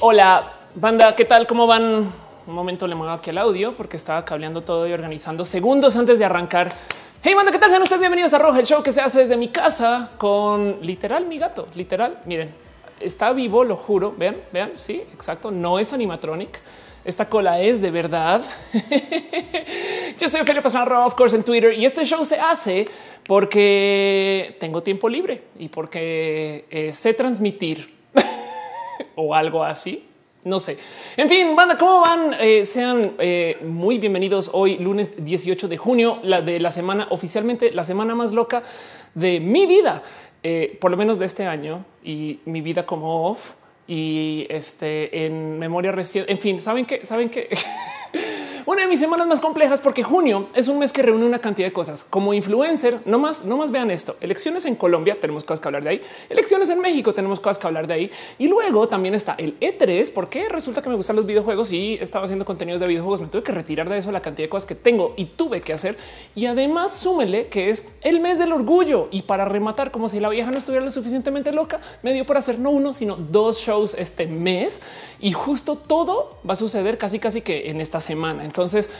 hola, banda, ¿qué tal? ¿Cómo van? Un momento le muevo aquí el audio porque estaba cableando todo y organizando segundos antes de arrancar. Hey, banda, ¿qué tal? Sean ustedes bienvenidos a Roja, el show que se hace desde mi casa con literal mi gato. Literal, miren, está vivo, lo juro. Vean, vean, sí, exacto. No es animatronic. Esta cola es de verdad. Yo soy Ophelia Pastrana, of course, en Twitter y este show se hace porque tengo tiempo libre y porque eh, sé transmitir o algo así. No sé. En fin, banda, ¿cómo van? Eh, sean eh, muy bienvenidos hoy, lunes 18 de junio, la de la semana, oficialmente la semana más loca de mi vida, eh, por lo menos de este año y mi vida como off y este en memoria reciente. En fin, saben que saben que una de mis semanas más complejas porque junio es un mes que reúne una cantidad de cosas como influencer. No más, no más vean esto. Elecciones en Colombia, tenemos cosas que hablar de ahí. Elecciones en México, tenemos cosas que hablar de ahí. Y luego también está el E3, porque resulta que me gustan los videojuegos y estaba haciendo contenidos de videojuegos. Me tuve que retirar de eso la cantidad de cosas que tengo y tuve que hacer. Y además súmele que es el mes del orgullo. Y para rematar, como si la vieja no estuviera lo suficientemente loca, me dio por hacer no uno, sino dos shows este mes. Y justo todo va a suceder casi, casi que en esta semana. Entonces,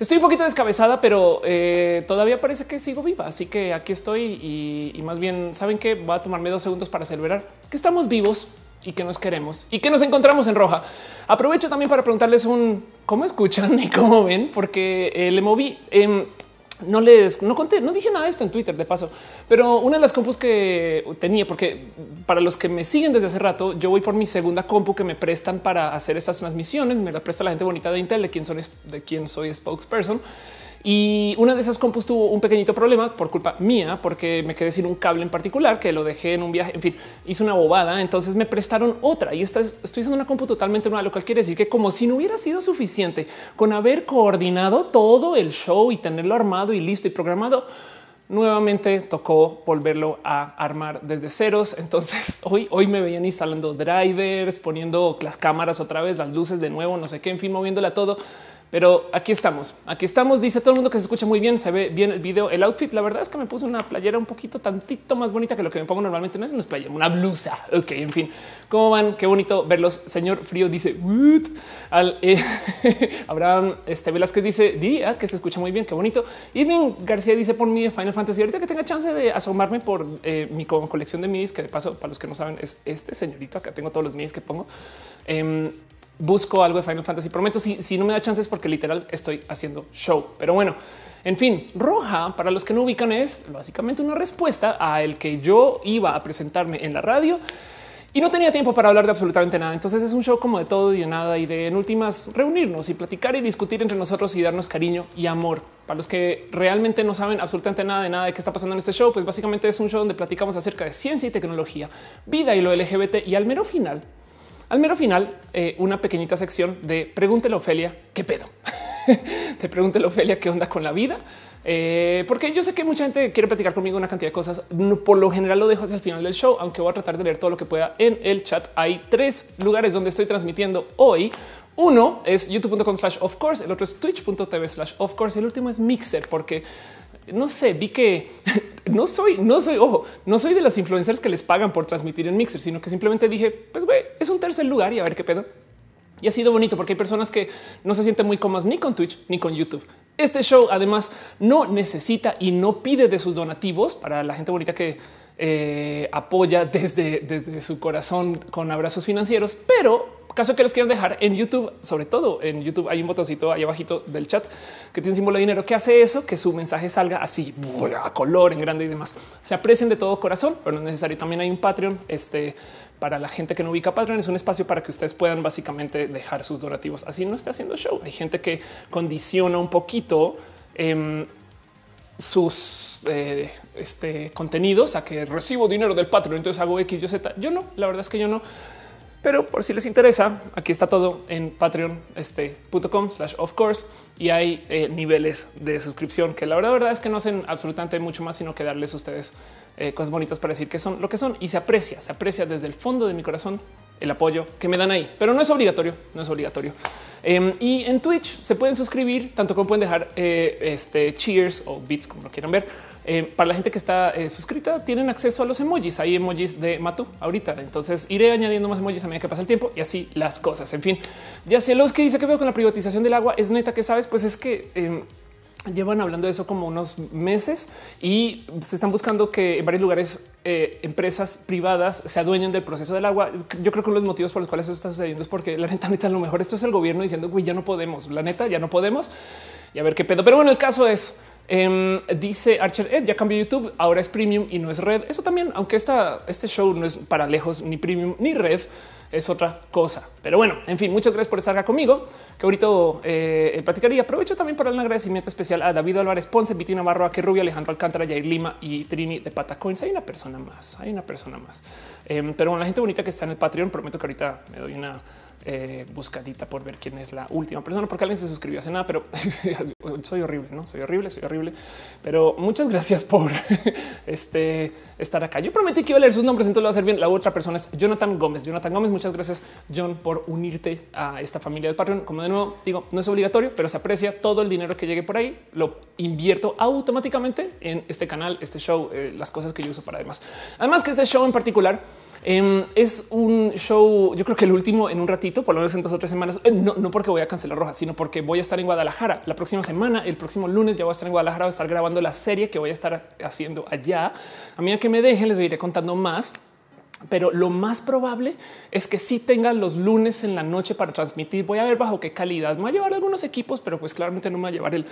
estoy un poquito descabezada, pero eh, todavía parece que sigo viva. Así que aquí estoy y, más bien saben que va a tomarme dos segundos para celebrar que estamos vivos y que nos queremos y que nos encontramos en roja. Aprovecho también para preguntarles un cómo escuchan y cómo ven, porque eh, le moví. en no les no conté, no dije nada de esto en Twitter de paso, pero una de las compus que tenía, porque para los que me siguen desde hace rato, yo voy por mi segunda compu que me prestan para hacer estas transmisiones. Me la presta la gente bonita de Intel, de quien soy, de quien soy spokesperson. Y una de esas compus tuvo un pequeñito problema por culpa mía, porque me quedé sin un cable en particular que lo dejé en un viaje. En fin, hice una bobada. Entonces me prestaron otra y esta estoy usando una compu totalmente nueva, lo cual quiere decir que como si no hubiera sido suficiente con haber coordinado todo el show y tenerlo armado y listo y programado, nuevamente tocó volverlo a armar desde ceros. Entonces hoy, hoy me veían instalando drivers, poniendo las cámaras otra vez, las luces de nuevo, no sé qué, en fin, moviéndola todo. Pero aquí estamos, aquí estamos. Dice todo el mundo que se escucha muy bien, se ve bien el video. El outfit, la verdad es que me puse una playera un poquito tantito más bonita que lo que me pongo normalmente. No es una playera, una blusa. Ok, en fin, cómo van? Qué bonito verlos. Señor Frío dice al eh, Abraham este Velázquez dice diría que se escucha muy bien. Qué bonito. Irving García dice por mí Final Fantasy. Ahorita que tenga chance de asomarme por eh, mi colección de midis, que de paso, para los que no saben, es este señorito. Acá tengo todos los midis que pongo. Em, busco algo de Final Fantasy. Prometo si, si no me da chances porque literal estoy haciendo show. Pero bueno, en fin, roja para los que no ubican es básicamente una respuesta a el que yo iba a presentarme en la radio y no tenía tiempo para hablar de absolutamente nada. Entonces es un show como de todo y de nada y de en últimas reunirnos y platicar y discutir entre nosotros y darnos cariño y amor. Para los que realmente no saben absolutamente nada de nada de qué está pasando en este show, pues básicamente es un show donde platicamos acerca de ciencia y tecnología, vida y lo LGBT y al mero final al mero final, eh, una pequeñita sección de pregúntele a Ofelia qué pedo. Te pregúntele a Ofelia qué onda con la vida. Eh, porque yo sé que mucha gente quiere platicar conmigo una cantidad de cosas. Por lo general lo dejo hacia el final del show, aunque voy a tratar de leer todo lo que pueda en el chat. Hay tres lugares donde estoy transmitiendo hoy. Uno es youtube.com slash of course, el otro es twitch.tv slash of course, el último es Mixer, porque no sé, vi que no soy, no soy, ojo, no soy de las influencers que les pagan por transmitir en Mixer, sino que simplemente dije, pues güey, es un tercer lugar y a ver qué pedo. Y ha sido bonito porque hay personas que no se sienten muy cómodas ni con Twitch ni con YouTube. Este show además no necesita y no pide de sus donativos para la gente bonita que eh, apoya desde, desde su corazón con abrazos financieros, pero caso que los quieran dejar en YouTube, sobre todo en YouTube hay un botoncito ahí abajito del chat que tiene un símbolo de dinero que hace eso, que su mensaje salga así a color en grande y demás. Se aprecien de todo corazón, pero no es necesario. También hay un Patreon. Este para la gente que no ubica Patreon es un espacio para que ustedes puedan básicamente dejar sus donativos. Así no está haciendo show. Hay gente que condiciona un poquito em, sus eh, este, contenidos a que recibo dinero del Patreon. Entonces hago X, Y, Z. Yo no, la verdad es que yo no. Pero por si les interesa, aquí está todo en patreon.com este, slash of course y hay eh, niveles de suscripción que la verdad, es que no hacen absolutamente mucho más, sino que darles a ustedes eh, cosas bonitas para decir que son lo que son y se aprecia, se aprecia desde el fondo de mi corazón el apoyo que me dan ahí, pero no es obligatorio, no es obligatorio. Em, y en Twitch se pueden suscribir, tanto como pueden dejar eh, este cheers o bits como lo quieran ver Eh, para la gente que está eh, suscrita, tienen acceso a los emojis. Hay emojis de Matu ahorita. Entonces iré añadiendo más emojis a medida que pasa el tiempo y así las cosas. En fin, ya sé los que dice que veo con la privatización del agua es neta que sabes, pues es que em, llevan hablando de eso como unos meses y se están buscando que en varios lugares eh, empresas privadas se adueñen del proceso del agua. Yo creo que uno de los motivos por los cuales eso está sucediendo es porque la neta, neta, a lo mejor esto es el gobierno diciendo, güey, ya no podemos, la neta, ya no podemos y a ver qué pedo. Pero bueno, el caso es, em, dice Archer Ed, ya cambió YouTube, ahora es premium y no es red. Eso también, aunque esta, este show no es para lejos ni premium ni red, es otra cosa. Pero bueno, en fin, muchas gracias por estar acá conmigo, que ahorita eh, platicaría. Aprovecho también para un agradecimiento especial a David Álvarez Ponce, Vitina Navarro, que Rubio, Alejandro Alcántara, Jair Lima y Trini de Patacoins. Hay una persona más, hay una persona más. Em, pero bueno, la gente bonita que está en el Patreon, prometo que ahorita me doy una eh, buscadita por ver quién es la última persona, porque alguien se suscribió hace nada, pero soy horrible, no soy horrible, soy horrible. Pero muchas gracias por este estar acá. Yo prometí que iba a leer sus nombres, entonces lo va a hacer bien. La otra persona es Jonathan Gómez. Jonathan Gómez, muchas gracias, John, por unirte a esta familia del Patreon. Como de nuevo digo, no es obligatorio, pero se aprecia todo el dinero que llegue por ahí. Lo invierto automáticamente en este canal, este show, eh, las cosas que yo uso para demás. Además que este show en particular Em, es un show, yo creo que el último en un ratito, por lo menos en dos o tres semanas, eh, no, no, porque voy a cancelar Roja, sino porque voy a estar en Guadalajara la próxima semana, el próximo lunes ya voy a estar en Guadalajara, a estar grabando la serie que voy a estar haciendo allá. A medida que me dejen les iré contando más pero lo más probable es que sí tengan los lunes en la noche para transmitir. Voy a ver bajo qué calidad. Me voy a llevar algunos equipos, pero pues claramente no me voy a llevar el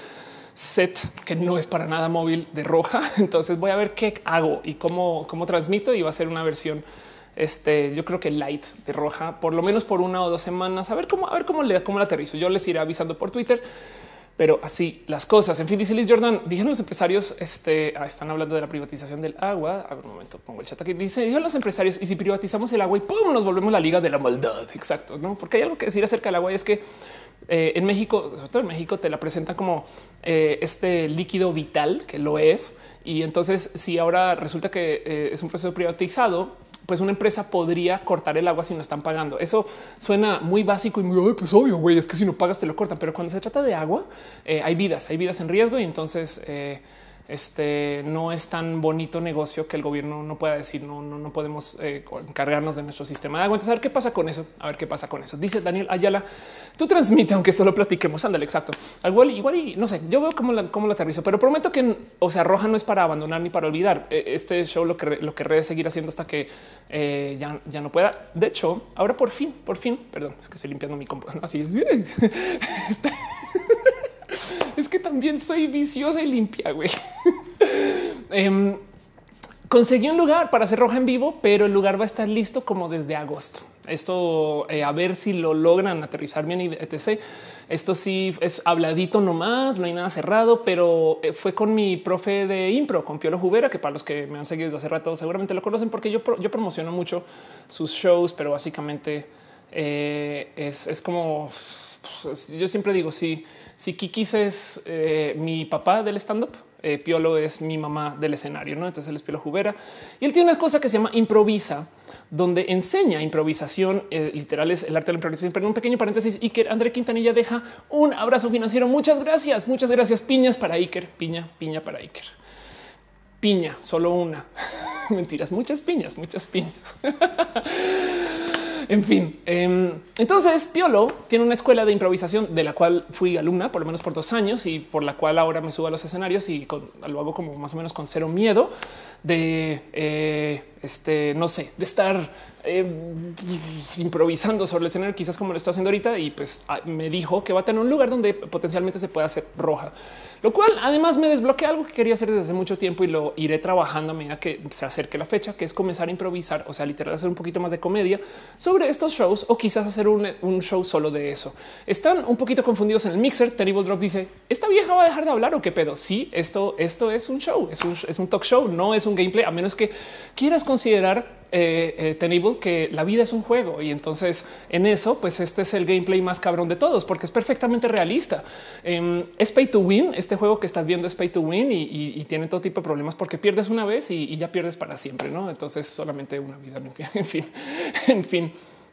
set que no es para nada móvil de roja. Entonces voy a ver qué hago y cómo, cómo transmito y va a ser una versión este, yo creo que light de roja, por lo menos por una o dos semanas, a ver cómo, a ver cómo le cómo la aterrizo. Yo les iré avisando por Twitter, pero así las cosas. En fin, dice Liz Jordan, dijeron los empresarios, este, ah, están hablando de la privatización del agua. A ver, un momento, pongo el chat aquí. Dice, dijeron los empresarios, y si privatizamos el agua y pum, nos volvemos la liga de la maldad. Exacto, no? Porque hay algo que decir acerca del agua y es que eh, en México, sobre todo en México, te la presentan como eh, este líquido vital que lo es. Y entonces, si ahora resulta que eh, es un proceso privatizado, pues una empresa podría cortar el agua si no están pagando. Eso suena muy básico y muy pues obvio, güey, es que si no pagas te lo cortan. Pero cuando se trata de agua, eh, hay vidas, hay vidas en riesgo y entonces eh, este no es tan bonito negocio que el gobierno no pueda decir no, no, no podemos eh, encargarnos de nuestro sistema de agua. Entonces, a ver qué pasa con eso. A ver qué pasa con eso. Dice Daniel Ayala, tú transmite, aunque solo platiquemos. Ándale, exacto. Igual, igual y no sé, yo veo cómo, la, cómo lo aterrizo, pero prometo que, o sea, Roja no es para abandonar ni para olvidar. E, este show lo que lo querré seguir haciendo hasta que eh, ya, ya no pueda. De hecho, ahora por fin, por fin, perdón, es que estoy limpiando mi compu. Así es. Es que también soy viciosa y limpia. Em, conseguí un lugar para hacer roja en vivo, pero el lugar va a estar listo como desde agosto. Esto eh, a ver si lo logran aterrizar bien y etc. Esto sí es habladito nomás, no hay nada cerrado, pero eh, fue con mi profe de impro, con Piolo Jubera, que para los que me han seguido desde hace rato seguramente lo conocen porque yo, promociono mucho sus shows, pero básicamente eh, es, como pues, yo siempre digo, sí si Kikis es eh, mi papá del stand up, eh, Piolo es mi mamá del escenario, ¿no? Entonces él es Piolo Jubera y él tiene una cosa que se llama improvisa, donde enseña improvisación, eh, literal es el arte de la improvisación, pero en un pequeño paréntesis, Iker André Quintanilla deja un abrazo financiero. Muchas gracias, muchas gracias. Piñas para Iker, piña, piña para Iker. Piña, solo una. Mentiras, muchas piñas, muchas piñas. En fin, em, entonces Piolo tiene una escuela de improvisación de la cual fui alumna por lo menos por dos años y por la cual ahora me subo a los escenarios y lo hago como más o menos con cero miedo de eh, este, no sé, de estar eh, improvisando sobre el escenario, quizás como lo estoy haciendo ahorita. Y pues ah, me dijo que va a tener un lugar donde potencialmente se pueda hacer roja, lo cual además me desbloquea algo que quería hacer desde hace mucho tiempo y lo iré trabajando a medida que se acerque la fecha, que es comenzar a improvisar, o sea, literal hacer un poquito más de comedia sobre estos shows o quizás hacer un, show solo de eso. Están un poquito confundidos en el mixer. Terrible Drop dice esta vieja va a dejar de hablar o qué pedo. Sí, esto, esto es un show, es un, es un talk show, no es un gameplay, a menos que quieras considerar eh, eh que la vida es un juego y entonces en eso, pues este es el gameplay más cabrón de todos porque es perfectamente realista. Eh, es pay to win. Este juego que estás viendo es pay to win y, tiene todo tipo de problemas porque pierdes una vez y, ya pierdes para siempre. No, entonces solamente una vida limpia. En fin, en fin.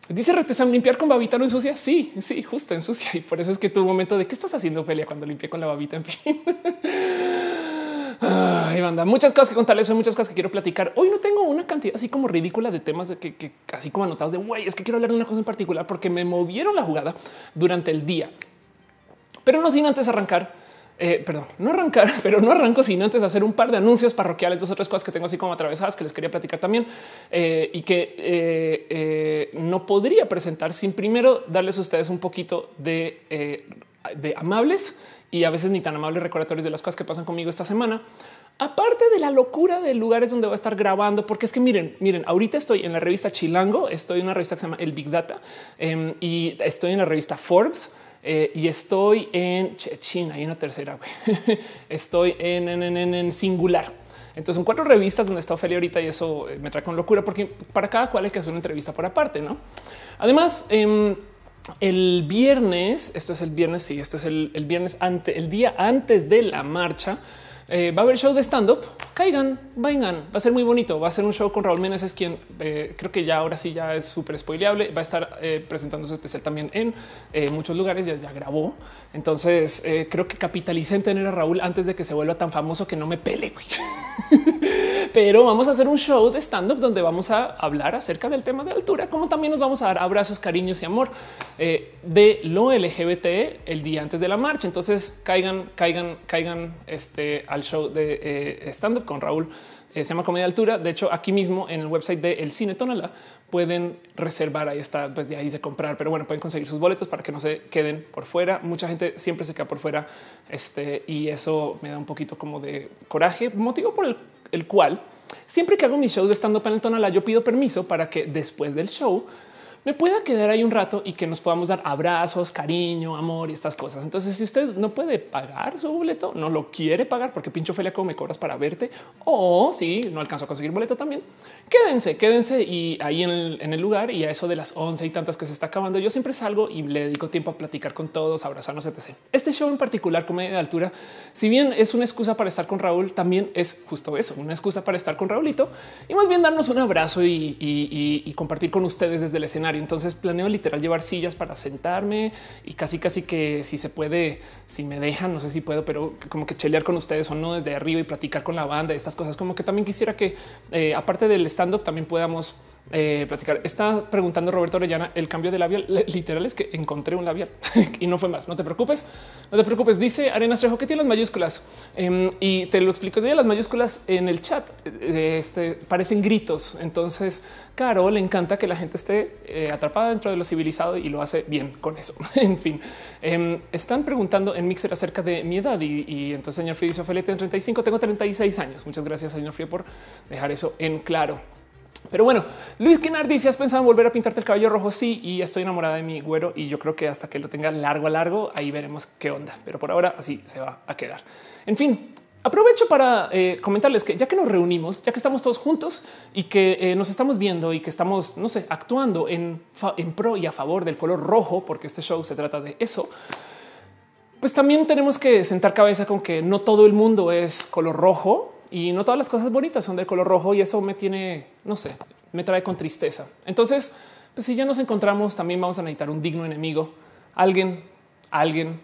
Dice Retesam limpiar con babita no ensucia. Sí, sí, justo ensucia. Y por eso es que tu momento de qué estás haciendo, Felia, cuando limpié con la babita. En fin. Ay, banda, muchas cosas que contarles, hay muchas cosas que quiero platicar. Hoy no tengo una cantidad así como ridícula de temas que, que así como anotados de güey, es que quiero hablar de una cosa en particular porque me movieron la jugada durante el día. Pero no sin antes arrancar eh, perdón, no arrancar, pero no arranco sin antes hacer un par de anuncios parroquiales, dos otras cosas que tengo así como atravesadas que les quería platicar también eh, y que eh, no podría presentar sin primero darles a ustedes un poquito de, de amables y a veces ni tan amables recordatorios de las cosas que pasan conmigo esta semana. Aparte de la locura de lugares donde voy a estar grabando, porque es que miren, miren, ahorita estoy en la revista Chilango, estoy en una revista que se llama El Big Data em, y estoy en la revista Forbes. Eh, y estoy en China. Hay una tercera. estoy en, en, singular. Entonces son cuatro revistas donde está Ophelia ahorita y eso eh, me trae con locura porque para cada cual hay que hacer una entrevista por aparte. No, además, em, el viernes, esto es el viernes. Sí, esto es el, el viernes ante el día antes de la marcha. Eh, va a haber show de stand up. Caigan, vengan. Va a ser muy bonito. Va a ser un show con Raúl Meneses, quien eh, creo que ya ahora sí ya es súper spoileable. Va a estar eh, presentando su especial también en muchos lugares. Ya, ya grabó. Entonces creo que capitalicé en tener a Raúl antes de que se vuelva tan famoso que no me pele. pero vamos a hacer un show de stand up donde vamos a hablar acerca del tema de altura, como también nos vamos a dar abrazos, cariños y amor eh, de lo LGBT el día antes de la marcha. Entonces caigan, caigan, caigan este, al show de eh, stand up con Raúl. Eh, se llama Comedia Altura. De hecho, aquí mismo en el website de El Cine Tonala pueden reservar. Ahí está, pues de ahí se comprar, pero bueno, pueden conseguir sus boletos para que no se queden por fuera. Mucha gente siempre se queda por fuera. Este y eso me da un poquito como de coraje, motivo por el el cual siempre que hago mis shows de stand en el Tonalá, yo pido permiso para que después del show me pueda quedar ahí un rato y que nos podamos dar abrazos, cariño, amor y estas cosas. Entonces, si usted no puede pagar su boleto, no lo quiere pagar porque pincho Felia como me cobras para verte o si no alcanzo a conseguir boleto también, quédense, quédense y ahí en el, lugar y a eso de las once y tantas que se está acabando, yo siempre salgo y le dedico tiempo a platicar con todos, abrazarnos, etc. Este show en particular, comedia de altura, si bien es una excusa para estar con Raúl, también es justo eso, una excusa para estar con Raúlito y más bien darnos un abrazo y compartir con ustedes desde el escenario entonces planeo literal llevar sillas para sentarme y casi casi que si se puede, si me dejan, no sé si puedo, pero como que chelear con ustedes o no desde arriba y platicar con la banda, estas cosas. Como que también quisiera que eh, aparte del stand up también podamos eh, platicar. Está preguntando Roberto Orellana el cambio de labial. Literal es que encontré un labial y no fue más. No te preocupes, no te preocupes. Dice Arenas Trejo que tiene las mayúsculas em, y te lo explico. Ya las mayúsculas en el chat eh, este, parecen gritos. Entonces, Caro le encanta que la gente esté eh, atrapada dentro de lo civilizado y lo hace bien con eso. en fin, em, están preguntando en Mixer acerca de mi edad y, entonces, señor Frío dice Felipe, 35, tengo 36 años. Muchas gracias, señor Frío, por dejar eso en claro. Pero bueno, Luis Quinar dice: ¿Has pensado en volver a pintarte el cabello rojo? Sí, y estoy enamorada de mi güero y yo creo que hasta que lo tenga largo a largo, ahí veremos qué onda. Pero por ahora así se va a quedar. En fin, aprovecho para eh, comentarles que ya que nos reunimos, ya que estamos todos juntos y que eh, nos estamos viendo y que estamos, no sé, actuando en, en pro y a favor del color rojo, porque este show se trata de eso pues también tenemos que sentar cabeza con que no todo el mundo es color rojo y no todas las cosas bonitas son de color rojo y eso me tiene, no sé, me trae con tristeza. Entonces, pues si ya nos encontramos, también vamos a necesitar un digno enemigo, alguien, alguien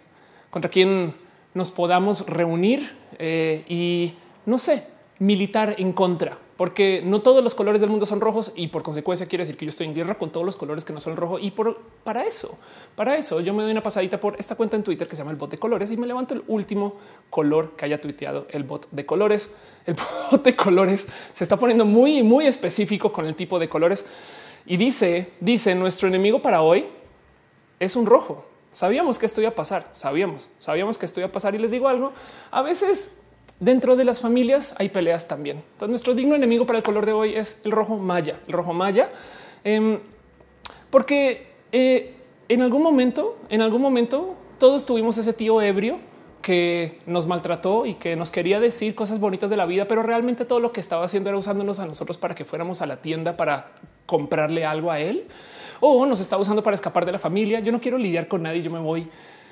contra quien nos podamos reunir eh, y no sé, militar en contra porque no todos los colores del mundo son rojos y por consecuencia quiere decir que yo estoy en guerra con todos los colores que no son rojo. Y por para eso, para eso yo me doy una pasadita por esta cuenta en Twitter que se llama el bot de colores y me levanto el último color que haya tuiteado el bot de colores. El bot de colores se está poniendo muy, muy específico con el tipo de colores y dice, dice nuestro enemigo para hoy es un rojo. Sabíamos que esto iba a pasar, sabíamos, sabíamos que esto iba a pasar y les digo algo. A veces Dentro de las familias hay peleas también. Entonces, nuestro digno enemigo para el color de hoy es el rojo maya, el rojo maya, em, porque eh, en algún momento, en algún momento, todos tuvimos ese tío ebrio que nos maltrató y que nos quería decir cosas bonitas de la vida, pero realmente todo lo que estaba haciendo era usándonos a nosotros para que fuéramos a la tienda para comprarle algo a él o nos estaba usando para escapar de la familia. Yo no quiero lidiar con nadie, yo me voy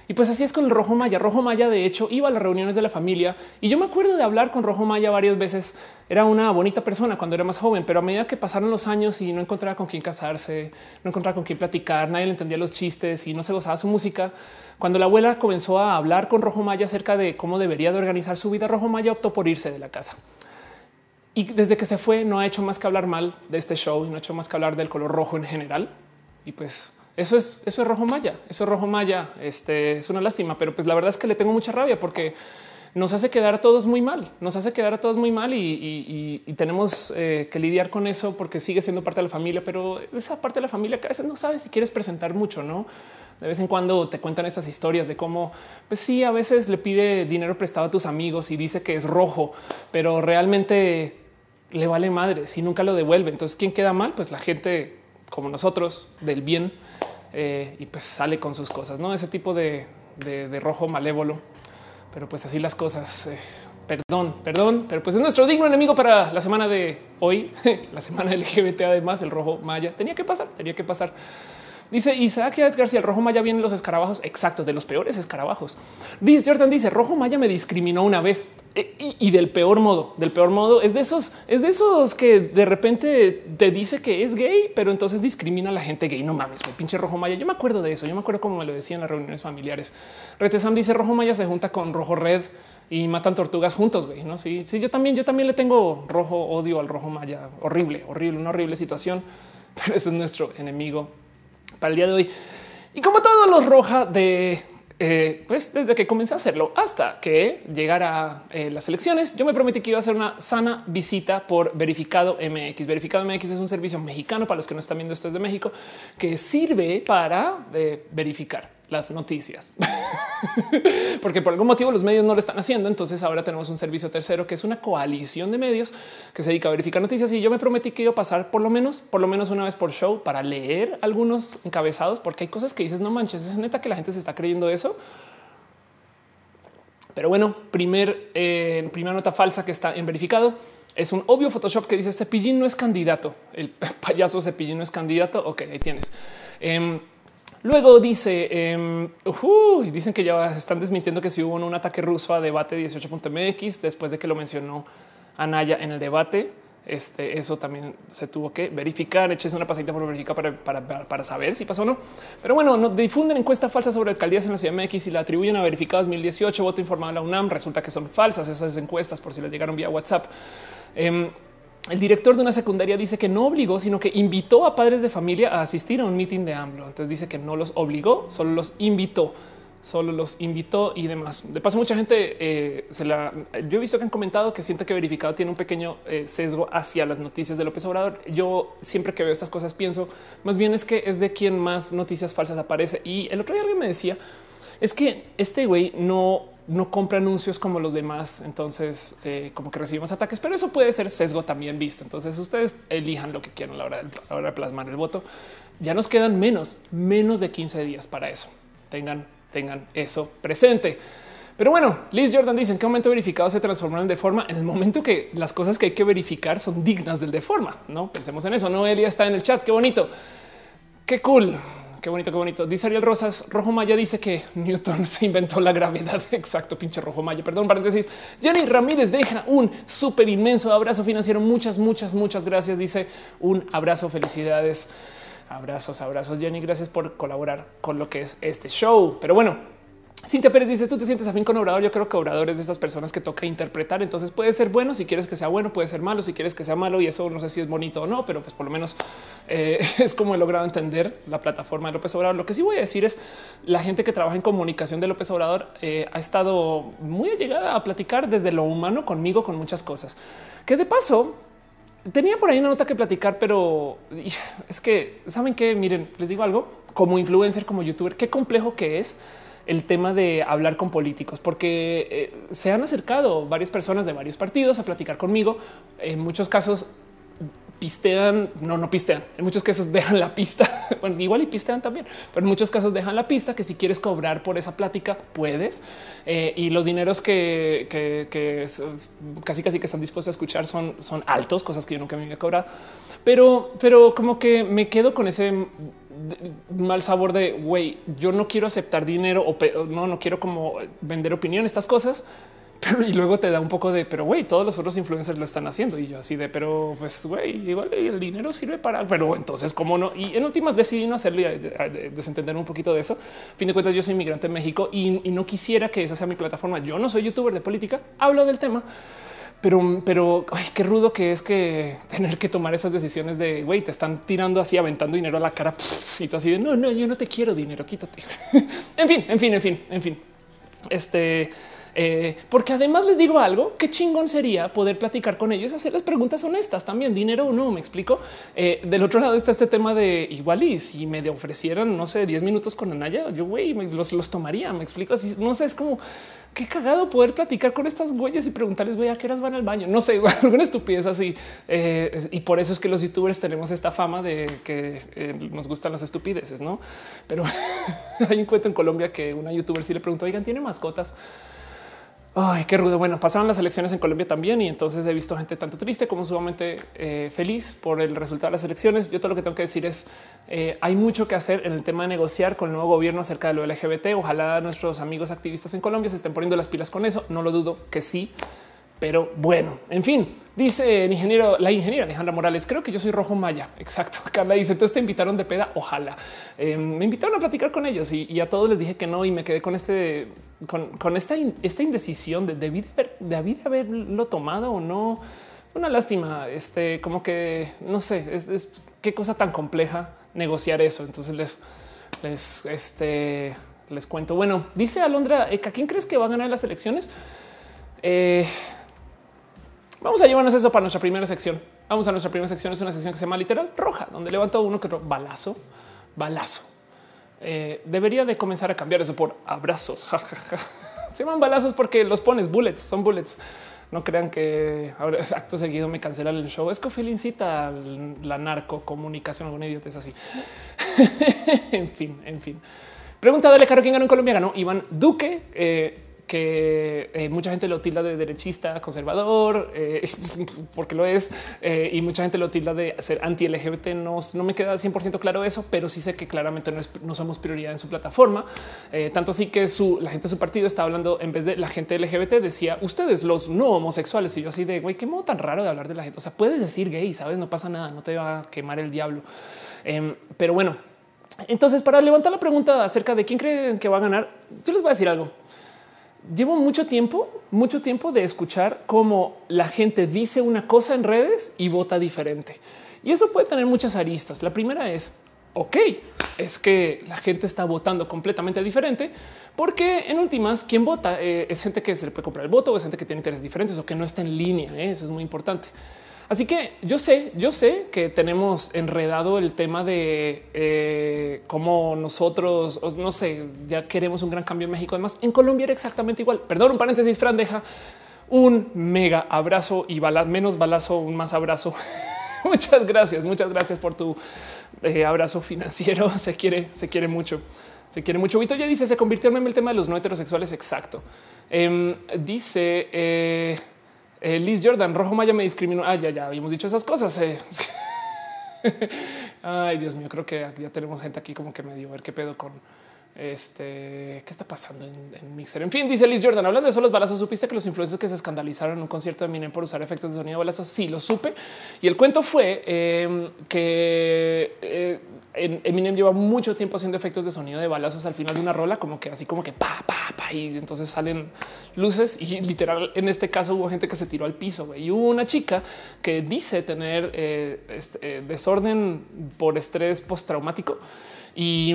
Y pues así es con el Rojo Maya. Rojo Maya, de hecho, iba a las reuniones de la familia y yo me acuerdo de hablar con Rojo Maya varias veces. Era una bonita persona cuando era más joven, pero a medida que pasaron los años y no encontraba con quién casarse, no encontraba con quién platicar, nadie le entendía los chistes y no se gozaba su música. Cuando la abuela comenzó a hablar con Rojo Maya acerca de cómo debería de organizar su vida, Rojo Maya optó por irse de la casa. Y desde que se fue no ha hecho más que hablar mal de este show y no ha hecho más que hablar del color rojo en general. Y pues eso es, eso es rojo maya, eso es rojo maya. Este es una lástima, pero pues la verdad es que le tengo mucha rabia porque nos hace quedar a todos muy mal, nos hace quedar a todos muy mal y, tenemos eh, que lidiar con eso porque sigue siendo parte de la familia, pero esa parte de la familia que a veces no sabes si quieres presentar mucho, no? De vez en cuando te cuentan estas historias de cómo, pues sí, a veces le pide dinero prestado a tus amigos y dice que es rojo, pero realmente le vale madre si nunca lo devuelve. Entonces, ¿quién queda mal? Pues la gente como nosotros del bien eh, y pues sale con sus cosas, no ese tipo de, rojo malévolo. Pero pues así las cosas. Eh, perdón, perdón, pero pues es nuestro digno enemigo para la semana de hoy, la semana LGBT. Además, el rojo maya tenía que pasar, tenía que pasar. Dice Isaac si el rojo maya viene los escarabajos, exacto, de los peores escarabajos. Dice Jordan, dice rojo maya me discriminó una vez e, y, del peor modo, del peor modo es de esos, es de esos que de repente te dice que es gay, pero entonces discrimina a la gente gay. No mames, pinche rojo maya. Yo me acuerdo de eso. Yo me acuerdo como me lo decía en las reuniones familiares. Retesam dice rojo maya se junta con rojo red y matan tortugas juntos. Güey, no? Sí, sí, yo también, yo también le tengo rojo odio al rojo maya. Horrible, horrible, una horrible situación, pero ese es nuestro enemigo para el día de hoy. Y como todos los roja de eh, pues desde que comencé a hacerlo hasta que llegara eh, las elecciones, yo me prometí que iba a hacer una sana visita por Verificado MX. Verificado MX es un servicio mexicano para los que no están viendo esto es de México que sirve para eh, verificar las noticias, porque por algún motivo los medios no lo están haciendo. Entonces ahora tenemos un servicio tercero que es una coalición de medios que se dedica a verificar noticias. Y yo me prometí que iba a pasar por lo menos, por lo menos una vez por show para leer algunos encabezados, porque hay cosas que dices no manches, es neta que la gente se está creyendo eso. Pero bueno, primer, eh, primera nota falsa que está en verificado es un obvio Photoshop que dice Cepillín no es candidato. El payaso Cepillín no es candidato. Ok, ahí tienes. Em, Luego dice, eh, dicen que ya están desmintiendo que si hubo un ataque ruso a debate 18.mx después de que lo mencionó Anaya en el debate. Este, eso también se tuvo que verificar. Eches una pasita por verificar para, saber si pasó o no. Pero bueno, no difunden encuestas falsas sobre alcaldías en la ciudad MX y la atribuyen a verificado 2018. Voto informado a la UNAM. Resulta que son falsas esas encuestas por si les llegaron vía WhatsApp. Em, el director de una secundaria dice que no obligó, sino que invitó a padres de familia a asistir a un meeting de AMLO. Entonces dice que no los obligó, solo los invitó, solo los invitó y demás. De paso, mucha gente eh, se la. Yo he visto que han comentado que siente que verificado tiene un pequeño eh, sesgo hacia las noticias de López Obrador. Yo siempre que veo estas cosas pienso más bien es que es de quien más noticias falsas aparece. Y el otro día alguien me decía es que este güey no no compra anuncios como los demás. Entonces, eh, como que recibimos ataques, pero eso puede ser sesgo también visto. Entonces, ustedes elijan lo que quieran a la hora de, la hora de plasmar el voto. Ya nos quedan menos, menos de 15 días para eso. Tengan, tengan eso presente. Pero bueno, Liz Jordan dice en qué momento verificado se transformaron de forma en el momento que las cosas que hay que verificar son dignas del de forma. No pensemos en eso. No, Elia está en el chat. Qué bonito. Qué cool. Qué bonito, qué bonito. Dice Ariel Rosas, Rojo Maya dice que Newton se inventó la gravedad. Exacto, pinche Rojo Maya. Perdón, paréntesis. Jenny Ramírez deja un súper inmenso abrazo financiero. Muchas, muchas, muchas gracias. Dice un abrazo, felicidades. Abrazos, abrazos, Jenny. Gracias por colaborar con lo que es este show. Pero bueno, Cintia Pérez dice tú te sientes afín con Obrador. Yo creo que Obrador es de esas personas que toca interpretar. Entonces puede ser bueno si quieres que sea bueno, puede ser malo si quieres que sea malo. Y eso no sé si es bonito o no, pero pues por lo menos eh, es como he logrado entender la plataforma de López Obrador. Lo que sí voy a decir es la gente que trabaja en comunicación de López Obrador eh, ha estado muy allegada a platicar desde lo humano conmigo con muchas cosas que de paso tenía por ahí una nota que platicar, pero es que saben que miren, les digo algo como influencer, como youtuber, qué complejo que es el tema de hablar con políticos, porque eh, se han acercado varias personas de varios partidos a platicar conmigo. En muchos casos pistean, no, no pistean. En muchos casos dejan la pista. Igual y pistean también, pero en muchos casos dejan la pista que si quieres cobrar por esa plática puedes. Eh, y los dineros que, casi casi que están dispuestos a escuchar son, son altos, cosas que yo nunca me había cobrado. Pero, pero como que me quedo con ese mal sabor de güey, yo no quiero aceptar dinero o no, no quiero como vender opinión, estas cosas. Pero y luego te da un poco de, pero güey, todos los otros influencers lo están haciendo y yo así de, pero pues güey, igual el dinero sirve para, pero entonces cómo no? Y en últimas decidí no hacerle desentender un poquito de eso. A fin de cuentas, yo soy inmigrante en México y, y no quisiera que esa sea mi plataforma. Yo no soy youtuber de política, hablo del tema pero, pero ay, qué rudo que es que tener que tomar esas decisiones de güey, te están tirando así, aventando dinero a la cara y tú así de no, no, yo no te quiero dinero, quítate. en fin, en fin, en fin, en fin. Este, eh, porque además les digo algo, qué chingón sería poder platicar con ellos, hacerles preguntas honestas también, dinero o no, me explico. Eh, del otro lado está este tema de igual y si me ofrecieran, no sé, 10 minutos con Anaya, yo güey, los, los tomaría, me explico así, no sé, es como qué cagado poder platicar con estas güeyes y preguntarles, güey, a qué horas van al baño. No sé, alguna estupidez así. Eh, y por eso es que los youtubers tenemos esta fama de que nos gustan las estupideces, no? Pero hay un cuento en Colombia que una youtuber sí le preguntó, oigan, ¿tiene mascotas? Ay, qué rudo. Bueno, pasaron las elecciones en Colombia también y entonces he visto gente tanto triste como sumamente eh, feliz por el resultado de las elecciones. Yo todo lo que tengo que decir es eh, hay mucho que hacer en el tema de negociar con el nuevo gobierno acerca de lo LGBT. Ojalá nuestros amigos activistas en Colombia se estén poniendo las pilas con eso. No lo dudo que sí, pero bueno, en fin, dice el ingeniero, la ingeniera Alejandra Morales, creo que yo soy rojo maya. Exacto. Carla dice, entonces te invitaron de peda. Ojalá eh, me invitaron a platicar con ellos y, a todos les dije que no y me quedé con este, con, esta, esta indecisión de debí, de haberlo tomado o no. Una lástima, este, como que no sé, es, qué cosa tan compleja negociar eso. Entonces les, les, este, les cuento. Bueno, dice Alondra, ¿a quién crees que va a ganar las elecciones? Eh, Vamos a llevarnos eso para nuestra primera sección. Vamos a nuestra primera sección. Es una sección que se llama literal roja, donde levanta uno que otro balazo, balazo. Eh, debería de comenzar a cambiar eso por abrazos. se llaman balazos porque los pones bullets, son bullets. No crean que ahora acto seguido me cancelan el show. Es que incita a la narco comunicación, alguna idiota es así. en fin, en fin. Pregunta dale caro quién ganó en Colombia. Ganó Iván Duque. Eh, que eh, mucha gente lo tilda de derechista, conservador, eh, porque lo es, eh, y mucha gente lo tilda de ser anti-LGBT. No, no me queda 100% claro eso, pero sí sé que claramente no, no somos prioridad en su plataforma. tanto así que su, la gente de su partido está hablando, en vez de la gente LGBT, decía ustedes los no homosexuales. Y yo así de, güey, qué modo tan raro de hablar de la gente. O sea, puedes decir gay, sabes, no pasa nada, no te va a quemar el diablo. Em, pero bueno, entonces para levantar la pregunta acerca de quién creen que va a ganar, yo les voy a decir algo llevo mucho tiempo, mucho tiempo de escuchar cómo la gente dice una cosa en redes y vota diferente. Y eso puede tener muchas aristas. La primera es, ok, es que la gente está votando completamente diferente, porque en últimas, quien vota eh, es gente que se le puede comprar el voto, o es gente que tiene intereses diferentes o que no está en línea. ¿eh? Eso es muy importante. Así que yo sé, yo sé que tenemos enredado el tema de eh, cómo nosotros, no sé, ya queremos un gran cambio en México. Además, en Colombia era exactamente igual. Perdón, un paréntesis, Fran, deja un mega abrazo y menos balazo, un más abrazo. muchas gracias, muchas gracias por tu eh, abrazo financiero. Se quiere, se quiere mucho. Se quiere mucho. Vito ya dice, se convirtió en el tema de los no heterosexuales. Exacto. Em, dice... Eh, eh, Liz Jordan, Rojo Maya me discriminó. Ah, ya, ya habíamos dicho esas cosas. Eh. Ay, Dios mío, creo que ya tenemos gente aquí como que me dio ver qué pedo con este. ¿Qué está pasando en, Mixer? En fin, dice Liz Jordan, hablando de esos balazos, ¿supiste que los influencers que se escandalizaron en un concierto de Minen por usar efectos de sonido de balazos? Sí, lo supe. Y el cuento fue em, que eh, Eminem lleva mucho tiempo haciendo efectos de sonido de balazos al final de una rola, como que así como que pa, pa, pa, y entonces salen luces. Y literal, en este caso hubo gente que se tiró al piso y hubo una chica que dice tener eh, este, eh, desorden por estrés postraumático y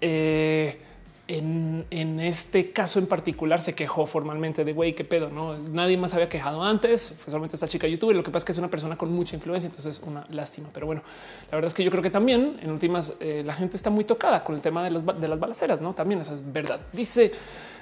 eh, en, este caso en particular se quejó formalmente de güey, qué pedo, no nadie más había quejado antes, fue solamente esta chica youtuber. Lo que pasa es que es una persona con mucha influencia, entonces es una lástima. Pero bueno, la verdad es que yo creo que también en últimas eh, la gente está muy tocada con el tema de, las balaceras, no? También eso es verdad. Dice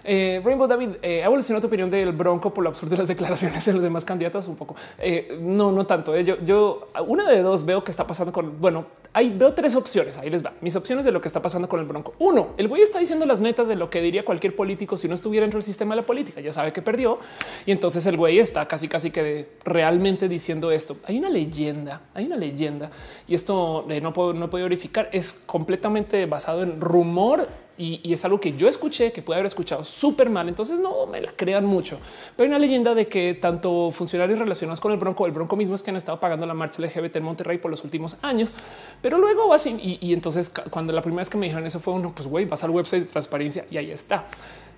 Eh, Rainbow David, eh, ¿ha evolucionado tu opinión del Bronco por lo absurdo de las declaraciones de los demás candidatos? Un poco. Eh, no, no tanto. Yo, yo, una de dos veo que está pasando con, bueno, hay veo tres opciones. Ahí les va. Mis opciones de lo que está pasando con el Bronco. Uno, el güey está diciendo las netas de lo que diría cualquier político si no estuviera dentro del sistema de la política. Ya sabe que perdió. Y entonces el güey está casi, casi que realmente diciendo esto. Hay una leyenda, hay una leyenda y esto no puedo, no puedo verificar. Es completamente basado en rumor y, es algo que yo escuché que puede haber escuchado súper mal. Entonces no me la crean mucho. Pero hay una leyenda de que tanto funcionarios relacionados con el Bronco, el Bronco mismo es que han estado pagando la marcha LGBT en Monterrey por los últimos años. Pero luego así y, y entonces cuando la primera vez que me dijeron eso fue uno, pues güey, vas al website de transparencia y ahí está.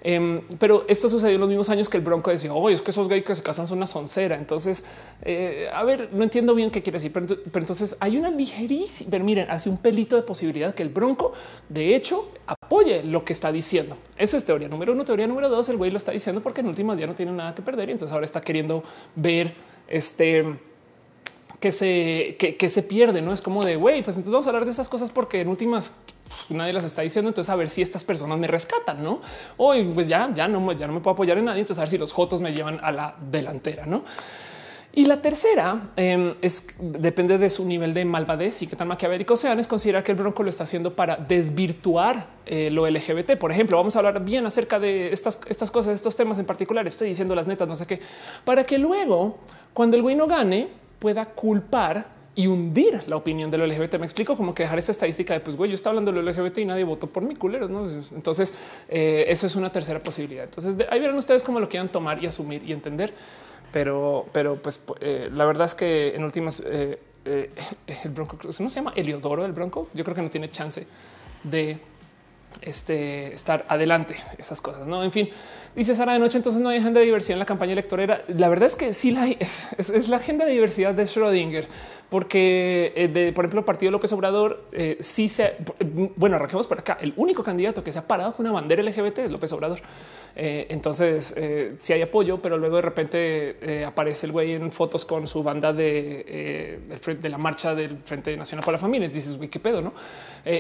Em, pero esto sucedió en los mismos años que el Bronco decía, oye, es que esos gays que se casan son una soncera. Entonces, eh, a ver, no entiendo bien qué quiere decir, pero, entonces hay una ligerísima, pero miren, hace un pelito de posibilidad que el Bronco, de hecho, apoye lo que está diciendo. Esa es teoría número uno. Teoría número dos, el güey lo está diciendo porque en últimas ya no tiene nada que perder y entonces ahora está queriendo ver este que se, que, se pierde, no es como de güey, pues entonces vamos a hablar de esas cosas porque en últimas nadie las está diciendo. Entonces, a ver si estas personas me rescatan, no? Hoy, pues ya, ya no, ya no me puedo apoyar en nadie. Entonces, a ver si los jotos me llevan a la delantera, no? Y la tercera em, es depende de su nivel de malvadez y qué tan maquiavélico sean. Es considerar que el Bronco lo está haciendo para desvirtuar eh, lo LGBT. Por ejemplo, vamos a hablar bien acerca de estas, estas cosas, estos temas en particular. Estoy diciendo las netas, no sé qué, para que luego, cuando el güey no gane, pueda culpar y hundir la opinión de lo LGBT. Me explico como que dejar esa estadística de pues güey, yo estaba hablando de LGBT y nadie votó por mi culero. ¿no? Entonces, eh, eso es una tercera posibilidad. Entonces, ahí verán ustedes cómo lo quieran tomar y asumir y entender. Pero, pero pues eh, la verdad es que en últimas eh, el Bronco no se llama Eliodoro el Bronco. Yo creo que no tiene chance de este, estar adelante, esas cosas. No, en fin, dice Sara de noche. Entonces no hay agenda de diversidad en la campaña electoral. La verdad es que sí la hay. Es, la agenda de diversidad de Schrödinger, porque eh, de, por ejemplo, el partido López Obrador eh, sí se bueno, arranquemos por acá. El único candidato que se ha parado con una bandera LGBT es López Obrador. Eh, entonces eh, si hay apoyo, pero luego de repente aparece el güey en fotos con su banda de, de la marcha del Frente Nacional para la Familia. Dices, güey, qué pedo, no?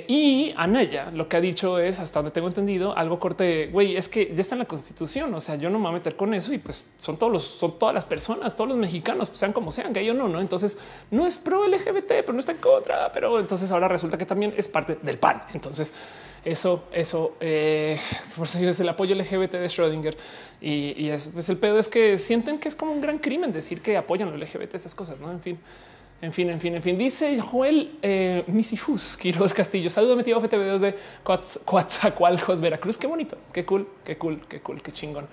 y Anaya lo que ha dicho es, hasta donde tengo entendido, algo corte, güey, es que ya está en la constitución. O sea, yo no me voy a meter con eso y pues son todos los, son todas las personas, todos los mexicanos, sean como sean, gay o no, no? Entonces no es pro LGBT, pero no está en contra. Pero entonces ahora resulta que también es parte del PAN. Entonces, eso, eso, eh, por eso es el apoyo LGBT de Schrödinger. Y, es, pues el pedo es que sienten que es como un gran crimen decir que apoyan los LGBT, esas cosas, no? En fin. En fin, en fin, en fin. Dice Joel eh, Misifus Quiroz Castillo. Saludos metido FTV2 de Coatzacoalcos, Veracruz. Qué bonito, qué cool, qué cool, qué cool, qué chingón.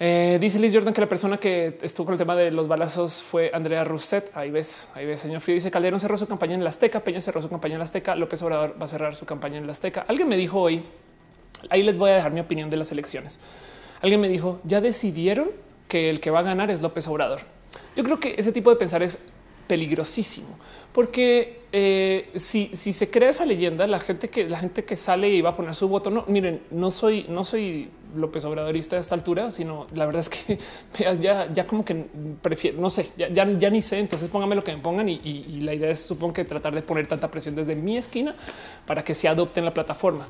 Eh, dice Liz Jordan que la persona que estuvo con el tema de los balazos fue Andrea Rousset. Ahí ves, ahí ves, señor Fío. Dice Calderón cerró su campaña en la Azteca, Peña cerró su campaña en la Azteca, López Obrador va a cerrar su campaña en la Azteca. Alguien me dijo hoy, ahí les voy a dejar mi opinión de las elecciones. Alguien me dijo, ya decidieron que el que va a ganar es López Obrador. Yo creo que ese tipo de pensar es peligrosísimo porque eh, si, se crea esa leyenda, la gente que la gente que sale y va a poner su voto, no miren, no soy, no soy López Obradorista a esta altura, sino la verdad es que ya, ya como que prefiero, no sé, ya, ya, ni sé. Entonces pónganme lo que me pongan y, la idea es supongo que tratar de poner tanta presión desde mi esquina para que se adopten la plataforma.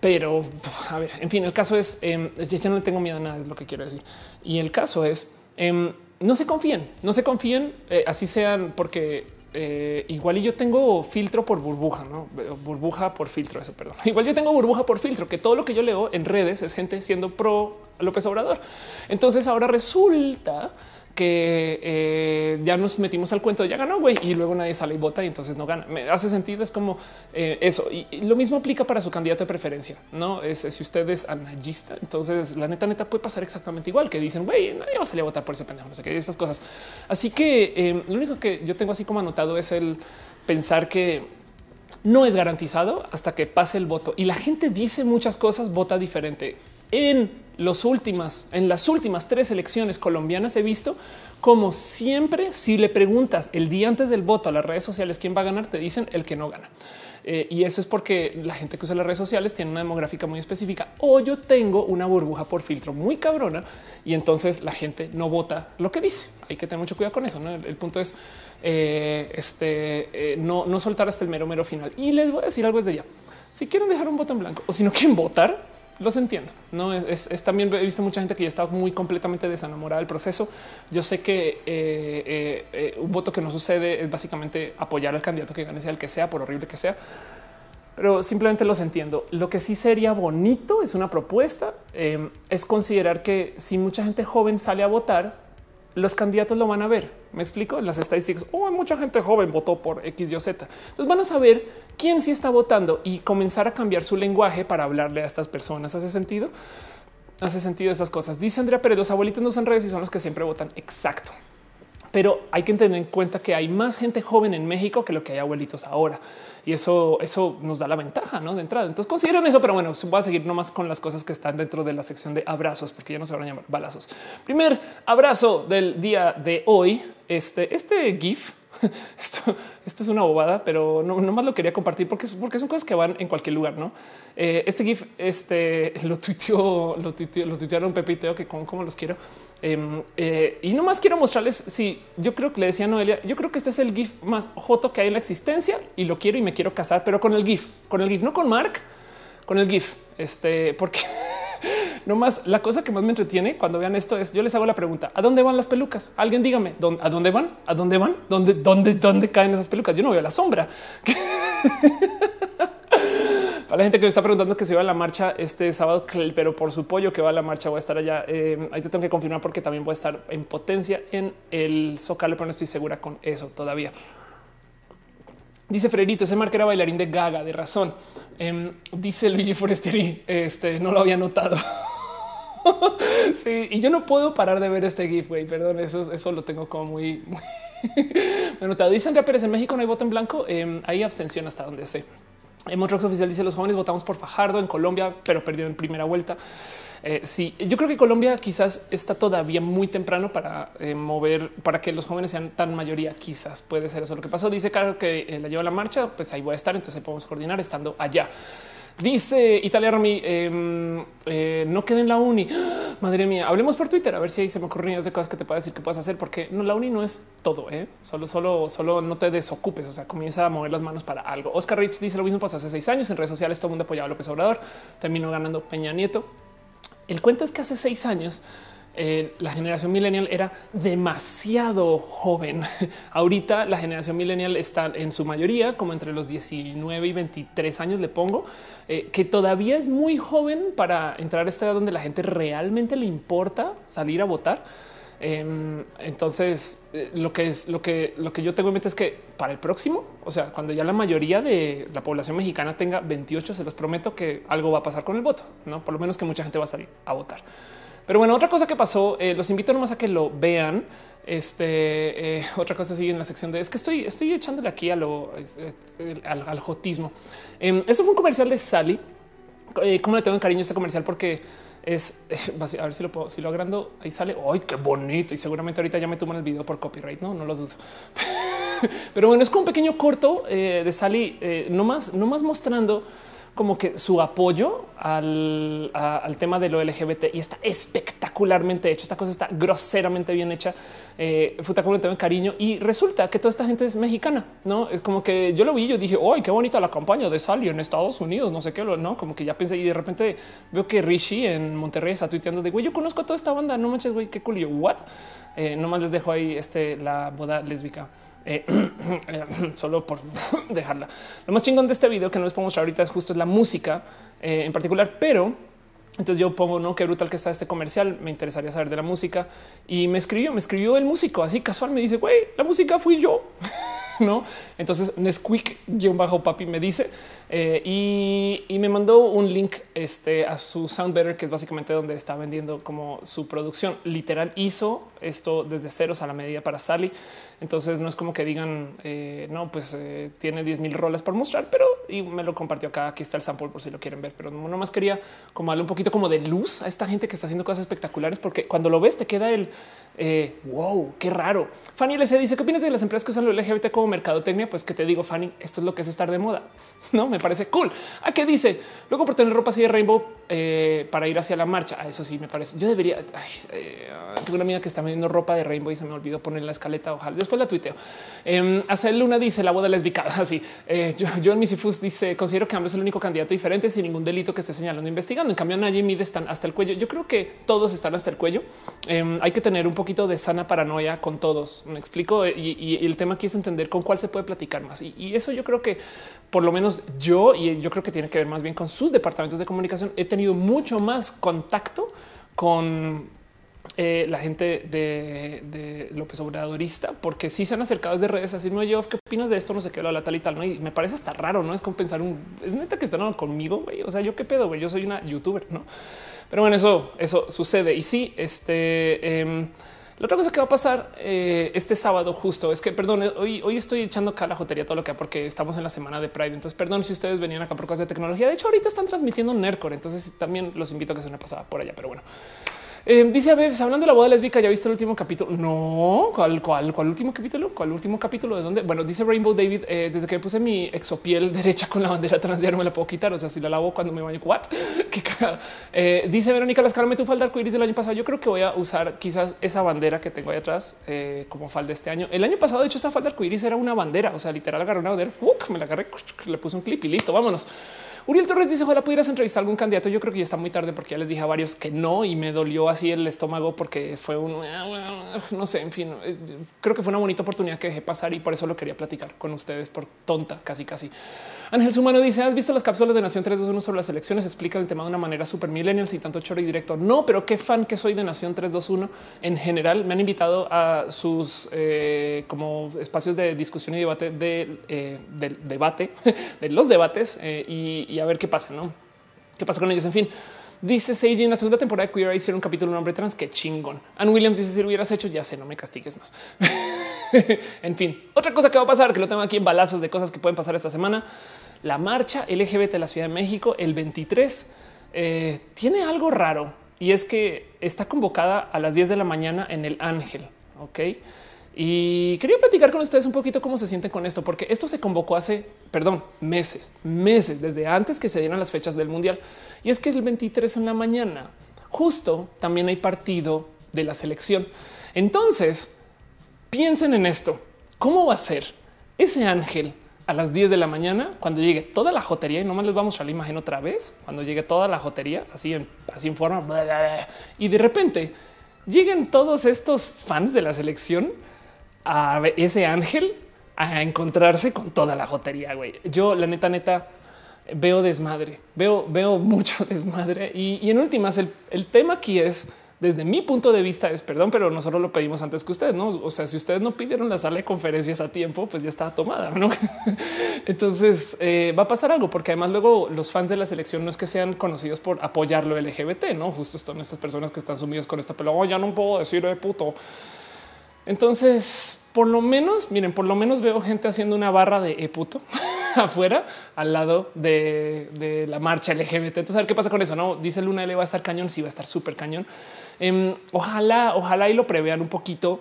Pero a ver, en fin, el caso es eh, ya no le tengo miedo a nada, es lo que quiero decir. Y el caso es em, no se confíen, no se confíen, eh, así sean, porque eh, igual y yo tengo filtro por burbuja, no burbuja por filtro. Eso, perdón. Igual yo tengo burbuja por filtro, que todo lo que yo leo en redes es gente siendo pro López Obrador. Entonces ahora resulta que eh, ya nos metimos al cuento, ya ganó, güey, y luego nadie sale y vota y entonces no gana. Me hace sentido, es como eh, eso. Y, lo mismo aplica para su candidato de preferencia, ¿no? Es si usted es anallista, entonces la neta neta puede pasar exactamente igual, que dicen, güey, nadie va a salir a votar por ese pendejo, no sé qué, esas cosas. Así que eh, lo único que yo tengo así como anotado es el pensar que no es garantizado hasta que pase el voto. Y la gente dice muchas cosas, vota diferente. En las últimas tres elecciones colombianas he visto como siempre, si le preguntas el día antes del voto a las redes sociales quién va a ganar, te dicen el que no gana. Eh, y eso es porque la gente que usa las redes sociales tiene una demográfica muy específica o yo tengo una burbuja por filtro muy cabrona y entonces la gente no vota lo que dice. Hay que tener mucho cuidado con eso. El, punto es eh, este, eh, no, no soltar hasta el mero mero final. Y les voy a decir algo desde ya. Si quieren dejar un voto en blanco o si no quieren votar, los entiendo. No es, también he visto mucha gente que ya está muy completamente desenamorada del proceso. Yo sé que eh, un voto que no sucede es básicamente apoyar al candidato que gane, sea el que sea, por horrible que sea pero simplemente los entiendo. Lo que sí sería bonito es una propuesta, em, es considerar que si mucha gente joven sale a votar, los candidatos lo van a ver. Me explico las estadísticas. Oh, mucha gente joven votó por X, Y, Z. Entonces van a saber quién sí está votando y comenzar a cambiar su lenguaje para hablarle a estas personas. ¿Hace sentido? Hace sentido esas cosas. Dice Andrea pero los abuelitos no usan redes y son los que siempre votan. Exacto. Pero hay que tener en cuenta que hay más gente joven en México que lo que hay abuelitos ahora. Y eso, eso nos da la ventaja ¿no? de entrada. Entonces consideren eso, pero bueno, voy a seguir nomás con las cosas que están dentro de la sección de abrazos, porque ya no se van a llamar balazos. Primer abrazo del día de hoy. Este, este GIF esto, esto es una bobada, pero no, más lo quería compartir porque, porque son cosas que van en cualquier lugar. No, eh, este GIF este, lo tuiteó, lo, tuiteó, lo tuitearon Pepiteo, que con cómo los quiero. Em, eh, y nomás quiero mostrarles si yo creo que le decía a Noelia, yo creo que este es el GIF más joto que hay en la existencia y lo quiero y me quiero casar, pero con el GIF, con el GIF, no con Mark, con el GIF. Este, porque no más la cosa que más me entretiene cuando vean esto es yo les hago la pregunta: ¿a dónde van las pelucas? Alguien dígame a dónde van, a dónde van, dónde, dónde, dónde caen esas pelucas. Yo no veo la sombra. Para la gente que me está preguntando que se va a la marcha este sábado, pero por su pollo que va a la marcha voy a estar allá. Eh, ahí te tengo que confirmar porque también voy a estar en potencia en el Zócalo, pero no estoy segura con eso todavía. Dice Frederito, ese marca era bailarín de Gaga, de razón. Em, dice Luigi Forestieri, este no lo había notado. sí, y yo no puedo parar de ver este GIF, güey. Perdón, eso, eso lo tengo como muy, muy notado. Dicen Pérez en México no hay voto en blanco. Em, hay abstención hasta donde sé. En Montrox oficial dice los jóvenes votamos por Fajardo en Colombia, pero perdió en primera vuelta. Eh, sí, yo creo que Colombia quizás está todavía muy temprano para eh, mover, para que los jóvenes sean tan mayoría. Quizás puede ser eso lo que pasó. Dice claro que eh, la lleva la marcha, pues ahí voy a estar. Entonces podemos coordinar estando allá. Dice Italia Rami, em, no quede en la uni. Madre mía, hablemos por Twitter a ver si ahí se me ocurren ideas de cosas que te pueda decir que puedas hacer, porque no, la uni no es todo. Solo, solo, solo no te desocupes. O sea, comienza a mover las manos para algo. Oscar Rich dice lo mismo pasó hace seis años en redes sociales. Todo el mundo apoyaba a López Obrador, terminó ganando Peña Nieto. El cuento es que hace seis años eh, la generación millennial era demasiado joven. Ahorita la generación millennial está en su mayoría como entre los 19 y 23 años, le pongo, eh, que todavía es muy joven para entrar a esta edad donde la gente realmente le importa salir a votar. Em, entonces, eh, lo que es lo que lo que yo tengo en mente es que para el próximo, o sea, cuando ya la mayoría de la población mexicana tenga 28, se los prometo que algo va a pasar con el voto, no por lo menos que mucha gente va a salir a votar. Pero bueno, otra cosa que pasó, eh, los invito nomás a que lo vean. Este eh, otra cosa sigue en la sección de es que estoy, estoy echándole aquí a lo al, jotismo. Eh, eso fue un comercial de Sally. ¿Cómo le tengo en cariño este comercial? Porque es a ver si lo puedo, si lo agrando, ahí sale. Ay, qué bonito. Y seguramente ahorita ya me toman el video por copyright. No, no lo dudo. Pero bueno, es como un pequeño corto eh, de Sally, eh, no más, no más mostrando como que su apoyo al, tema de lo LGBT y está espectacularmente hecho. Esta cosa está groseramente bien hecha. Eh, Futacolo en cariño y resulta que toda esta gente es mexicana. No es como que yo lo vi. Yo dije, ¡ay, qué bonita la campaña de Sally en Estados Unidos! No sé qué, no como que ya pensé y de repente veo que Rishi en Monterrey está tuiteando de güey. Yo conozco a toda esta banda. No manches, güey, qué cool. Yo, what? Eh, nomás les dejo ahí este, la boda lésbica. Eh, solo por dejarla. Lo más chingón de este video que no les puedo mostrar ahorita es justo la música eh, en particular, pero entonces yo pongo, no, qué brutal que está este comercial. Me interesaría saber de la música y me escribió, me escribió el músico así casual. Me dice, güey, la música fui yo. no? Entonces Nesquik guion bajo papi me dice eh, y, me mandó un link este, a su Sound Better, que es básicamente donde está vendiendo como su producción. Literal hizo esto desde ceros a la medida para Sally. Entonces no es como que digan, eh, no, pues eh, tiene 10 mil rolas por mostrar, pero y me lo compartió acá. Aquí está el sample por si lo quieren ver, pero no más quería como darle un poquito como de luz a esta gente que está haciendo cosas espectaculares, porque cuando lo ves te queda el wow, qué raro. Fanny LC dice: ¿Qué opinas de las empresas que usan lo LGBT como mercadotecnia? Pues que te digo, Fanny, esto es lo que es estar de moda. No me parece cool. ¿A qué dice? Luego por tener ropa así de rainbow eh, para ir hacia la marcha. A eso sí me parece. Yo debería. Eh, tengo una amiga que está vendiendo ropa de Rainbow y se me olvidó poner la escaleta. Ojalá después la tuiteo. Eh, Luna dice la boda lésbica. Así eh, yo, yo en Misifus dice considero que AMLO es el único candidato diferente sin ningún delito que esté señalando e investigando. En cambio, Najim Mide están hasta el cuello. Yo creo que todos están hasta el cuello. Em, hay que tener un poquito de sana paranoia con todos. Me explico. Y, y, el tema aquí es entender con cuál se puede platicar más. Y, eso yo creo que por lo menos yo, y yo creo que tiene que ver más bien con sus departamentos de comunicación, he tenido mucho más contacto con eh, la gente de, López Obradorista, porque sí se han acercado desde redes así, no, yo, ¿qué opinas de esto? No sé qué, la tal y tal, ¿no? Y me parece hasta raro, ¿no? Es como pensar un, es neta que están conmigo, güey, o sea, yo qué pedo, güey, yo soy una youtuber, ¿no? Pero bueno, eso, eso sucede. Y sí, este... Eh, la otra cosa que va a pasar eh, este sábado justo es que, perdón, hoy, hoy estoy echando acá la jotería todo lo que porque estamos en la semana de Pride. Entonces, perdón si ustedes venían acá por cosas de tecnología. De hecho, ahorita están transmitiendo Nercor. Entonces también los invito a que se una pasada por allá. Pero bueno, eh, dice a veces hablando de la boda lésbica, ya viste el último capítulo. No, cuál, cuál, cuál último capítulo? ¿Cuál último capítulo de dónde? Bueno, dice Rainbow David. Eh, desde que puse mi exopiel derecha con la bandera trans, ya no me la puedo quitar. O sea, si la lavo cuando me baño, what? Qué eh, dice Verónica Lascarme tu falda arcoíris del año pasado. Yo creo que voy a usar quizás esa bandera que tengo ahí atrás como falda este año. El año pasado, de hecho, esa falda arcoíris era una bandera. O sea, literal agarré una bandera, me la agarré, le puse un clip y listo. Vámonos. Uriel Torres dice: Ojalá pudieras entrevistar algún candidato. Yo creo que ya está muy tarde porque ya les dije a varios que no y me dolió así el estómago porque fue un no sé. En fin, eh, creo que fue una bonita oportunidad que dejé pasar y por eso lo quería platicar con ustedes por tonta, casi, casi. Ángel Sumano dice: ¿Has visto las cápsulas de Nación 321 sobre las elecciones? Explica el tema de una manera super millennial y tanto choro y directo. No, pero qué fan que soy de Nación 321 en general. Me han invitado a sus eh, como espacios de discusión y debate de, eh, del debate, de los debates eh, y, a ver qué pasa, no? ¿Qué pasa con ellos? En fin, Dice Seiji en la segunda temporada de Queer hicieron un capítulo un hombre trans. Qué chingón. Ann Williams dice si lo hubieras hecho, ya sé, no me castigues más. en fin, otra cosa que va a pasar, que lo tengo aquí en balazos de cosas que pueden pasar esta semana. La marcha LGBT de la Ciudad de México, el 23, eh, tiene algo raro y es que está convocada a las 10 de la mañana en el Ángel. Ok. Y quería platicar con ustedes un poquito cómo se sienten con esto, porque esto se convocó hace, perdón, meses, meses, desde antes que se dieran las fechas del Mundial. Y es que es el 23 en la mañana. Justo también hay partido de la selección. Entonces, piensen en esto. ¿Cómo va a ser ese ángel a las 10 de la mañana cuando llegue toda la jotería? Y nomás les vamos a la imagen otra vez. Cuando llegue toda la jotería, así en, así en forma. Y de repente lleguen todos estos fans de la selección a ese ángel a encontrarse con toda la jotería. Güey, yo la neta, neta, veo desmadre, veo, veo mucho desmadre y, y en últimas el, el, tema aquí es desde mi punto de vista es perdón, pero nosotros lo pedimos antes que ustedes, no? O sea, si ustedes no pidieron la sala de conferencias a tiempo, pues ya estaba tomada. ¿no? Entonces eh, va a pasar algo, porque además luego los fans de la selección no es que sean conocidos por apoyar lo LGBT, no? Justo son estas personas que están sumidos con esta pelota. Oh, ya no puedo decir de puto. Entonces, por lo menos, miren, por lo menos veo gente haciendo una barra de e puto afuera al lado de, de, la marcha LGBT. Entonces, a ver qué pasa con eso. No dice Luna L va a estar cañón. Sí, va a estar súper cañón. Eh, ojalá, ojalá y lo prevean un poquito,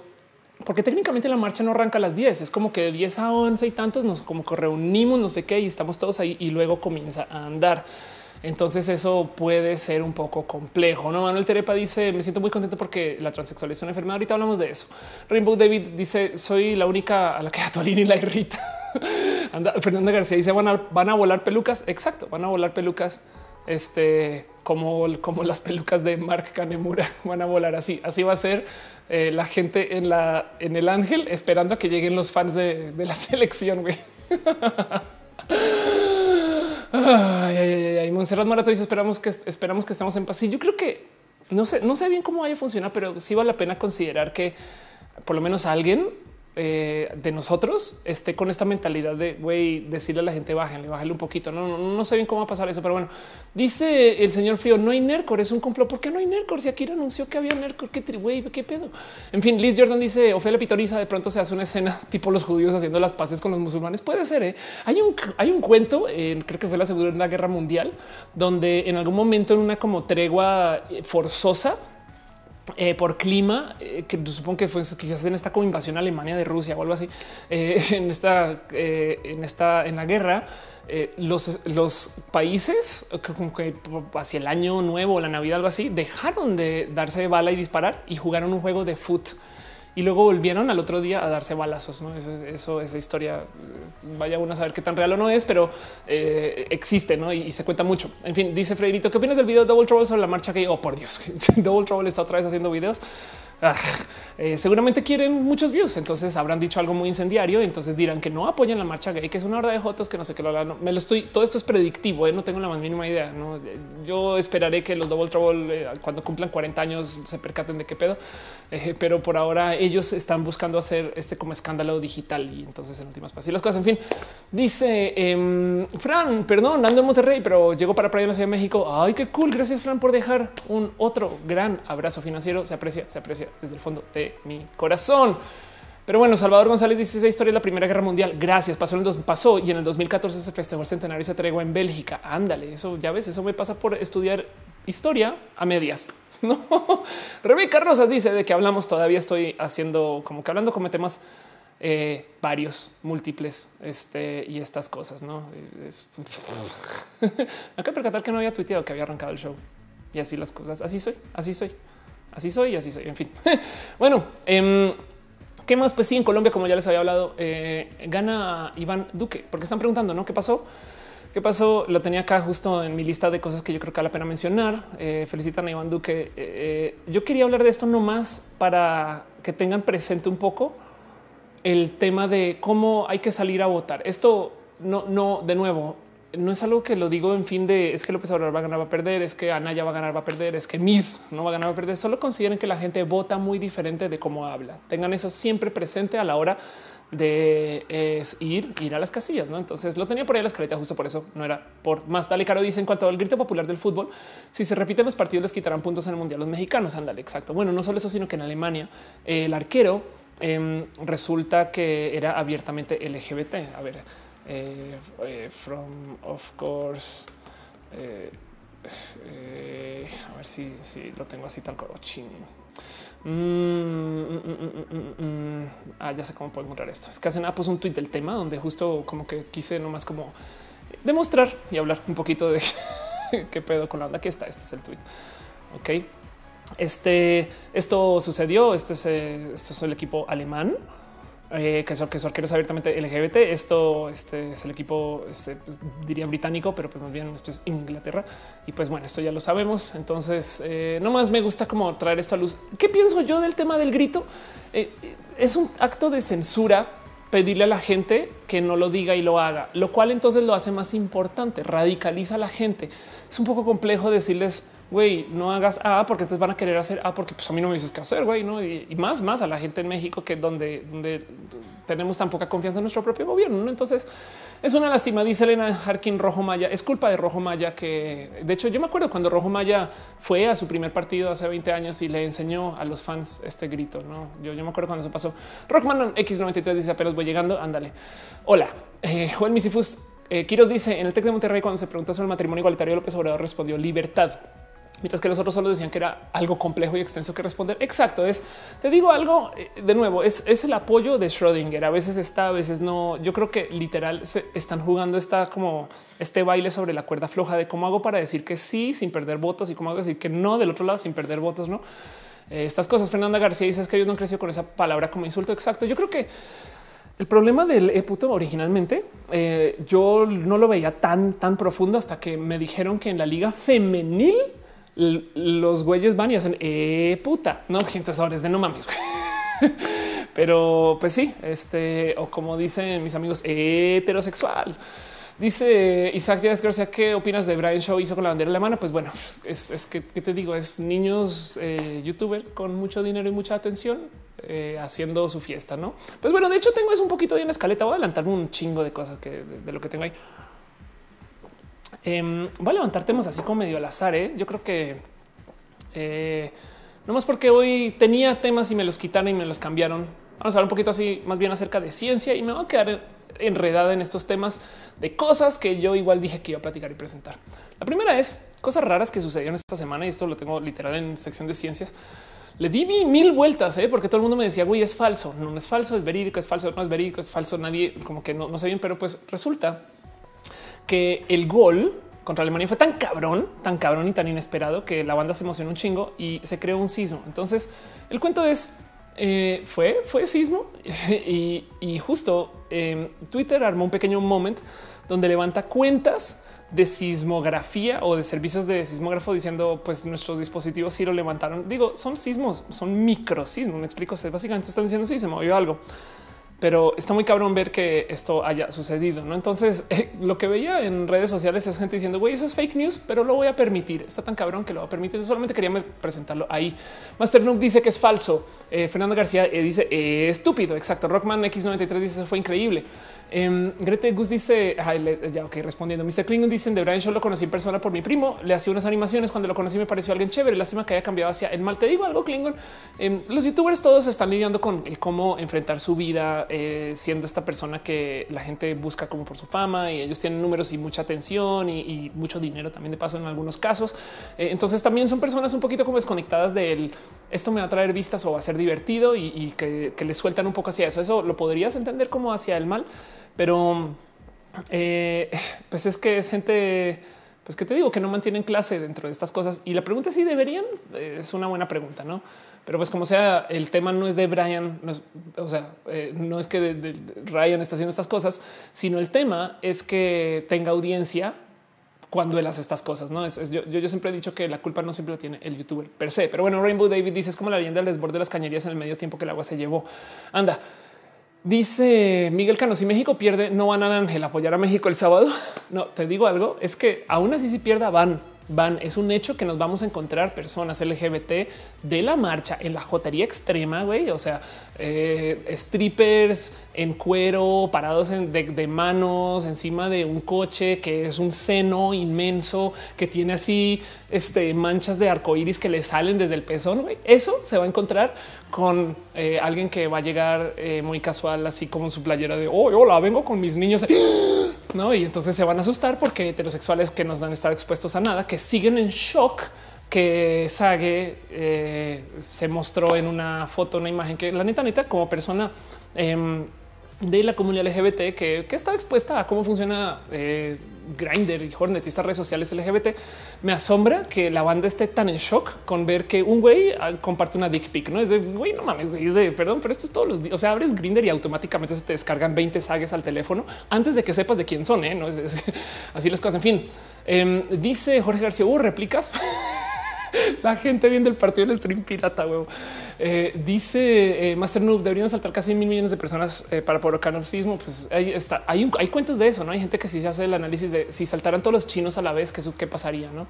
porque técnicamente la marcha no arranca a las 10. Es como que de 10 a 11 y tantos nos como reunimos, no sé qué, y estamos todos ahí y luego comienza a andar. Entonces eso puede ser un poco complejo. No, Manuel Terepa dice me siento muy contento porque la transexualidad es una enfermedad. Ahorita hablamos de eso. Rainbow David dice soy la única a la que Atualini la irrita. Anda, Fernanda García dice van a, van a volar pelucas. Exacto, van a volar pelucas. Este como, las pelucas de Mark Kanemura van a volar así. Así va a ser eh, la gente en la en el ángel esperando a que lleguen los fans de, de la selección. Güey. Ay, ay, ay, Marato dice esperamos que esperamos que estemos en paz. Y yo creo que no sé, no sé bien cómo vaya a funcionar, pero sí vale la pena considerar que por lo menos alguien eh, de nosotros esté con esta mentalidad de güey, decirle a la gente bájenle, bájale un poquito. No, no, no, sé bien cómo va a pasar eso, pero bueno, dice el señor Frío: no hay Nercor, es un complot. ¿Por qué no hay Nercor? Si aquí anunció que había Nercor, qué güey, qué pedo. En fin, Liz Jordan dice: Ofelia Pitoriza de pronto se hace una escena tipo los judíos haciendo las paces con los musulmanes. Puede ser. ¿eh? Hay un, hay un cuento, eh, creo que fue la Segunda Guerra Mundial, donde en algún momento en una como tregua forzosa, eh, por clima, eh, que supongo que fue quizás en esta invasión Alemania de Rusia o algo así, eh, en esta, en esta, en la guerra, los, los países como que hacia el año nuevo, la Navidad, algo así, dejaron de darse bala y disparar y jugaron un juego de foot y luego volvieron al otro día a darse balazos. ¿no? Eso, eso esa historia, vaya uno a saber qué tan real o no es, pero eh, existe ¿no? y, se cuenta mucho. En fin, dice Freirito, ¿qué opinas del video Double Trouble sobre la marcha que oh por Dios, Double Trouble está otra vez haciendo videos. Ah, eh, seguramente quieren muchos views, entonces habrán dicho algo muy incendiario, entonces dirán que no apoyan la marcha gay, que es una horda de jotos, que no sé qué lo Me lo estoy, todo esto es predictivo, ¿eh? no tengo la más mínima idea. ¿no? Yo esperaré que los Double Trouble eh, cuando cumplan 40 años se percaten de qué pedo, pero por ahora ellos están buscando hacer este como escándalo digital y entonces en últimas pasas y las cosas. En fin, dice em, Fran, perdón, ando en Monterrey, pero llegó para Playa en la Ciudad de México. Ay, qué cool. Gracias, Fran, por dejar un otro gran abrazo financiero. Se aprecia, se aprecia desde el fondo de mi corazón. Pero bueno, Salvador González dice esa historia de la Primera Guerra Mundial. Gracias. Pasó en el dos, pasó y en el 2014 se festejó el centenario y se tregua en Bélgica. Ándale, eso ya ves, eso me pasa por estudiar historia a medias. No, Rebeca Rosas dice de que hablamos. Todavía estoy haciendo como que hablando como temas eh, varios, múltiples este, y estas cosas. No es... acá percatar que no había tuiteado que había arrancado el show y así las cosas. Así soy, así soy. Así soy, así soy. En fin, bueno, eh, ¿qué más? Pues sí, en Colombia, como ya les había hablado, eh, gana Iván Duque, porque están preguntando, ¿no? ¿Qué pasó? ¿Qué pasó? Lo tenía acá justo en mi lista de cosas que yo creo que vale la pena mencionar. Eh, felicitan a Iván Duque. Eh, yo quería hablar de esto nomás para que tengan presente un poco el tema de cómo hay que salir a votar. Esto no, no, de nuevo, no es algo que lo digo en fin de es que López Obrador va a ganar, va a perder, es que Anaya va a ganar, va a perder, es que Mid no va a ganar, va a perder. Solo consideren que la gente vota muy diferente de cómo habla. Tengan eso siempre presente a la hora de ir, ir a las casillas. ¿no? Entonces lo tenía por ahí la escaleta, justo por eso no era por más. Dale, Caro dice en cuanto al grito popular del fútbol, si se repiten los partidos, les quitarán puntos en el mundial los mexicanos. Ándale, exacto. Bueno, no solo eso, sino que en Alemania el arquero em, resulta que era abiertamente LGBT. A ver, eh, eh, from of course. Eh, a ver si, si, lo tengo así tal cual. Oh, mm, mm, mm, ah, ya sé cómo puedo encontrar esto. Es que hacen ah, pues un tweet del tema donde justo como que quise nomás como demostrar y hablar un poquito de qué pedo con la onda que está. Este es el tweet. Ok. Este, esto sucedió. Este es, esto es el equipo alemán eh, que, son, que arqueros abiertamente LGBT. Esto este es el equipo, este, pues, diría británico, pero pues más bien esto es Inglaterra. Y pues bueno, esto ya lo sabemos. Entonces, eh, no más me gusta como traer esto a luz. ¿Qué pienso yo del tema del grito? Eh, es un acto de censura pedirle a la gente que no lo diga y lo haga, lo cual entonces lo hace más importante, radicaliza a la gente. Es un poco complejo decirles güey, no hagas A porque entonces van a querer hacer A porque pues a mí no me dices qué hacer, güey, ¿no? Y, más, más a la gente en México que donde, donde tenemos tan poca confianza en nuestro propio gobierno, ¿no? Entonces es una lástima, dice Elena Harkin Rojo Maya, es culpa de Rojo Maya que, de hecho yo me acuerdo cuando Rojo Maya fue a su primer partido hace 20 años y le enseñó a los fans este grito, ¿no? Yo, yo me acuerdo cuando eso pasó. Rockman X93 dice apenas voy llegando, ándale. Hola, eh, Juan Misifus. Eh, Quiros dice en el TEC de Monterrey cuando se preguntó sobre el matrimonio igualitario López Obrador respondió libertad mientras que los otros solo decían que era algo complejo y extenso que responder. Exacto, es, te digo algo, eh, de nuevo, es, es el apoyo de Schrödinger, a veces está, a veces no, yo creo que literal se están jugando esta como este baile sobre la cuerda floja de cómo hago para decir que sí sin perder votos y cómo hago decir que no del otro lado sin perder votos, ¿no? Eh, estas cosas, Fernanda García dice que yo no creció con esa palabra como insulto, exacto, yo creo que el problema del puto originalmente eh, yo no lo veía tan, tan profundo hasta que me dijeron que en la liga femenil los güeyes van y hacen eh, puta, no entonces de no mames. Pero pues sí, este o como dicen mis amigos heterosexual. Dice Isaac García, ¿qué opinas de Brian Show hizo con la bandera alemana? Pues bueno, es, que te digo, es niños eh, youtuber con mucho dinero y mucha atención eh, haciendo su fiesta, no? Pues bueno, de hecho tengo eso un poquito en la escaleta. Voy a adelantarme un chingo de cosas que de lo que tengo ahí. Em, voy a levantar temas así como medio al azar. ¿eh? Yo creo que eh, no más porque hoy tenía temas y me los quitaron y me los cambiaron. Vamos a hablar un poquito así, más bien acerca de ciencia y me voy a quedar enredada en estos temas de cosas que yo igual dije que iba a platicar y presentar. La primera es cosas raras que sucedieron esta semana y esto lo tengo literal en sección de ciencias. Le di mil vueltas ¿eh? porque todo el mundo me decía, güey, es falso, no, es falso, es verídico, es falso, no es verídico, es falso. Nadie como que no sé bien, pero pues resulta que el gol contra Alemania fue tan cabrón, tan cabrón y tan inesperado que la banda se emocionó un chingo y se creó un sismo. Entonces el cuento es eh, fue, fue sismo y, justo em, Twitter armó un pequeño moment donde levanta cuentas de sismografía o de servicios de sismógrafo diciendo pues nuestros dispositivos sí lo levantaron. Digo, son sismos, son micro sismos. Me explico. Básicamente están diciendo sí se movió algo pero está muy cabrón ver que esto haya sucedido. No, entonces lo que veía en redes sociales es gente diciendo güey, eso es fake news, pero lo voy a permitir. Está tan cabrón que lo va a permitir. solamente quería presentarlo ahí. Master Noob dice que es falso. Eh, Fernando García eh, dice estúpido. Exacto. Rockman X93 dice eso fue increíble. Um, Grete Gus dice, ya ok, respondiendo. Mr. Klingon dicen de Brian yo lo conocí en persona por mi primo. Le hacía unas animaciones. Cuando lo conocí me pareció alguien chévere. Lástima que haya cambiado hacia el mal. Te digo algo, Klingon. Em, los youtubers todos están lidiando con el cómo enfrentar su vida eh, siendo esta persona que la gente busca como por su fama y ellos tienen números y mucha atención y, mucho dinero también de paso en algunos casos. Eh, entonces también son personas un poquito como desconectadas del esto me va a traer vistas o va a ser divertido y, que, que les sueltan un poco hacia eso. Eso lo podrías entender como hacia el mal pero eh, pues es que es gente, pues que te digo que no mantienen clase dentro de estas cosas. Y la pregunta es si deberían, eh, es una buena pregunta, no? Pero pues como sea, el tema no es de Brian, o sea, eh, no es que Ryan está haciendo estas cosas, sino el tema es que tenga audiencia cuando él hace estas cosas. No es, yo, yo, siempre he dicho que la culpa no siempre la tiene el youtuber per se, pero bueno, Rainbow David dice es como la leyenda del desborde de las cañerías en el medio tiempo que el agua se llevó. Anda, Dice Miguel Cano, si México pierde, no van a Ángel apoyar a México el sábado. No, te digo algo, es que aún así si pierda van, van. Es un hecho que nos vamos a encontrar personas LGBT de la marcha en la jotería extrema, güey. O sea, eh, strippers en cuero, parados de, manos encima de un coche que es un seno inmenso que tiene así este, manchas de arcoíris que le salen desde el pezón. Eso se va a encontrar con eh, alguien que va a llegar eh, muy casual, así como su playera de oh, hola, vengo con mis niños. No, y entonces se van a asustar porque heterosexuales que nos dan estar expuestos a nada, que siguen en shock que Sage eh, se mostró en una foto, una imagen que la neta, neta, como persona em, de la comunidad LGBT que, está expuesta a cómo funciona eh, Grindr y Hornet y estas redes sociales LGBT, me asombra que la banda esté tan en shock con ver que un güey ah, comparte una dick pic. No es de güey, no mames, güey, es de perdón, pero esto es todos los días. O sea, abres Grindr y automáticamente se te descargan 20 sagues al teléfono antes de que sepas de quién son. ¿eh? ¿No? así las cosas. En fin, em, dice Jorge García, hubo réplicas. La gente viendo el partido del stream pirata, huevo. Eh, dice eh, Master Noob, deberían saltar casi mil millones de personas eh, para provocar un sismo. Pues ahí está. Hay, hay cuentos de eso, no hay gente que si se hace el análisis de si saltaran todos los chinos a la vez, que qué pasaría, no?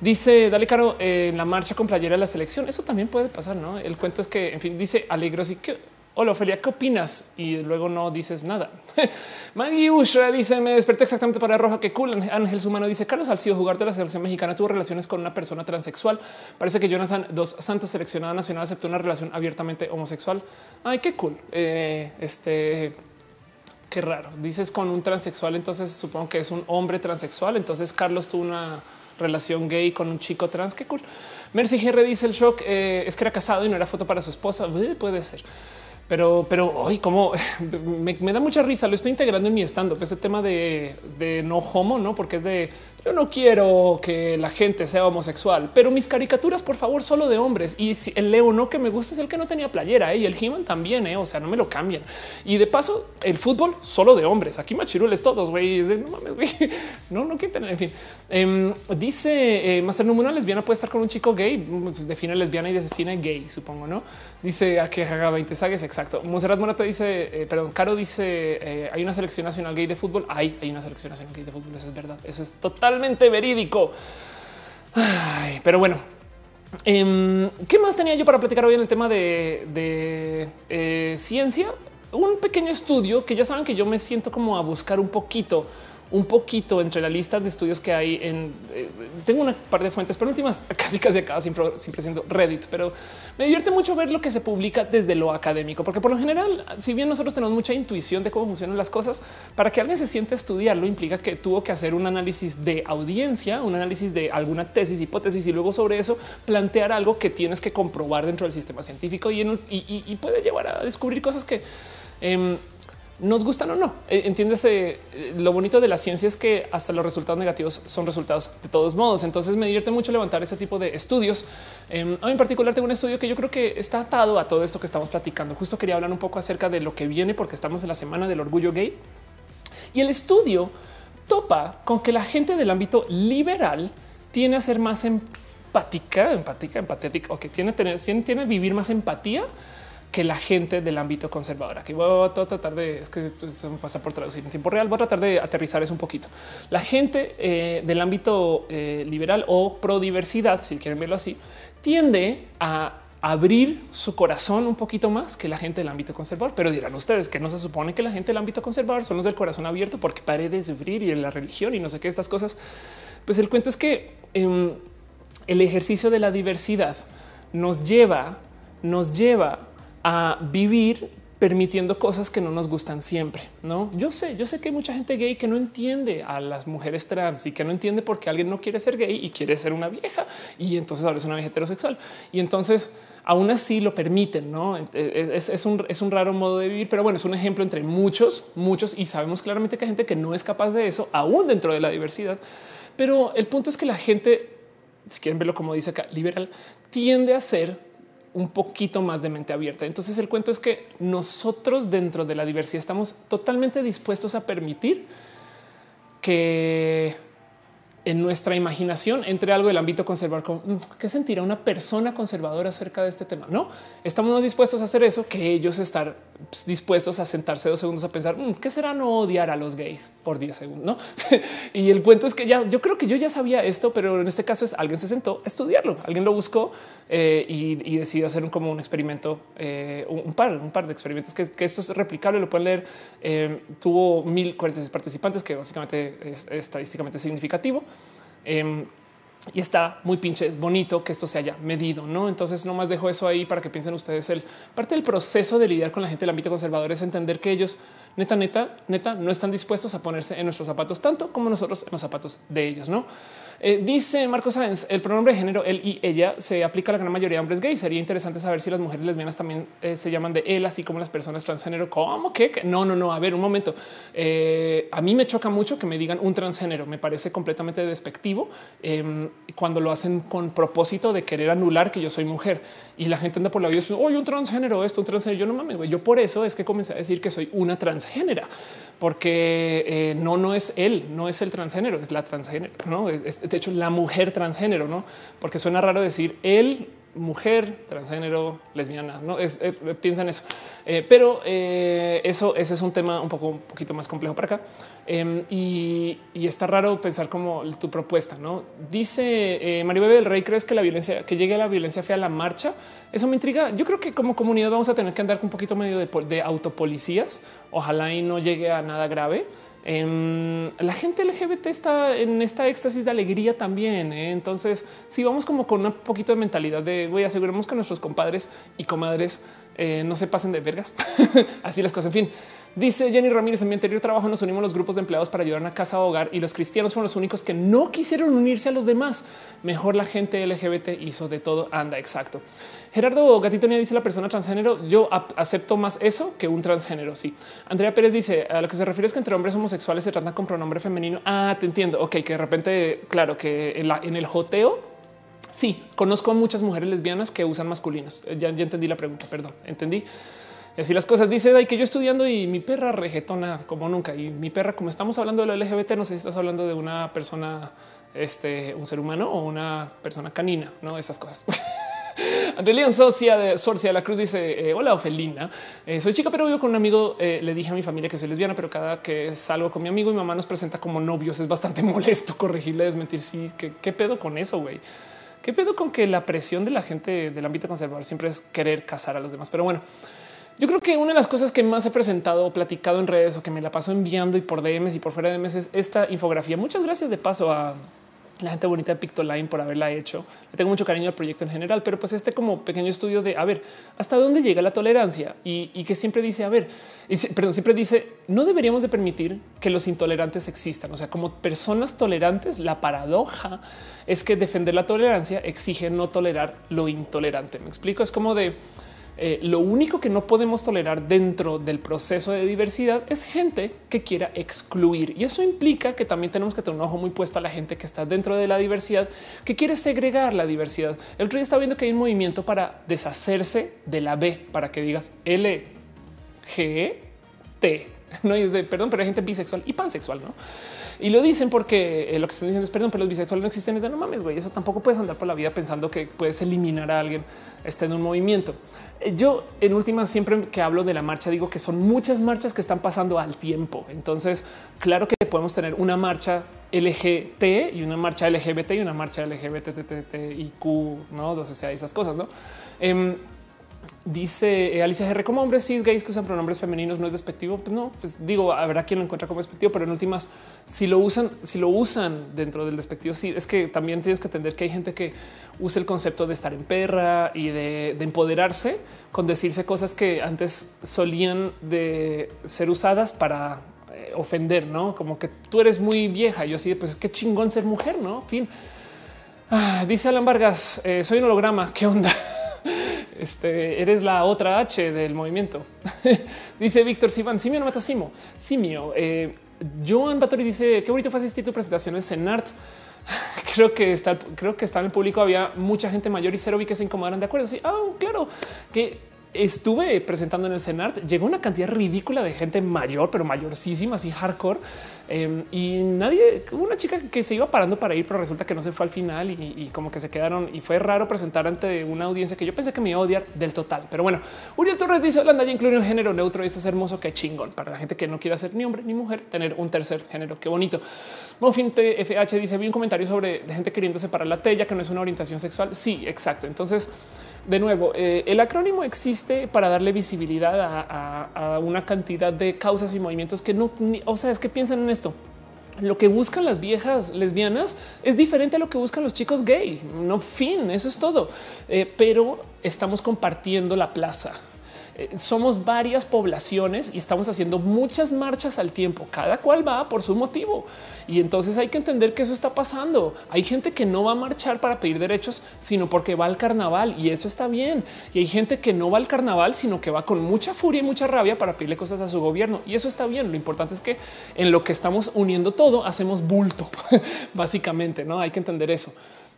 Dice Dale Caro en la marcha con playera de la selección. Eso también puede pasar, no? El cuento es que, en fin, dice Alegros y que Hola, Ophelia, ¿qué opinas? Y luego no dices nada. Maggie Ushra dice: Me desperté exactamente para Roja. Qué cool. Ángel Sumano dice: Carlos Alcido, jugar de la selección mexicana, tuvo relaciones con una persona transexual. Parece que Jonathan Dos Santos, seleccionada nacional, aceptó una relación abiertamente homosexual. Ay, qué cool. Eh, este qué raro. Dices con un transexual, entonces supongo que es un hombre transexual. Entonces Carlos tuvo una relación gay con un chico trans. Qué cool. Mercy GR dice el shock eh, es que era casado y no era foto para su esposa. puede ser. Pero, pero hoy como me, da mucha risa, lo estoy integrando en mi stand up, ese tema de no homo, no? Porque es de yo no quiero que la gente sea homosexual, pero mis caricaturas, por favor, solo de hombres. Y si el Leo no que me gusta es el que no tenía playera ¿eh? y el He-Man también. ¿eh? O sea, no me lo cambian. Y de paso, el fútbol solo de hombres. Aquí machirules todos, güey. No mames, güey. No, no quieren. En fin, em, dice eh, Master Número lesbiana puede estar con un chico gay. Define lesbiana y define gay, supongo, no? Dice a que haga 20 sagues. Exacto. Monserrat Morata dice, eh, perdón, Caro dice hay una selección nacional gay de fútbol. Hay, hay una selección nacional gay de fútbol. Eso es verdad. Eso es total totalmente verídico. pero bueno, em, ¿qué más tenía yo para platicar hoy en el tema de, eh, ciencia? Un pequeño estudio que ya saben que yo me siento como a buscar un poquito un poquito entre la lista de estudios que hay en eh, tengo una par de fuentes, pero últimas casi casi acá siempre, siempre siendo Reddit, pero me divierte mucho ver lo que se publica desde lo académico, porque por lo general, si bien nosotros tenemos mucha intuición de cómo funcionan las cosas, para que alguien se siente a estudiarlo implica que tuvo que hacer un análisis de audiencia, un análisis de alguna tesis, hipótesis y luego sobre eso plantear algo que tienes que comprobar dentro del sistema científico y, puede llevar a descubrir cosas que em, nos gustan o no. Eh, entiéndese, eh, lo bonito de la ciencia es que hasta los resultados negativos son resultados de todos modos. Entonces me divierte mucho levantar ese tipo de estudios. Em, en particular tengo un estudio que yo creo que está atado a todo esto que estamos platicando. Justo quería hablar un poco acerca de lo que viene porque estamos en la semana del orgullo gay. Y el estudio topa con que la gente del ámbito liberal tiene a ser más empática, empática, empatética o que tiene tener, tiene vivir más empatía que la gente del ámbito conservador. Aquí voy a tratar de, es que esto me pasa por traducir en tiempo real, voy a tratar de aterrizar eso un poquito. La gente eh, del ámbito eh, liberal o pro diversidad, si quieren verlo así, tiende a abrir su corazón un poquito más que la gente del ámbito conservador. Pero dirán ustedes que no se supone que la gente del ámbito conservador son los del corazón abierto porque paredes de sufrir y en la religión y no sé qué estas cosas. Pues el cuento es que em, el ejercicio de la diversidad nos lleva, nos lleva a vivir permitiendo cosas que no nos gustan siempre. No, yo sé, yo sé que hay mucha gente gay que no entiende a las mujeres trans y que no entiende por qué alguien no quiere ser gay y quiere ser una vieja y entonces ahora es una vieja heterosexual y entonces aún así lo permiten. No es, un, es un raro modo de vivir, pero bueno, es un ejemplo entre muchos, muchos y sabemos claramente que hay gente que no es capaz de eso, aún dentro de la diversidad. Pero el punto es que la gente, si quieren verlo como dice acá, liberal, tiende a ser un poquito más de mente abierta. Entonces el cuento es que nosotros dentro de la diversidad estamos totalmente dispuestos a permitir que en nuestra imaginación entre algo del ámbito conservador. Como, mm, ¿Qué sentirá una persona conservadora acerca de este tema? No estamos dispuestos a hacer eso que ellos estar pues, dispuestos a sentarse dos segundos a pensar mm, qué será no odiar a los gays por 10 segundos. ¿no? y el cuento es que ya yo creo que yo ya sabía esto, pero en este caso es alguien se sentó a estudiarlo, alguien lo buscó eh, y, decidió hacer un, como un experimento, eh, un par, un par de experimentos que, esto es replicable, lo pueden leer. Eh, tuvo 1046 participantes, que básicamente es estadísticamente significativo. Em, y está muy pinche bonito que esto se haya medido, no? Entonces, no más dejo eso ahí para que piensen ustedes. El parte del proceso de lidiar con la gente del ámbito conservador es entender que ellos neta, neta, neta, no están dispuestos a ponerse en nuestros zapatos tanto como nosotros en los zapatos de ellos, no? Eh, dice Marco Sáenz, el pronombre de género él y ella se aplica a la gran mayoría de hombres gays. Sería interesante saber si las mujeres lesbianas también eh, se llaman de él, así como las personas transgénero. ¿Cómo que? No, no, no. A ver, un momento. Eh, a mí me choca mucho que me digan un transgénero. Me parece completamente despectivo em, cuando lo hacen con propósito de querer anular que yo soy mujer y la gente anda por la vida. Oye, un transgénero, esto, un transgénero. Yo no mames. Yo por eso es que comencé a decir que soy una transgénera porque eh, no, no es él, no es el transgénero, es la transgénero. No, es, de hecho, la mujer transgénero, no, porque suena raro decir él mujer, transgénero, lesbiana. No es, eh, piensa en eso, eh, pero eh, eso ese es un tema un poco un poquito más complejo para acá em, y, está raro pensar como tu propuesta. No dice Maribel del Rey, crees que la violencia que llegue la violencia fea a la marcha? Eso me intriga. Yo creo que como comunidad vamos a tener que andar con un poquito medio de, autopolicías. Ojalá y no llegue a nada grave. Em, la gente LGBT está en esta éxtasis de alegría también. ¿eh? Entonces, si vamos como con un poquito de mentalidad de voy, aseguremos que nuestros compadres y comadres eh, no se pasen de vergas. Así las cosas. En fin, dice Jenny Ramírez en mi anterior trabajo nos unimos los grupos de empleados para ayudar a casa o hogar y los cristianos fueron los únicos que no quisieron unirse a los demás. Mejor la gente LGBT hizo de todo. Anda, exacto. Gerardo Gatito dice la persona transgénero. Yo acepto más eso que un transgénero. Sí. Andrea Pérez dice a lo que se refiere es que entre hombres homosexuales se tratan con pronombre femenino. Ah, te entiendo. Ok, que de repente, claro que en, en el joteo Sí, conozco a muchas mujeres lesbianas que usan masculinos. Ya, entendí la pregunta, perdón, entendí. Y así las cosas. Dice Dai que yo estudiando y mi perra regetona como nunca. Y mi perra, como estamos hablando de lo LGBT, no sé si estás hablando de una persona, este, un ser humano o una persona canina, no esas cosas. Andrelian Socia de Sorcia de la Cruz dice: eh, Hola, Ofelina. Eh, soy chica, pero vivo con un amigo. Eh, le dije a mi familia que soy lesbiana, pero cada que salgo con mi amigo, mi mamá nos presenta como novios. Es bastante molesto corregirle, desmentir. Sí, ¿qué, qué pedo con eso, güey? ¿Qué pedo con que la presión de la gente del ámbito conservador siempre es querer casar a los demás? Pero bueno, yo creo que una de las cosas que más he presentado o platicado en redes o que me la paso enviando y por DMs y por fuera de DMs es esta infografía. Muchas gracias de paso a la gente bonita de Pictoline por haberla hecho. Le tengo mucho cariño al proyecto en general, pero pues este como pequeño estudio de a ver hasta dónde llega la tolerancia y, que siempre dice a ver, perdón, siempre dice no deberíamos de permitir que los intolerantes existan. O sea, como personas tolerantes, la paradoja es que defender la tolerancia exige no tolerar lo intolerante. Me explico. Es como de Eh, lo único que no podemos tolerar dentro del proceso de diversidad es gente que quiera excluir. Y eso implica que también tenemos que tener un ojo muy puesto a la gente que está dentro de la diversidad, que quiere segregar la diversidad. El otro está viendo que hay un movimiento para deshacerse de la B, para que digas L, G, T. No es de perdón, pero hay gente bisexual y pansexual, no? Y lo dicen porque eh, lo que están diciendo es perdón, pero los bisexuales no existen. Es de no mames, güey. Eso tampoco puedes andar por la vida pensando que puedes eliminar a alguien está en un movimiento. Yo en última siempre que hablo de la marcha digo que son muchas marchas que están pasando al tiempo. Entonces, claro que podemos tener una marcha LGT y una marcha LGBT y una marcha LGBTTIQ, no, entonces sea esas cosas, no? Em, Dice eh, Alicia GR como hombres cis gays que usan pronombres femeninos no es despectivo. Pues no, pues digo, habrá quien lo encuentra como despectivo, pero en últimas, si lo usan, si lo usan dentro del despectivo, sí es que también tienes que entender que hay gente que usa el concepto de estar en perra y de, empoderarse con decirse cosas que antes solían de ser usadas para eh, ofender, no como que tú eres muy vieja. Yo así, pues qué chingón ser mujer, no? fin. Ah, dice Alan Vargas, eh, soy un holograma. ¿Qué onda? Este eres la otra H del movimiento. dice Víctor Sivan, simio no mata simo. Simio. Eh, Joan Batori dice qué bonito fue asistir tu presentación en Senart. Creo que está, creo que está en el público. Había mucha gente mayor y cero vi que se incomodaron de acuerdo. Sí, ah, claro que estuve presentando en el CENART, llegó una cantidad ridícula de gente mayor, pero mayorcísima, así hardcore. Em, y nadie, una chica que se iba parando para ir, pero resulta que no se fue al final y, como que se quedaron. Y fue raro presentar ante una audiencia que yo pensé que me iba a odiar del total. Pero bueno, Uriel Torres dice: Holanda ya incluye un género neutro y eso es hermoso. Qué chingón para la gente que no quiera ser ni hombre ni mujer, tener un tercer género. Qué bonito. Mofin TFH dice: Vi un comentario sobre gente queriendo separar la tella, que no es una orientación sexual. Sí, exacto. Entonces, de nuevo, eh, el acrónimo existe para darle visibilidad a, una cantidad de causas y movimientos que no, o sea, es que piensan en esto. Lo que buscan las viejas lesbianas es diferente a lo que buscan los chicos gay. No fin, eso es todo. Eh, pero estamos compartiendo la plaza. Eh, somos varias poblaciones y estamos haciendo muchas marchas al tiempo, cada cual va por su motivo. Y entonces hay que entender que eso está pasando. Hay gente que no va a marchar para pedir derechos, sino porque va al carnaval y eso está bien. Y hay gente que no va al carnaval, sino que va con mucha furia y mucha rabia para pedirle cosas a su gobierno. Y eso está bien. Lo importante es que en lo que estamos uniendo todo, hacemos bulto, básicamente. No hay que entender eso.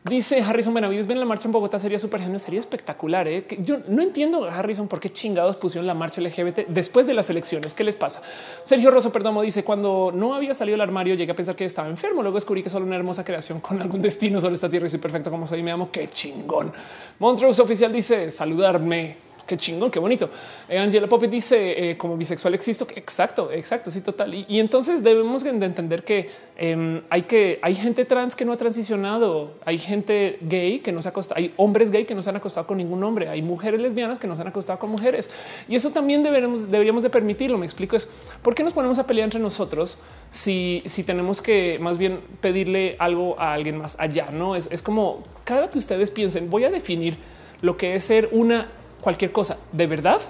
Dice Harrison Benavides, ven la marcha en Bogotá, sería súper genial, sería espectacular. ¿eh? Yo no entiendo, Harrison, por qué chingados pusieron la marcha LGBT después de las elecciones. ¿Qué les pasa? Sergio Rosso Perdomo dice, cuando no había salido del armario, llegué a pensar que estaba enfermo. Luego descubrí que solo una hermosa creación con algún destino sobre esta tierra y soy perfecto como soy. Me amo. Qué chingón. Montrose Oficial dice, saludarme. Qué chingón, qué bonito. Eh, Angela Poppet dice eh, como bisexual existo. Exacto, exacto. Sí, total. Y, entonces debemos de entender que em, hay que hay gente trans que no ha transicionado. Hay gente gay que no se ha acostado. Hay hombres gay que no se han acostado con ningún hombre. Hay mujeres lesbianas que no se han acostado con mujeres. Y eso también deberíamos de permitirlo. Me explico es por qué nos ponemos a pelear entre nosotros si, si tenemos que más bien pedirle algo a alguien más allá. No es, es como cada que ustedes piensen, voy a definir lo que es ser una cualquier cosa. De verdad,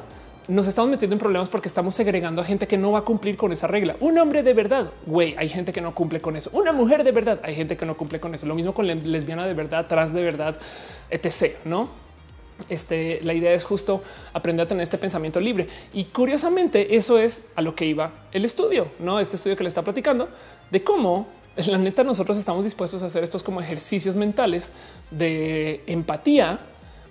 nos estamos metiendo en problemas porque estamos segregando a gente que no va a cumplir con esa regla. Un hombre de verdad, güey, hay gente que no cumple con eso. Una mujer de verdad, hay gente que no cumple con eso. Lo mismo con lesbiana de verdad, trans de verdad, etc. No? Este, la idea es justo aprender a tener este pensamiento libre. Y curiosamente, eso es a lo que iba el estudio, no este estudio que le está platicando de cómo la neta nosotros estamos dispuestos a hacer estos como ejercicios mentales de empatía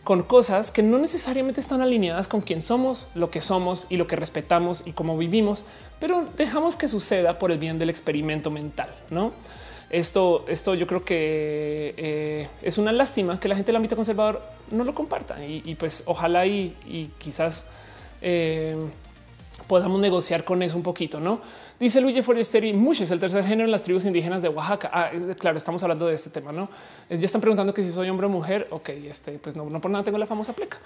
con cosas que no necesariamente están alineadas con quién somos, lo que somos y lo que respetamos y cómo vivimos, pero dejamos que suceda por el bien del experimento mental, ¿no? Esto, esto yo creo que eh, es una lástima que la gente del ámbito conservador no lo comparta y, pues ojalá y, quizás eh, podamos negociar con eso un poquito, ¿no? Dice Luigi Foresteri, Mush es el tercer género en las tribus indígenas de Oaxaca. Ah, claro, estamos hablando de este tema, ¿no? Ya están preguntando que si soy hombre o mujer. Ok, este, pues no, no por nada tengo la famosa pleca.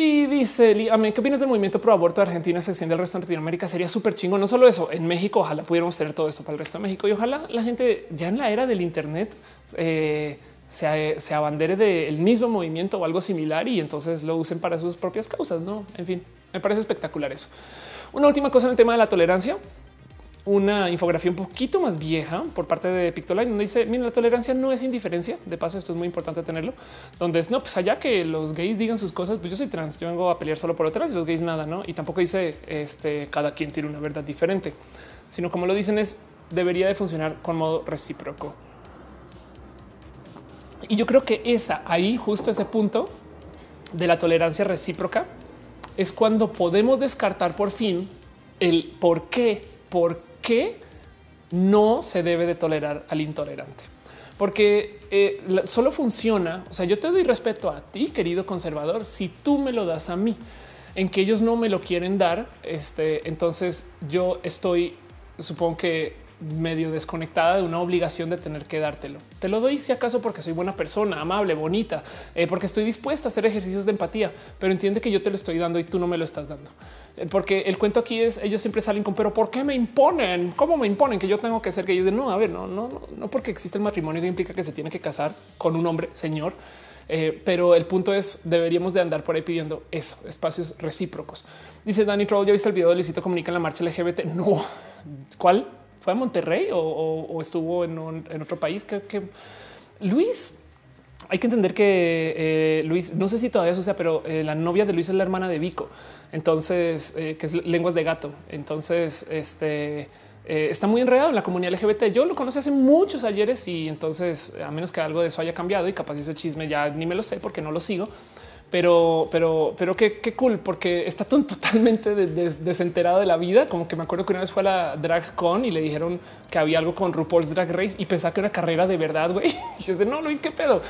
Y dice, ¿qué opinas del movimiento pro aborto de Argentina se extiende al resto de Latinoamérica? Sería súper chingo. No solo eso, en México ojalá pudiéramos tener todo eso para el resto de México y ojalá la gente ya en la era del Internet eh, se, se, abandere del mismo movimiento o algo similar y entonces lo usen para sus propias causas. No, en fin, me parece espectacular eso. Una última cosa en el tema de la tolerancia una infografía un poquito más vieja por parte de Pictoline, donde dice: Mira, la tolerancia no es indiferencia. De paso, esto es muy importante tenerlo. Donde es no, pues allá que los gays digan sus cosas, pues yo soy trans, yo vengo a pelear solo por otras, los gays nada, no? Y tampoco dice este cada quien tiene una verdad diferente, sino como lo dicen es debería de funcionar con modo recíproco. Y yo creo que esa ahí, justo ese punto de la tolerancia recíproca, es cuando podemos descartar por fin el por qué, por qué no se debe de tolerar al intolerante. Porque eh, solo funciona, o sea, yo te doy respeto a ti, querido conservador, si tú me lo das a mí, en que ellos no me lo quieren dar, este, entonces yo estoy, supongo que medio desconectada de una obligación de tener que dártelo. Te lo doy si acaso porque soy buena persona, amable, bonita, eh, porque estoy dispuesta a hacer ejercicios de empatía, pero entiende que yo te lo estoy dando y tú no me lo estás dando. Eh, porque el cuento aquí es ellos siempre salen con pero ¿por qué me imponen? ¿Cómo me imponen que yo tengo que ser gay? De no, a ver, no, no, no, no porque existe el matrimonio que implica que se tiene que casar con un hombre, señor. Eh, pero el punto es deberíamos de andar por ahí pidiendo eso, espacios recíprocos. Dice Danny Troll, ya viste el video de Luisito Comunica en la marcha LGBT. No, ¿cuál? Fue a Monterrey o, estuvo en, otro país que, Luis. Hay que entender que eh, Luis, no sé si todavía sucede, pero eh, la novia de Luis es la hermana de Vico, entonces eh, que es lenguas de gato. Entonces, este está muy enredado en la comunidad LGBT. Yo lo conocí hace muchos ayeres y entonces, a menos que algo de eso haya cambiado y capaz ese chisme ya ni me lo sé porque no lo sigo pero, pero, pero qué, qué cool, porque está totalmente desenterado de la vida. Como que me acuerdo que una vez fue a la Drag Con y le dijeron que había algo con RuPaul's Drag Race y pensaba que era carrera de verdad. Güey, y es de no, Luis, qué pedo.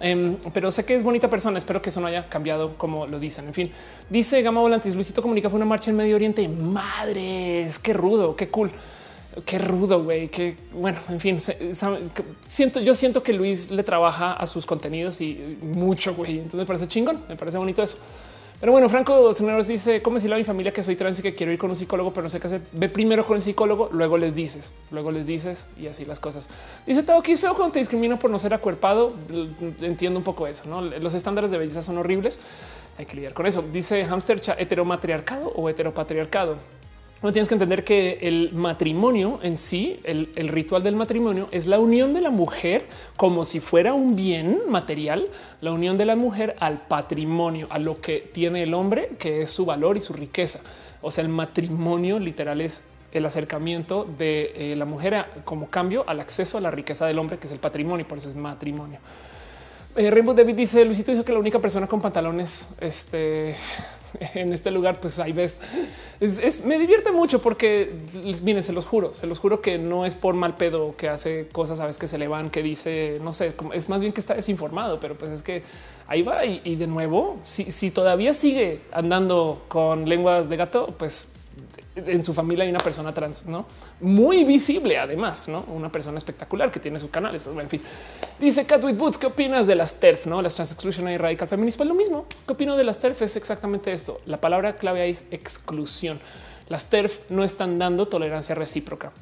Em, pero sé que es bonita persona. Espero que eso no haya cambiado como lo dicen. En fin, dice Gama Volantis. Luisito comunica fue una marcha en Medio Oriente. Madres, qué rudo, qué cool. Qué rudo, güey. Que bueno, en fin, siento, yo siento que Luis le trabaja a sus contenidos y mucho, güey. Entonces me parece chingón, me parece bonito eso. Pero bueno, Franco nos dice cómo decirle a mi familia que soy trans y que quiero ir con un psicólogo, pero no sé qué hacer. Ve primero con el psicólogo, luego les dices, luego les dices y así las cosas. Dice todo aquí es feo cuando te discriminan por no ser acuerpado. Entiendo un poco eso. No los estándares de belleza son horribles. Hay que lidiar con eso. Dice hamster heteromatriarcado o heteropatriarcado. No tienes que entender que el matrimonio en sí, el, ritual del matrimonio es la unión de la mujer como si fuera un bien material, la unión de la mujer al patrimonio, a lo que tiene el hombre, que es su valor y su riqueza. O sea, el matrimonio literal es el acercamiento de eh, la mujer como cambio al acceso a la riqueza del hombre, que es el patrimonio, por eso es matrimonio. Eh, Rainbow David dice, Luisito dijo que la única persona con pantalones este, en este lugar, pues ahí ves, es, me divierte mucho porque miren, se los juro, se los juro que no es por mal pedo que hace cosas, sabes que se le van, que dice, no sé, es más bien que está desinformado, pero pues es que ahí va y, de nuevo, si, si todavía sigue andando con lenguas de gato, pues en su familia hay una persona trans, no muy visible. Además, no una persona espectacular que tiene su canal. en fin, dice Catwit Boots. ¿Qué opinas de las TERF? No las Trans Exclusion y Radical Feminist. Pues lo mismo. ¿Qué opino de las TERF? Es exactamente esto. La palabra clave ahí es exclusión. Las TERF no están dando tolerancia recíproca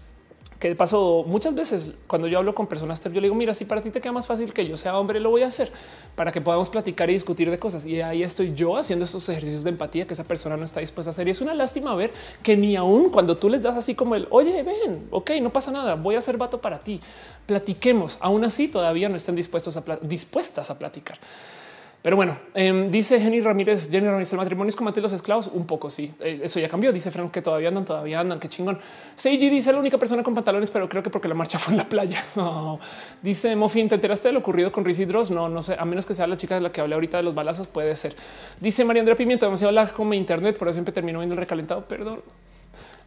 que de paso muchas veces cuando yo hablo con personas, yo le digo, mira, si para ti te queda más fácil que yo sea hombre, lo voy a hacer para que podamos platicar y discutir de cosas. Y ahí estoy yo haciendo estos ejercicios de empatía que esa persona no está dispuesta a hacer. Y es una lástima ver que ni aún cuando tú les das así como el, oye, ven, ok, no pasa nada, voy a ser vato para ti, platiquemos. Aún así todavía no están dispuestos a dispuestas a platicar. Pero bueno, em, dice Jenny Ramírez, Jenny Ramírez, el matrimonio es los esclavos. Un poco sí, eh, eso ya cambió. Dice Frank que todavía andan, todavía andan. Qué chingón. Seiji dice la única persona con pantalones, pero creo que porque la marcha fue en la playa. Dice Mofin, ¿te enteraste de lo ocurrido con Riz Dross? No, no sé, a menos que sea la chica de la que hablé ahorita de los balazos, puede ser. Dice María Andrea Pimiento, demasiado lag como internet, por eso siempre termino viendo el recalentado. Perdón.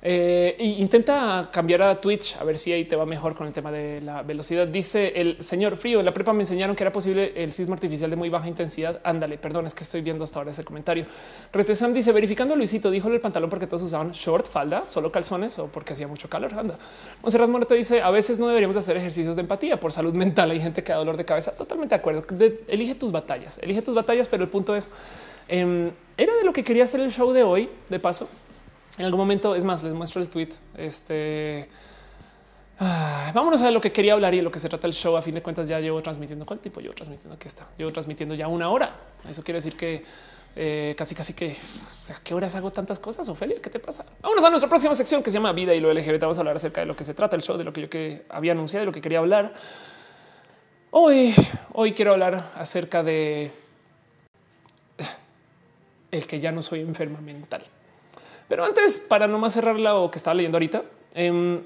Eh, intenta cambiar a Twitch a ver si ahí te va mejor con el tema de la velocidad. Dice el señor Frío en la prepa me enseñaron que era posible el sismo artificial de muy baja intensidad. Ándale, perdón, es que estoy viendo hasta ahora ese comentario. Retesam dice verificando Luisito, dijo el pantalón porque todos usaban short, falda, solo calzones o porque hacía mucho calor. Anda. Monserrat Moreto dice a veces no deberíamos hacer ejercicios de empatía por salud mental. Hay gente que da dolor de cabeza. Totalmente de acuerdo. elige tus batallas, elige tus batallas, pero el punto es em, era de lo que quería hacer el show de hoy. De paso, en algún momento, es más, les muestro el tweet. Este vámonos a lo que quería hablar y de lo que se trata el show. A fin de cuentas, ya llevo transmitiendo cuál tipo llevo transmitiendo aquí está. Llevo transmitiendo ya una hora. Eso quiere decir que Eh, casi, casi que a qué horas hago tantas cosas. Ofelia, ¿qué te pasa? Vámonos a nuestra próxima sección que se llama Vida y lo LGBT. Vamos a hablar acerca de lo que se trata el show, de lo que yo que había anunciado, de lo que quería hablar. Hoy, hoy quiero hablar acerca de el que ya no soy enferma mental. Pero antes, para no más cerrar lo que estaba leyendo ahorita, eh,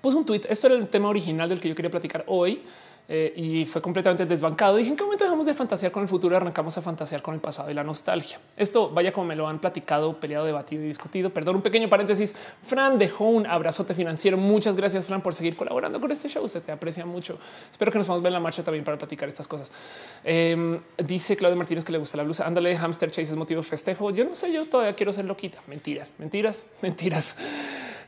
puse un tweet. Esto era el tema original del que yo quería platicar hoy. Eh, y fue completamente desbancado. Dije en qué momento dejamos de fantasear con el futuro y arrancamos a fantasear con el pasado y la nostalgia. Esto vaya como me lo han platicado, peleado, debatido y discutido. Perdón, un pequeño paréntesis. Fran dejó un abrazote financiero. Muchas gracias, Fran, por seguir colaborando con este show. Se te aprecia mucho. Espero que nos vamos a ver en la marcha también para platicar estas cosas. Eh, dice Claudio Martínez que le gusta la blusa. Ándale, hamster chase es motivo festejo. Yo no sé, yo todavía quiero ser loquita. Mentiras, mentiras, mentiras.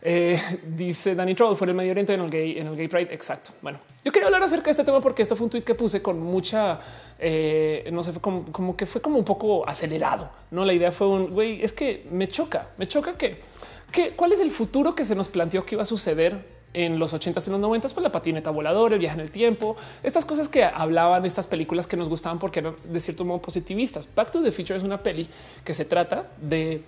Eh, dice Danny Troll fue en el Medio Oriente en el gay, en el gay Pride. Exacto. Bueno, yo quería hablar acerca de este tema porque esto fue un tweet que puse con mucha, eh, no sé, fue como, que fue como un poco acelerado. No, la idea fue un güey, es que me choca, me choca que, que cuál es el futuro que se nos planteó que iba a suceder en los 80s y los 90s, pues la patineta voladora, el viaje en el tiempo, estas cosas que hablaban estas películas que nos gustaban porque eran de cierto modo positivistas. Back to the es una peli que se trata de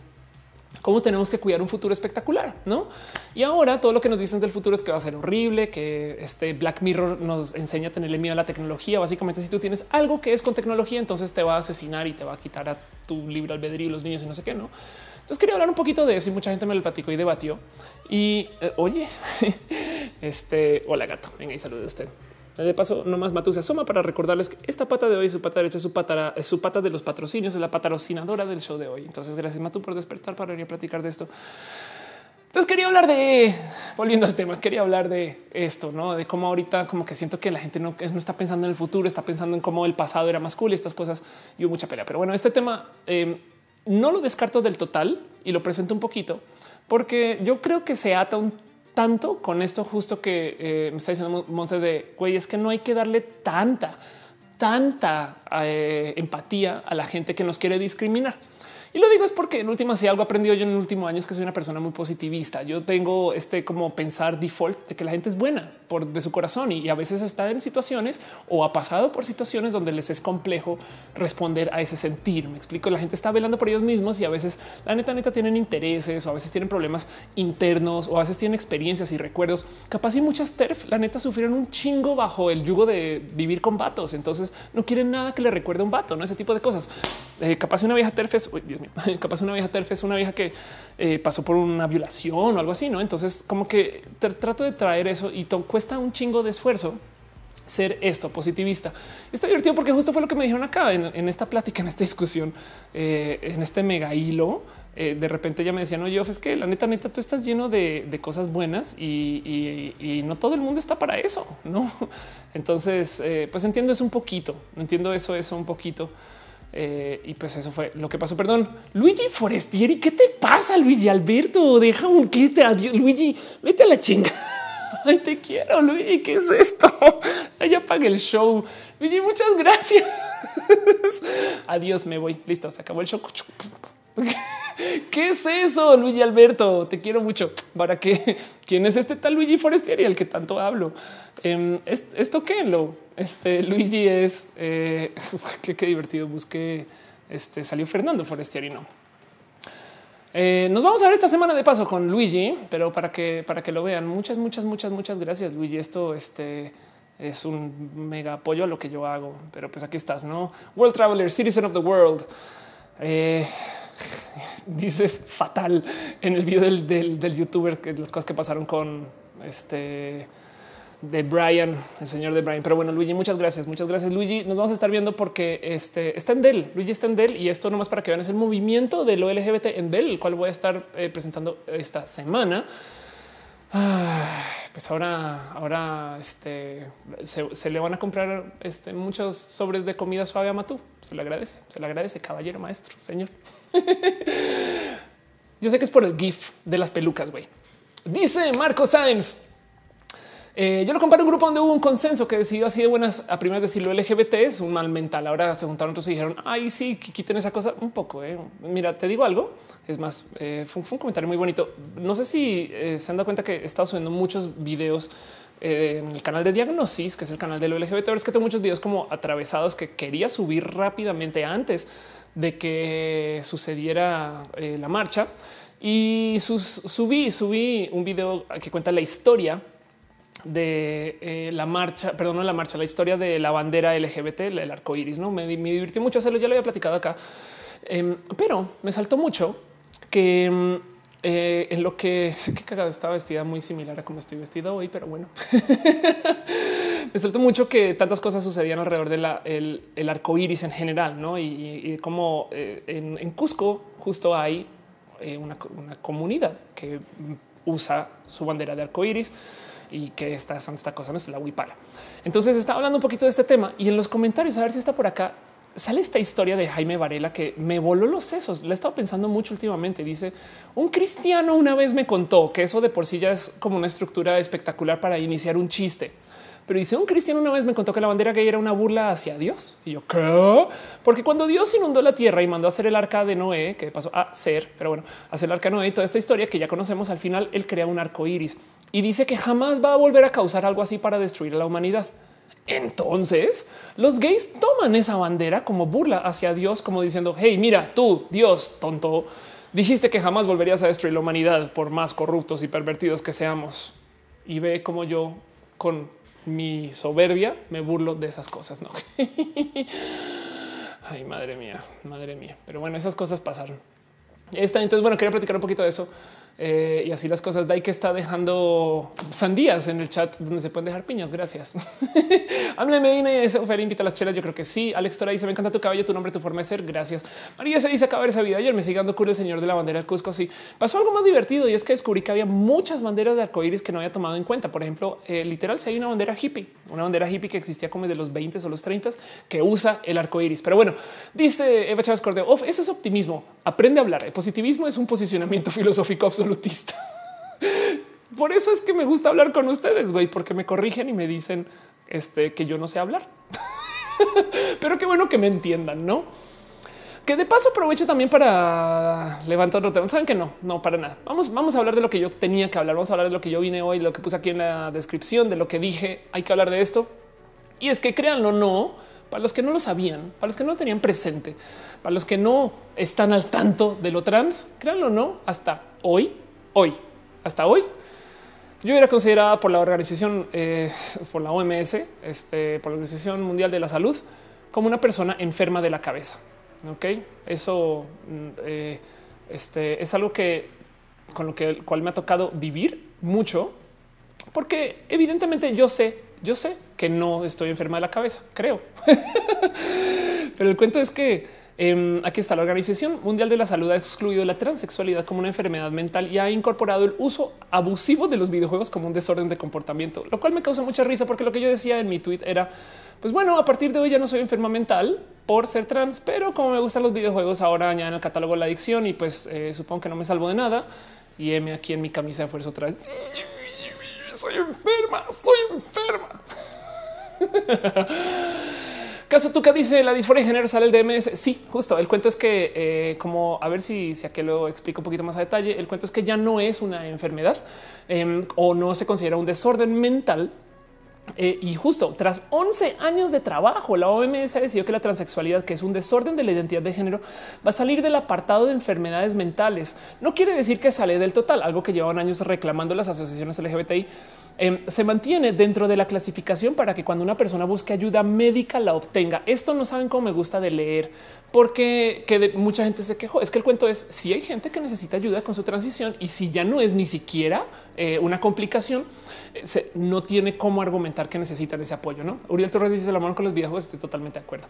cómo tenemos que cuidar un futuro espectacular, ¿no? Y ahora todo lo que nos dicen del futuro es que va a ser horrible, que este Black Mirror nos enseña a tenerle miedo a la tecnología. Básicamente, si tú tienes algo que es con tecnología, entonces te va a asesinar y te va a quitar a tu libre albedrío los niños y no sé qué, ¿no? Entonces quería hablar un poquito de eso y mucha gente me lo platicó y debatió. Y eh, oye, este, hola gato, venga y salude a usted. De paso, nomás Matu se asoma para recordarles que esta pata de hoy, su pata derecha, su pata, es su pata de los patrocinios, es la patrocinadora del show de hoy. Entonces, gracias Matu por despertar para venir a platicar de esto. Entonces quería hablar de, volviendo al tema, quería hablar de esto, ¿no? De cómo ahorita como que siento que la gente no, no está pensando en el futuro, está pensando en cómo el pasado era más cool y estas cosas y mucha pelea. Pero bueno, este tema eh, no lo descarto del total y lo presento un poquito porque yo creo que se ata un tanto con esto justo que eh, me está diciendo Monse de güey, es que no hay que darle tanta, tanta eh, empatía a la gente que nos quiere discriminar. Y lo digo es porque en última, si algo aprendido yo en el último año es que soy una persona muy positivista. Yo tengo este como pensar default de que la gente es buena por de su corazón y, a veces está en situaciones o ha pasado por situaciones donde les es complejo responder a ese sentir. Me explico. La gente está velando por ellos mismos y a veces la neta, neta tienen intereses o a veces tienen problemas internos o a veces tienen experiencias y recuerdos. Capaz y muchas TERF, la neta, sufrieron un chingo bajo el yugo de vivir con vatos. Entonces no quieren nada que le recuerde a un vato, no ese tipo de cosas. Eh, capaz una vieja TERF es capaz una vieja TERF es una vieja que eh, pasó por una violación o algo así, ¿no? Entonces como que trato de traer eso y cuesta un chingo de esfuerzo ser esto positivista. Está divertido porque justo fue lo que me dijeron acá en, esta plática, en esta discusión, eh, en este mega hilo. Eh, de repente ya me decían, oye, es que la neta, neta, tú estás lleno de, cosas buenas y, no todo el mundo está para eso, no? Entonces, pues entiendo eso un poquito, entiendo eso, eso un poquito. Eh, y pues eso fue lo que pasó. Perdón, Luigi Forestieri, ¿qué te pasa, Luigi Alberto? Deja un kit. Adiós, Luigi, vete a la chinga. Ay, te quiero, Luigi. ¿Qué es esto? Ya apague el show. Luigi, muchas gracias. Adiós, me voy. Listo, se acabó el show. ¿Qué es eso, Luigi Alberto? Te quiero mucho. ¿Para qué? ¿Quién es este tal Luigi Forestieri, el que tanto hablo? Em, ¿Esto qué? Lo, este Luigi es eh, qué, divertido. Busqué este salió Fernando Forestieri. No eh, nos vamos a ver esta semana de paso con Luigi, pero para que para que lo vean. Muchas, muchas, muchas, muchas gracias, Luigi. Esto este es un mega apoyo a lo que yo hago, pero pues aquí estás, no World Traveler, Citizen of the World. Eh, dices fatal en el video del, youtuber que las cosas que pasaron con este de Brian, el señor de Brian. Pero bueno, Luigi, muchas gracias. Muchas gracias, Luigi. Nos vamos a estar viendo porque este está en Dell. Luigi está en Dell y esto nomás para que vean es el movimiento de lo LGBT en Dell, el cual voy a estar eh, presentando esta semana. pues ahora, ahora este, se, le van a comprar este, muchos sobres de comida suave a Matú. Se le agradece, se le agradece, caballero, maestro, señor. Yo sé que es por el GIF de las pelucas, güey. Dice Marco Sáenz. Eh, yo lo comparo un grupo donde hubo un consenso que decidió así de buenas a primeras decirlo LGBT es un mal mental. Ahora se juntaron otros y dijeron, ay, sí, quiten esa cosa un poco. Eh. Mira, te digo algo. Es más, eh, fue, un comentario muy bonito. No sé si se han dado cuenta que he estado subiendo muchos videos en el canal de Diagnosis, que es el canal de lo LGBT, pero es que tengo muchos videos como atravesados que quería subir rápidamente antes de que sucediera eh, la marcha y subí, subí un video que cuenta la historia de eh, la marcha, perdón, no la marcha, la historia de la bandera LGBT, el arco iris. No me, divirtió mucho hacerlo. Ya lo había platicado acá, em, pero me saltó mucho que em, eh, en lo que qué cagado estaba vestida muy similar a como estoy vestido hoy, pero bueno, me saltó mucho que tantas cosas sucedían alrededor del de arco iris en general, no? Y, como eh, en, Cusco justo hay una, una comunidad que usa su bandera de arco iris y que esta esta cosa, no es la huipala. Entonces estaba hablando un poquito de este tema y en los comentarios, a ver si está por acá, sale esta historia de Jaime Varela que me voló los sesos. La he estado pensando mucho últimamente. Dice un cristiano una vez me contó que eso de por sí ya es como una estructura espectacular para iniciar un chiste. Pero dice un cristiano una vez me contó que la bandera gay era una burla hacia Dios. Y yo, ¿qué? Porque cuando Dios inundó la tierra y mandó a hacer el arca de Noé, que pasó a ser, pero bueno, hacer el arca de Noé y toda esta historia que ya conocemos, al final él crea un arco iris y dice que jamás va a volver a causar algo así para destruir a la humanidad. Entonces, los gays toman esa bandera como burla hacia Dios, como diciendo, hey, mira, tú, Dios, tonto, dijiste que jamás volverías a destruir la humanidad por más corruptos y pervertidos que seamos. Y ve como yo, con mi soberbia, me burlo de esas cosas. No. Ay, madre mía, madre mía. Pero bueno, esas cosas pasaron. Esta, entonces, bueno, quería platicar un poquito de eso. Eh, y así las cosas. Dai que está dejando sandías en el chat donde se pueden dejar piñas. Gracias. Habla Medina y Fer invita a las chelas. Yo creo que sí. Alex Tora dice: Me encanta tu cabello, tu nombre, tu forma de ser. Gracias. María se dice: Acaba esa vida. Ayer me sigue dando culo el señor de la bandera del Cusco. Sí, pasó algo más divertido y es que descubrí que había muchas banderas de arcoíris que no había tomado en cuenta. Por ejemplo, eh, literal, si hay una bandera hippie, una bandera hippie que existía como de los 20 o los 30 que usa el arcoíris. Pero bueno, dice Eva Chávez Cordeo: Eso es optimismo. Aprende a hablar. El positivismo es un posicionamiento filosófico Por eso es que me gusta hablar con ustedes, güey, porque me corrigen y me dicen este, que yo no sé hablar. Pero qué bueno que me entiendan, ¿no? Que de paso aprovecho también para levantar otro tema. Saben que no, no para nada. Vamos, vamos a hablar de lo que yo tenía que hablar. Vamos a hablar de lo que yo vine hoy, lo que puse aquí en la descripción, de lo que dije. Hay que hablar de esto. Y es que créanlo no, para los que no lo sabían, para los que no lo tenían presente, para los que no están al tanto de lo trans, créanlo no, hasta hoy, hoy, hasta hoy, yo era considerada por la organización, eh, por la OMS, este, por la Organización Mundial de la Salud, como una persona enferma de la cabeza. Ok, eso mm, eh, este, es algo que con lo que cual me ha tocado vivir mucho, porque evidentemente yo sé, yo sé que no estoy enferma de la cabeza, creo. Pero el cuento es que Em, aquí está la Organización Mundial de la Salud ha excluido la transexualidad como una enfermedad mental y ha incorporado el uso abusivo de los videojuegos como un desorden de comportamiento, lo cual me causa mucha risa porque lo que yo decía en mi tweet era, pues bueno, a partir de hoy ya no soy enferma mental por ser trans, pero como me gustan los videojuegos ahora añaden el catálogo la adicción y pues eh, supongo que no me salvo de nada. Y M aquí en mi camisa de fuerza otra vez. Soy enferma, soy enferma. Caso Tuca dice la disforia de género sale el DMS. Sí, justo. El cuento es que, eh, como a ver si, si aquí lo explico un poquito más a detalle, el cuento es que ya no es una enfermedad em, o no se considera un desorden mental. Eh, y justo tras 11 años de trabajo, la OMS decidió que la transexualidad, que es un desorden de la identidad de género, va a salir del apartado de enfermedades mentales. No quiere decir que sale del total, algo que llevan años reclamando las asociaciones LGBTI Em, se mantiene dentro de la clasificación para que cuando una persona busque ayuda médica la obtenga. Esto no saben cómo me gusta de leer porque que mucha gente se quejó. Es que el cuento es si hay gente que necesita ayuda con su transición y si ya no es ni siquiera eh, una complicación, eh, no tiene cómo argumentar que necesitan ese apoyo. No, Uriel Torres dice la mano con los videojuegos. Estoy totalmente de acuerdo.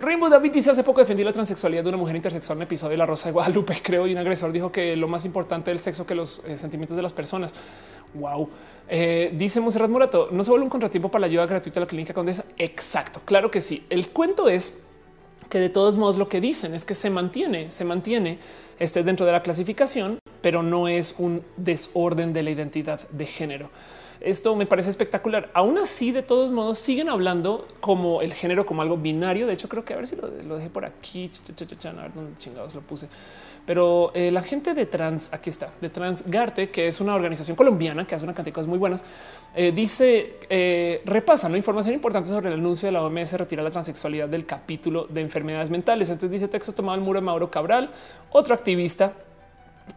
Rainbow David dice hace poco defendí la transexualidad de una mujer intersexual en el episodio de La Rosa de Guadalupe. Creo y un agresor dijo que lo más importante del sexo que los eh, sentimientos de las personas. Wow. Eh, dice Monserrat Morato, no se vuelve un contratiempo para la ayuda gratuita a la clínica Condesa. Exacto, claro que sí. El cuento es que de todos modos lo que dicen es que se mantiene, se mantiene este dentro de la clasificación, pero no es un desorden de la identidad de género. Esto me parece espectacular. Aún así, de todos modos, siguen hablando como el género como algo binario. De hecho, creo que a ver si lo, dejé por aquí. A ver dónde chingados lo puse. Pero eh, la gente de Trans, aquí está, de Transgarte, que es una organización colombiana que hace una cantidad de cosas muy buenas, eh, dice, eh, repasa ¿no? información importante sobre el anuncio de la OMS retirar la transexualidad del capítulo de enfermedades mentales. Entonces dice texto tomado el muro de Mauro Cabral, otro activista.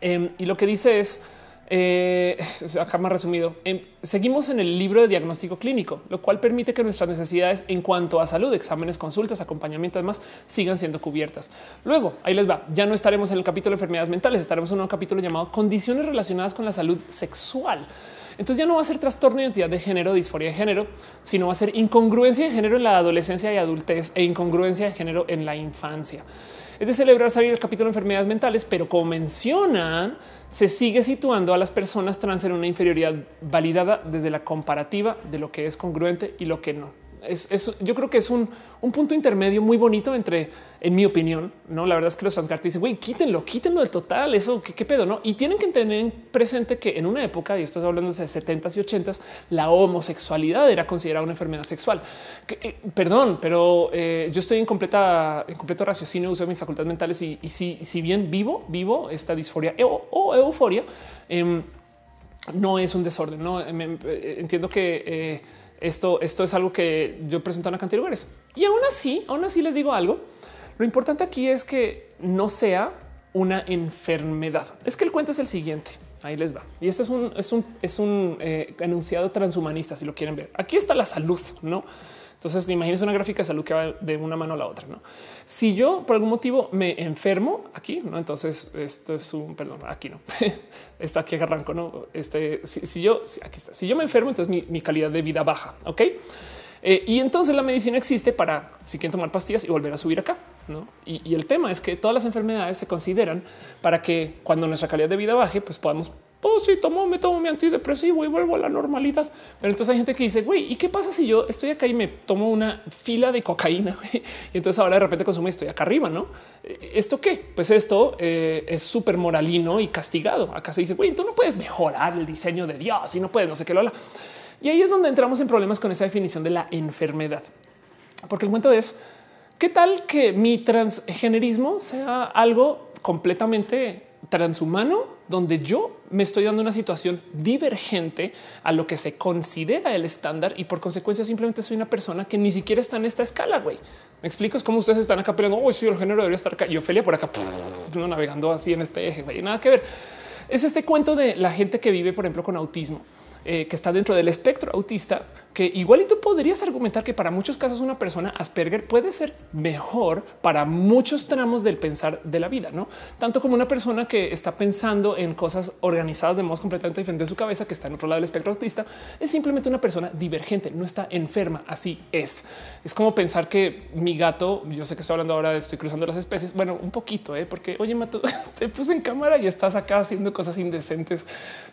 Em, y lo que dice es, eh, acá más resumido, em, seguimos en el libro de diagnóstico clínico, lo cual permite que nuestras necesidades en cuanto a salud, exámenes, consultas, acompañamiento, además sigan siendo cubiertas. Luego ahí les va. Ya no estaremos en el capítulo de enfermedades mentales, estaremos en un capítulo llamado condiciones relacionadas con la salud sexual. Entonces ya no va a ser trastorno de identidad de género, disforia de género, sino va a ser incongruencia de género en la adolescencia y adultez e incongruencia de género en la infancia. Es de celebrar salir el capítulo de enfermedades mentales, pero como mencionan, se sigue situando a las personas trans en una inferioridad validada desde la comparativa de lo que es congruente y lo que no es, yo creo que es un, punto intermedio muy bonito entre, en mi opinión, no? La verdad es que los transgartes dicen, güey, quítenlo, quítenlo del total. Eso qué, pedo, no? Y tienen que tener presente que en una época, y esto es hablando de 70s y 80s, la homosexualidad era considerada una enfermedad sexual. Eh, perdón, pero eh, yo estoy en completa, en completo raciocinio, uso mis facultades mentales y, si, si, bien vivo, vivo esta disforia o, euforia, em, no es un desorden. No eh, entiendo que esto, esto es algo que yo presento en una cantidad de lugares. Y aún así, aún así les digo algo. Lo importante aquí es que no sea una enfermedad. Es que el cuento es el siguiente. Ahí les va. Y esto es un, es un, es un eh, enunciado transhumanista, si lo quieren ver. Aquí está la salud, ¿no? Entonces, imagínense una gráfica de salud que va de una mano a la otra. ¿no? Si yo por algún motivo me enfermo aquí, no, entonces esto es un perdón. Aquí no está aquí arranco. No, este si, yo aquí está. Si yo me enfermo, entonces mi, calidad de vida baja. Ok. Eh, y entonces la medicina existe para si quieren tomar pastillas y volver a subir acá. ¿no? Y, y, el tema es que todas las enfermedades se consideran para que cuando nuestra calidad de vida baje, pues podamos pues sí, tomo, me tomo mi antidepresivo y vuelvo a la normalidad. Pero entonces hay gente que dice, güey, ¿y qué pasa si yo estoy acá y me tomo una fila de cocaína? Y entonces ahora de repente consumo estoy acá arriba, ¿no? Eh, ¿Esto qué? Pues esto eh, es súper moralino y castigado. Acá se dice, güey, tú no puedes mejorar el diseño de Dios y no puedes, no sé qué lo. Y ahí es donde entramos en problemas con esa definición de la enfermedad. Porque el cuento es, ¿qué tal que mi transgenerismo sea algo completamente transhumano donde yo me estoy dando una situación divergente a lo que se considera el estándar y por consecuencia simplemente soy una persona que ni siquiera está en esta escala. Güey, me explico es como ustedes están acá peleando. Hoy sí, el género debería estar acá y Ofelia por acá navegando así en este eje. Güey, nada que ver. Es este cuento de la gente que vive, por ejemplo, con autismo eh, que está dentro del espectro autista, que igual y tú podrías argumentar que para muchos casos una persona Asperger puede ser mejor para muchos tramos del pensar de la vida, no tanto como una persona que está pensando en cosas organizadas de modo completamente diferente de su cabeza, que está en otro lado del espectro autista, es simplemente una persona divergente, no está enferma. Así es. Es como pensar que mi gato, yo sé que estoy hablando ahora, estoy cruzando las especies. Bueno, un poquito, ¿eh? porque oye, Mato, te puse en cámara y estás acá haciendo cosas indecentes.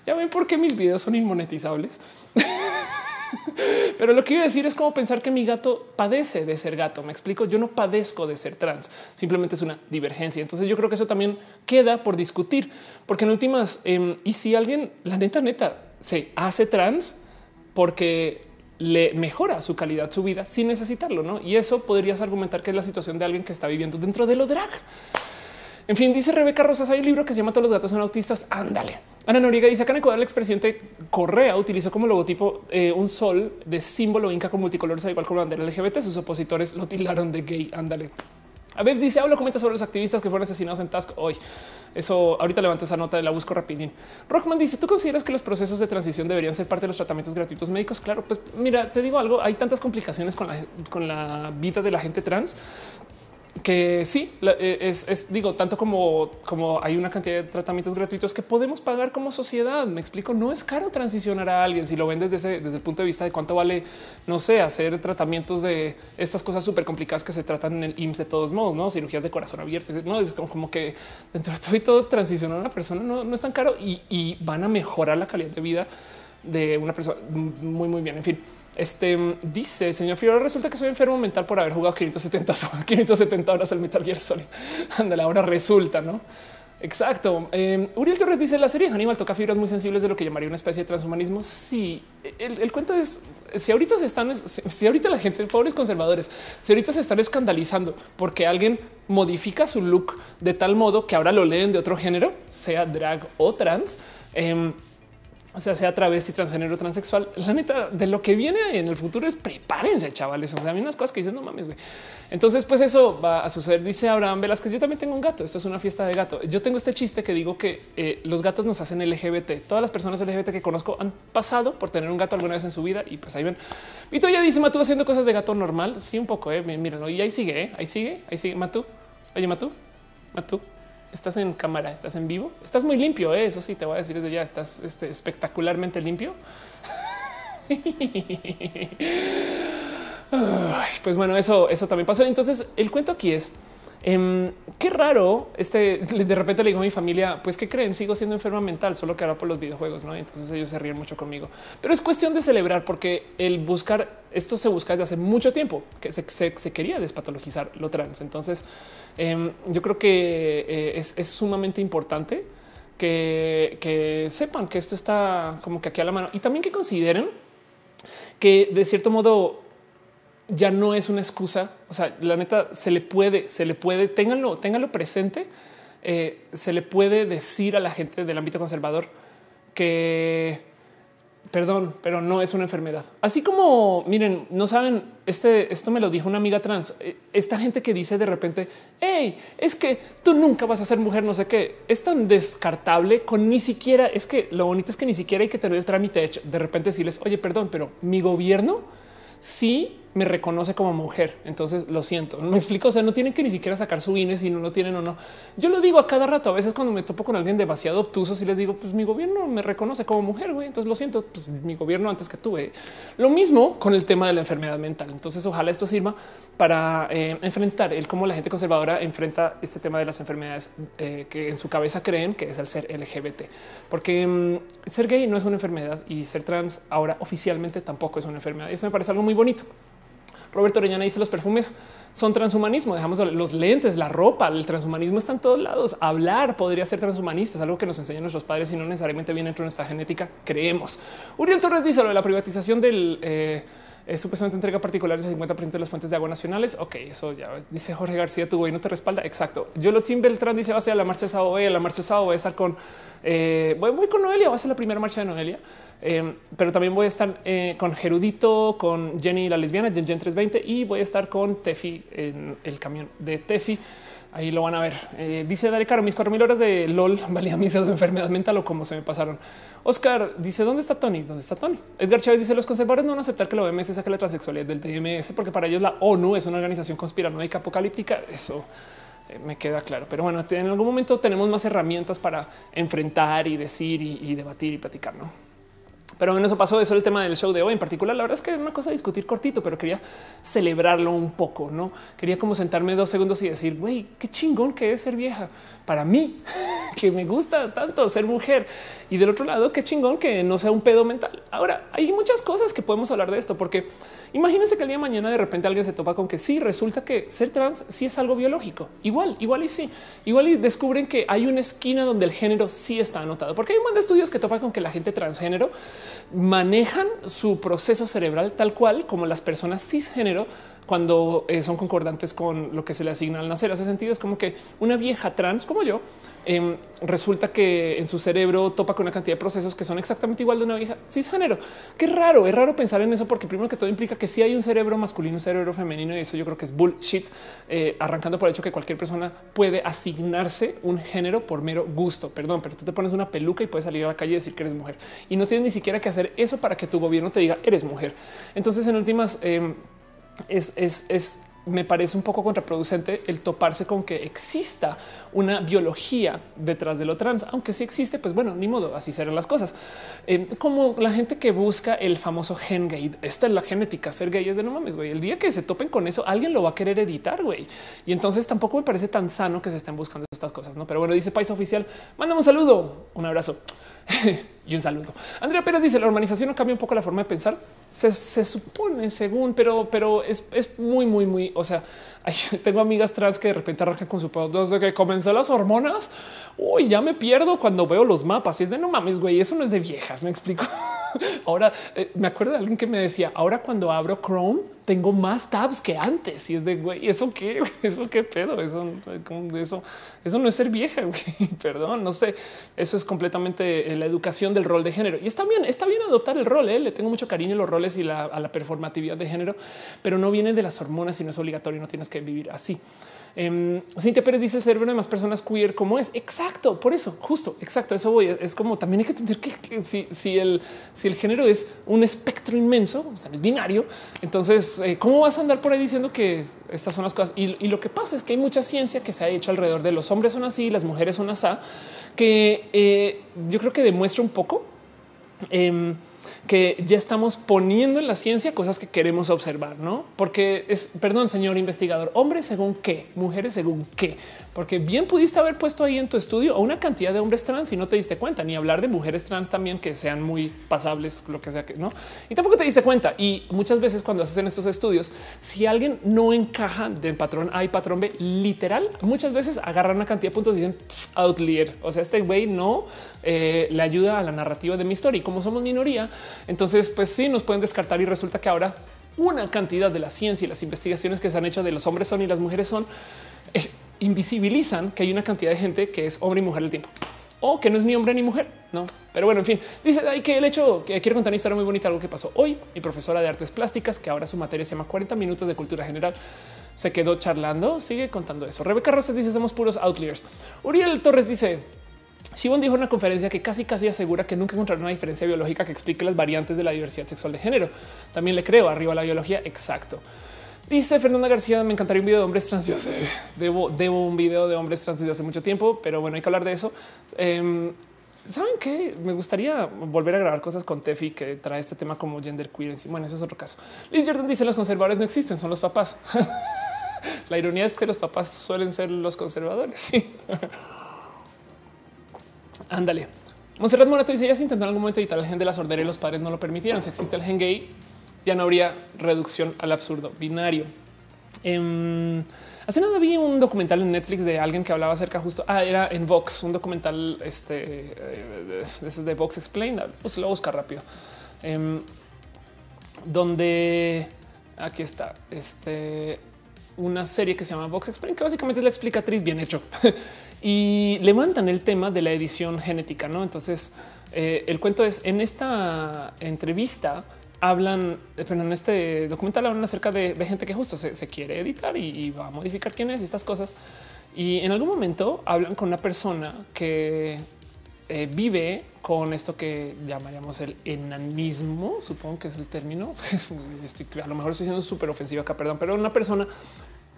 Ya ven por qué mis videos son inmonetizados Pero lo que iba a decir es como pensar que mi gato padece de ser gato. Me explico. Yo no padezco de ser trans, simplemente es una divergencia. Entonces yo creo que eso también queda por discutir, porque en últimas, em, y si alguien, la neta, neta, se hace trans porque le mejora su calidad, su vida sin necesitarlo, ¿no? Y eso podrías argumentar que es la situación de alguien que está viviendo dentro de lo drag. En fin, dice Rebeca Rosas, hay un libro que se llama Todos los gatos son autistas. Ándale. Ana Noriega dice acá en Ecuador el expresidente Correa utilizó como logotipo eh, un sol de símbolo inca con multicolores, igual como bandera LGBT. Sus opositores lo tildaron de gay. Ándale. A ver, dice hablo, comenta sobre los activistas que fueron asesinados en Task hoy. Eso ahorita levanto esa nota de la busco rapidín. Rockman dice: ¿Tú consideras que los procesos de transición deberían ser parte de los tratamientos gratuitos médicos? Claro, pues mira, te digo algo. Hay tantas complicaciones con la, con la vida de la gente trans que sí eh, es, digo tanto como como hay una cantidad de tratamientos gratuitos que podemos pagar como sociedad. Me explico, no es caro transicionar a alguien si lo ven desde desde el punto de vista de cuánto vale, no sé, hacer tratamientos de estas cosas súper complicadas que se tratan en el IMSS de todos modos, no cirugías de corazón abierto. No es como, que dentro de todo y todo transicionar a una persona no, es tan caro y van a mejorar la calidad de vida de una persona muy, muy bien. En fin. Este dice señor Figueroa, resulta que soy enfermo mental por haber jugado 570, 570 horas al Metal Gear Solid. Ándale, ahora resulta, no? Exacto. Eh, Uriel Torres dice la serie Animal toca fibras muy sensibles de lo que llamaría una especie de transhumanismo. Sí, el, cuento es si ahorita se están, si ahorita la gente, pobres conservadores, si ahorita se están escandalizando porque alguien modifica su look de tal modo que ahora lo leen de otro género, sea drag o trans. Em, o sea, sea travesti, transgénero, transexual. La neta de lo que viene en el futuro es prepárense, chavales. O sea, mí unas cosas que dicen no mames, güey. Entonces, pues eso va a suceder. Dice Abraham Velázquez, yo también tengo un gato. Esto es una fiesta de gato. Yo tengo este chiste que digo que eh, los gatos nos hacen LGBT. Todas las personas LGBT que conozco han pasado por tener un gato alguna vez en su vida y pues ahí ven. Vito ya dice Matú haciendo cosas de gato normal. Sí, un poco. Eh. Miren, y ahí sigue, eh. ahí sigue, ahí sigue. Matú. Oye, Matú, Matú estás en cámara, estás en vivo, estás muy limpio. ¿eh? Eso sí, te voy a decir desde ya, estás este, espectacularmente limpio. pues bueno, eso, eso también pasó. Entonces, el cuento aquí es em, qué raro. Este de repente le digo a mi familia, pues qué creen, sigo siendo enferma mental, solo que ahora por los videojuegos, no? Entonces ellos se ríen mucho conmigo, pero es cuestión de celebrar porque el buscar esto se busca desde hace mucho tiempo que se quería despatologizar lo trans. Entonces, Em, yo creo que eh, es, sumamente importante que, sepan que esto está como que aquí a la mano y también que consideren que de cierto modo ya no es una excusa. O sea, la neta se le puede, se le puede, ténganlo, ténganlo presente. Eh, se le puede decir a la gente del ámbito conservador que perdón, pero no es una enfermedad. Así como miren, no saben, este, esto me lo dijo una amiga trans. Eh, esta gente que dice de repente, hey, es que tú nunca vas a ser mujer, no sé qué, es tan descartable con ni siquiera es que lo bonito es que ni siquiera hay que tener el trámite hecho. De repente decirles, oye, perdón, pero mi gobierno sí me reconoce como mujer. Entonces lo siento. Me explico. O sea, no tienen que ni siquiera sacar su INE si no lo tienen o no. Yo lo digo a cada rato. A veces cuando me topo con alguien demasiado obtuso, si les digo, pues mi gobierno me reconoce como mujer. Güey. Entonces lo siento. Pues mi gobierno antes que tuve lo mismo con el tema de la enfermedad mental. Entonces ojalá esto sirva para eh, enfrentar el cómo la gente conservadora enfrenta este tema de las enfermedades eh, que en su cabeza creen que es el ser LGBT, porque mm, ser gay no es una enfermedad y ser trans ahora oficialmente tampoco es una enfermedad. Eso me parece algo muy bonito. Roberto Orellana dice los perfumes son transhumanismo. Dejamos los lentes, la ropa, el transhumanismo está en todos lados. Hablar podría ser transhumanista, es algo que nos enseñan nuestros padres y no necesariamente viene dentro de nuestra genética. Creemos. Uriel Torres dice lo de la privatización del eh, es supuestamente entrega particulares de 50% de las fuentes de agua nacionales. Ok, eso ya dice Jorge García, tu güey no te respalda. Exacto. Yo lo Beltrán dice va a ser a la marcha de sábado. A la marcha de sábado voy a estar con, eh, voy, con Noelia, va a ser la primera marcha de Noelia. Eh, pero también voy a estar eh, con Gerudito, con Jenny la lesbiana, Gen 320 y voy a estar con Tefi en el camión de Tefi. Ahí lo van a ver. Eh, dice Dale Caro, mis cuatro mil horas de LOL valía mi pseudo enfermedad mental o cómo se me pasaron. Oscar dice dónde está Tony? ¿Dónde está Tony? Edgar Chávez dice los conservadores no van a aceptar que la OMS saque la transexualidad del DMS porque para ellos la ONU es una organización conspiranoica apocalíptica. Eso me queda claro. Pero bueno, en algún momento tenemos más herramientas para enfrentar y decir y, y debatir y platicar, ¿no? Pero en eso pasó eso el tema del show de hoy en particular. La verdad es que es una cosa discutir cortito, pero quería celebrarlo un poco. No quería como sentarme dos segundos y decir, güey, qué chingón que es ser vieja para mí, que me gusta tanto ser mujer. Y del otro lado, qué chingón que no sea un pedo mental. Ahora hay muchas cosas que podemos hablar de esto, porque Imagínense que el día de mañana de repente alguien se topa con que sí, resulta que ser trans sí es algo biológico. Igual, igual y sí. Igual y descubren que hay una esquina donde el género sí está anotado. Porque hay un montón de estudios que topan con que la gente transgénero manejan su proceso cerebral tal cual como las personas cisgénero cuando eh, son concordantes con lo que se le asigna al nacer. Hace sentido, es como que una vieja trans como yo Em, resulta que en su cerebro topa con una cantidad de procesos que son exactamente igual de una vieja cisgénero. Qué raro, es raro pensar en eso porque primero que todo implica que si hay un cerebro masculino, un cerebro femenino y eso yo creo que es bullshit, eh, arrancando por el hecho que cualquier persona puede asignarse un género por mero gusto. Perdón, pero tú te pones una peluca y puedes salir a la calle y decir que eres mujer y no tienes ni siquiera que hacer eso para que tu gobierno te diga eres mujer. Entonces, en últimas, em, es, es, es me parece un poco contraproducente el toparse con que exista una biología detrás de lo trans, aunque sí existe, pues bueno, ni modo, así serán las cosas. Eh, como la gente que busca el famoso gen gay, esta es la genética, ser gay es de no mames, güey. El día que se topen con eso, alguien lo va a querer editar, güey. Y entonces tampoco me parece tan sano que se estén buscando estas cosas, ¿no? Pero bueno, dice País Oficial, mándame un saludo, un abrazo y un saludo. Andrea Pérez dice, la urbanización no cambia un poco la forma de pensar. Se, supone según, pero, pero es, es, muy, muy, muy. O sea, tengo amigas trans que de repente arrancan con su pedo desde que comenzó las hormonas uy, ya me pierdo cuando veo los mapas y es de no mames, güey, eso no es de viejas, me explico. ahora eh, me acuerdo de alguien que me decía, ahora cuando abro Chrome tengo más tabs que antes. Y es de güey, eso qué, eso qué pedo, eso, eso, eso no es ser vieja, perdón, no sé, eso es completamente eh, la educación del rol de género. Y está bien, está bien adoptar el rol, ¿eh? le tengo mucho cariño a los roles y a la performatividad de género, pero no viene de las hormonas y no es obligatorio, no tienes que vivir así. Eh, Cintia Pérez dice el cerebro de más personas queer como es. Exacto. Por eso, justo, exacto. Eso voy. Es como también hay que entender que, si, el, si el género es un espectro inmenso, o es binario, entonces, eh, ¿cómo vas a andar por ahí diciendo que estas son las cosas? Y, lo que pasa es que hay mucha ciencia que se ha hecho alrededor de los hombres son así, las mujeres son así, que eh, yo creo que demuestra un poco. Que ya estamos poniendo en la ciencia cosas que queremos observar, no? Porque es, perdón, señor investigador, hombres según qué, mujeres según qué, porque bien pudiste haber puesto ahí en tu estudio a una cantidad de hombres trans y no te diste cuenta, ni hablar de mujeres trans también que sean muy pasables, lo que sea que no, y tampoco te diste cuenta. Y muchas veces cuando haces en estos estudios, si alguien no encaja del patrón A y patrón B, literal, muchas veces agarran una cantidad de puntos y dicen outlier. O sea, este güey no eh, le ayuda a la narrativa de mi historia y como somos minoría, entonces, pues sí, nos pueden descartar y resulta que ahora una cantidad de la ciencia y las investigaciones que se han hecho de los hombres son y las mujeres son eh, invisibilizan que hay una cantidad de gente que es hombre y mujer al tiempo o que no es ni hombre ni mujer. No, pero bueno, en fin, dice ahí que el hecho que quiero contar una historia muy bonita, algo que pasó hoy. Mi profesora de artes plásticas, que ahora su materia se llama 40 minutos de cultura general, se quedó charlando. Sigue contando eso. Rebeca Rosas dice: Somos puros outliers. Uriel Torres dice: Shibon dijo en una conferencia que casi casi asegura que nunca encontrará una diferencia biológica que explique las variantes de la diversidad sexual de género. También le creo arriba la biología. Exacto. Dice Fernanda García, me encantaría un video de hombres trans. Yo sé, debo, debo un video de hombres trans desde hace mucho tiempo, pero bueno, hay que hablar de eso. Em, Saben que me gustaría volver a grabar cosas con Tefi que trae este tema como gender queer. Bueno, eso es otro caso. Liz Jordan dice los conservadores no existen, son los papás. La ironía es que los papás suelen ser los conservadores. Ándale. Monserrat Morato dice: se intentó en algún momento editar el gen de la sordera y los padres no lo permitieron. Si existe el gen gay, ya no habría reducción al absurdo binario. Em, hace nada vi un documental en Netflix de alguien que hablaba acerca justo. Ah, era en Vox, un documental este, eh, de de Vox Explained. Pues lo voy a buscar rápido. Em, donde aquí está este una serie que se llama Vox Explained, que básicamente es la explicatriz bien hecho. y levantan el tema de la edición genética. No, entonces eh, el cuento es en esta entrevista hablan, pero en este documental hablan acerca de, gente que justo se, quiere editar y, va a modificar quién es y estas cosas. Y en algún momento hablan con una persona que eh, vive con esto que llamaríamos el enanismo, supongo que es el término. a lo mejor estoy siendo súper ofensivo acá, perdón, pero una persona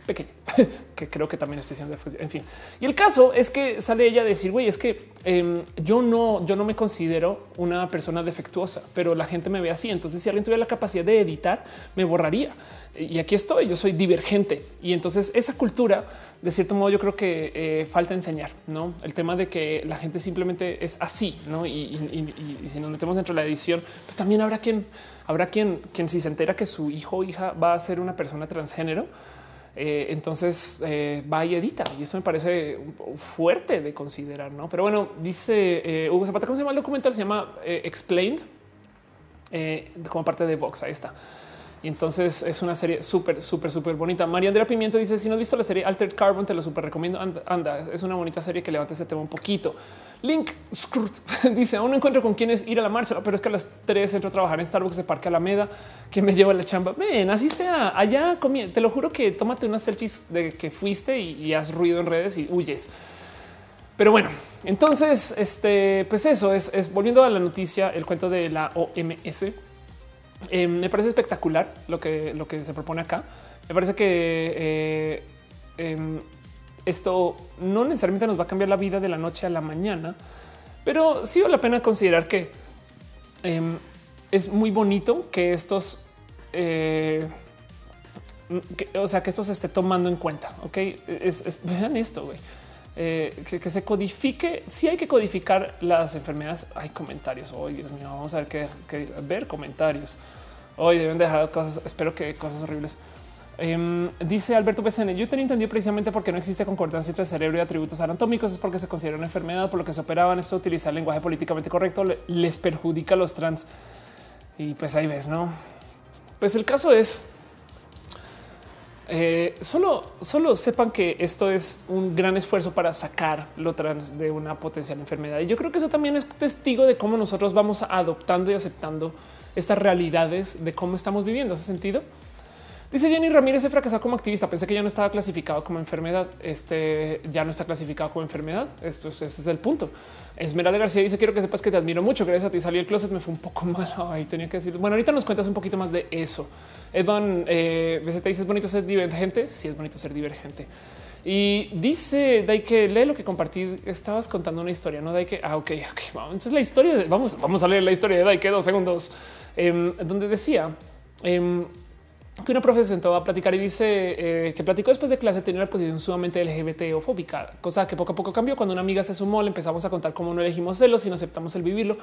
pequeña, que creo que también estoy siendo, en fin. Y el caso es que sale ella a decir, güey, es que em, yo no, yo no me considero una persona defectuosa, pero la gente me ve así. Entonces, si alguien tuviera la capacidad de editar, me borraría. Y aquí estoy, yo soy divergente. Y entonces esa cultura, de cierto modo, yo creo que eh, falta enseñar, ¿no? El tema de que la gente simplemente es así, ¿no? Y, y si nos metemos dentro de la edición, pues también habrá quien, habrá quien, quien si se entera que su hijo o hija va a ser una persona transgénero, eh, entonces eh, va y edita y eso me parece fuerte de considerar, ¿no? Pero bueno, dice eh, Hugo Zapata, ¿cómo se llama el documental? Se llama Explained como parte de Vox. Ahí está. Y entonces es una serie súper, súper, súper bonita. María Andrea Pimiento dice: Si no has visto la serie Altered Carbon, te lo súper recomiendo. Anda, es una bonita serie que levanta ese tema un poquito. Link Scrut dice: Aún no encuentro con quiénes ir a la marcha, pero es que a las tres entro a trabajar en Starbucks de Parque Alameda, que me lleva a la chamba. Ven, así sea. Allá te lo juro que tómate unas selfies de que fuiste y, y has ruido en redes y huyes. Pero bueno, entonces, este, pues eso es, es volviendo a la noticia, el cuento de la OMS eh, me parece espectacular lo que, lo que se propone acá. Me parece que eh, em, esto no necesariamente nos va a cambiar la vida de la noche a la mañana, pero sí vale la pena considerar que em, es muy bonito que estos, eh, o sea, que esto se esté tomando en cuenta. Ok, es, vean esto, güey. que, se codifique. Si hay que codificar las enfermedades, hay comentarios. Hoy, Dios mío, vamos a ver qué ver comentarios. Hoy deben dejar cosas. Espero que cosas horribles. Em, dice Alberto PCN, yo tenía entendido precisamente porque no existe concordancia entre cerebro y atributos anatómicos, es porque se considera una enfermedad, por lo que se operaban. Esto utilizar lenguaje políticamente correcto les perjudica a los trans. Y pues ahí ves, no? Pues el caso es eh, solo, solo sepan que esto es un gran esfuerzo para sacar lo trans de una potencial enfermedad. Y yo creo que eso también es testigo de cómo nosotros vamos adoptando y aceptando estas realidades de cómo estamos viviendo ese sentido. Dice Jenny Ramírez se fracasó como activista. Pensé que ya no estaba clasificado como enfermedad. Este ya no está clasificado como enfermedad. Esto, ese es el punto. Esmeralda García dice: Quiero que sepas que te admiro mucho. Gracias a ti salí el closet. Me fue un poco mal. Ahí tenía que decir. Bueno, ahorita nos cuentas un poquito más de eso. Edvan, eh, te dice: Es bonito ser divergente. Sí, es bonito ser divergente. Y dice Dai que lee lo que compartí. Estabas contando una historia, no Dai que. Ah, ok, ok. Vamos. Entonces la historia de, vamos, vamos a leer la historia de Dai que dos segundos, em, donde decía. Em, que una profesora se sentó a platicar y dice eh, que platicó después de clase tenía una posición sumamente LGBT o fóbica, cosa que poco a poco cambió. Cuando una amiga se sumó, le empezamos a contar cómo no elegimos celos y no aceptamos el vivirlo.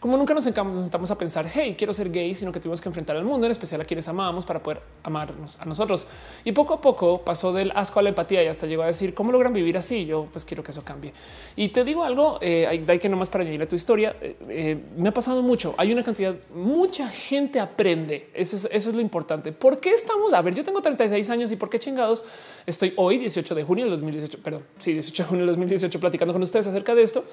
Como nunca nos sentamos a pensar, hey, quiero ser gay, sino que tuvimos que enfrentar al mundo, en especial a quienes amábamos para poder amarnos a nosotros. Y poco a poco pasó del asco a la empatía y hasta llegó a decir cómo logran vivir así. Yo pues quiero que eso cambie. Y te digo algo, eh, hay que nomás para añadir a tu historia. Eh, eh, me ha pasado mucho. Hay una cantidad, mucha gente aprende. Eso es, eso es lo importante. ¿Por qué estamos a ver? Yo tengo 36 años y por qué chingados estoy hoy, 18 de junio del 2018, perdón, sí, 18 de junio del 2018, platicando con ustedes acerca de esto.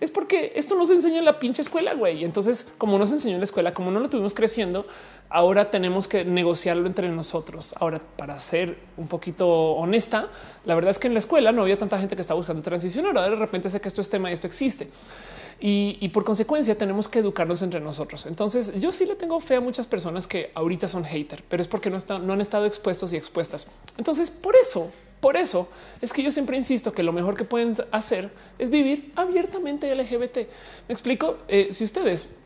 Es porque esto nos enseña en la pinche escuela, güey. Entonces, como nos enseñó en la escuela, como no lo tuvimos creciendo, ahora tenemos que negociarlo entre nosotros. Ahora, para ser un poquito honesta, la verdad es que en la escuela no había tanta gente que está buscando transición. Ahora de repente sé que esto es tema y esto existe y, por consecuencia tenemos que educarnos entre nosotros. Entonces yo sí le tengo fe a muchas personas que ahorita son hater, pero es porque no, no han estado expuestos y expuestas. Entonces por eso, por eso es que yo siempre insisto que lo mejor que pueden hacer es vivir abiertamente LGBT. Me explico. Eh, si ustedes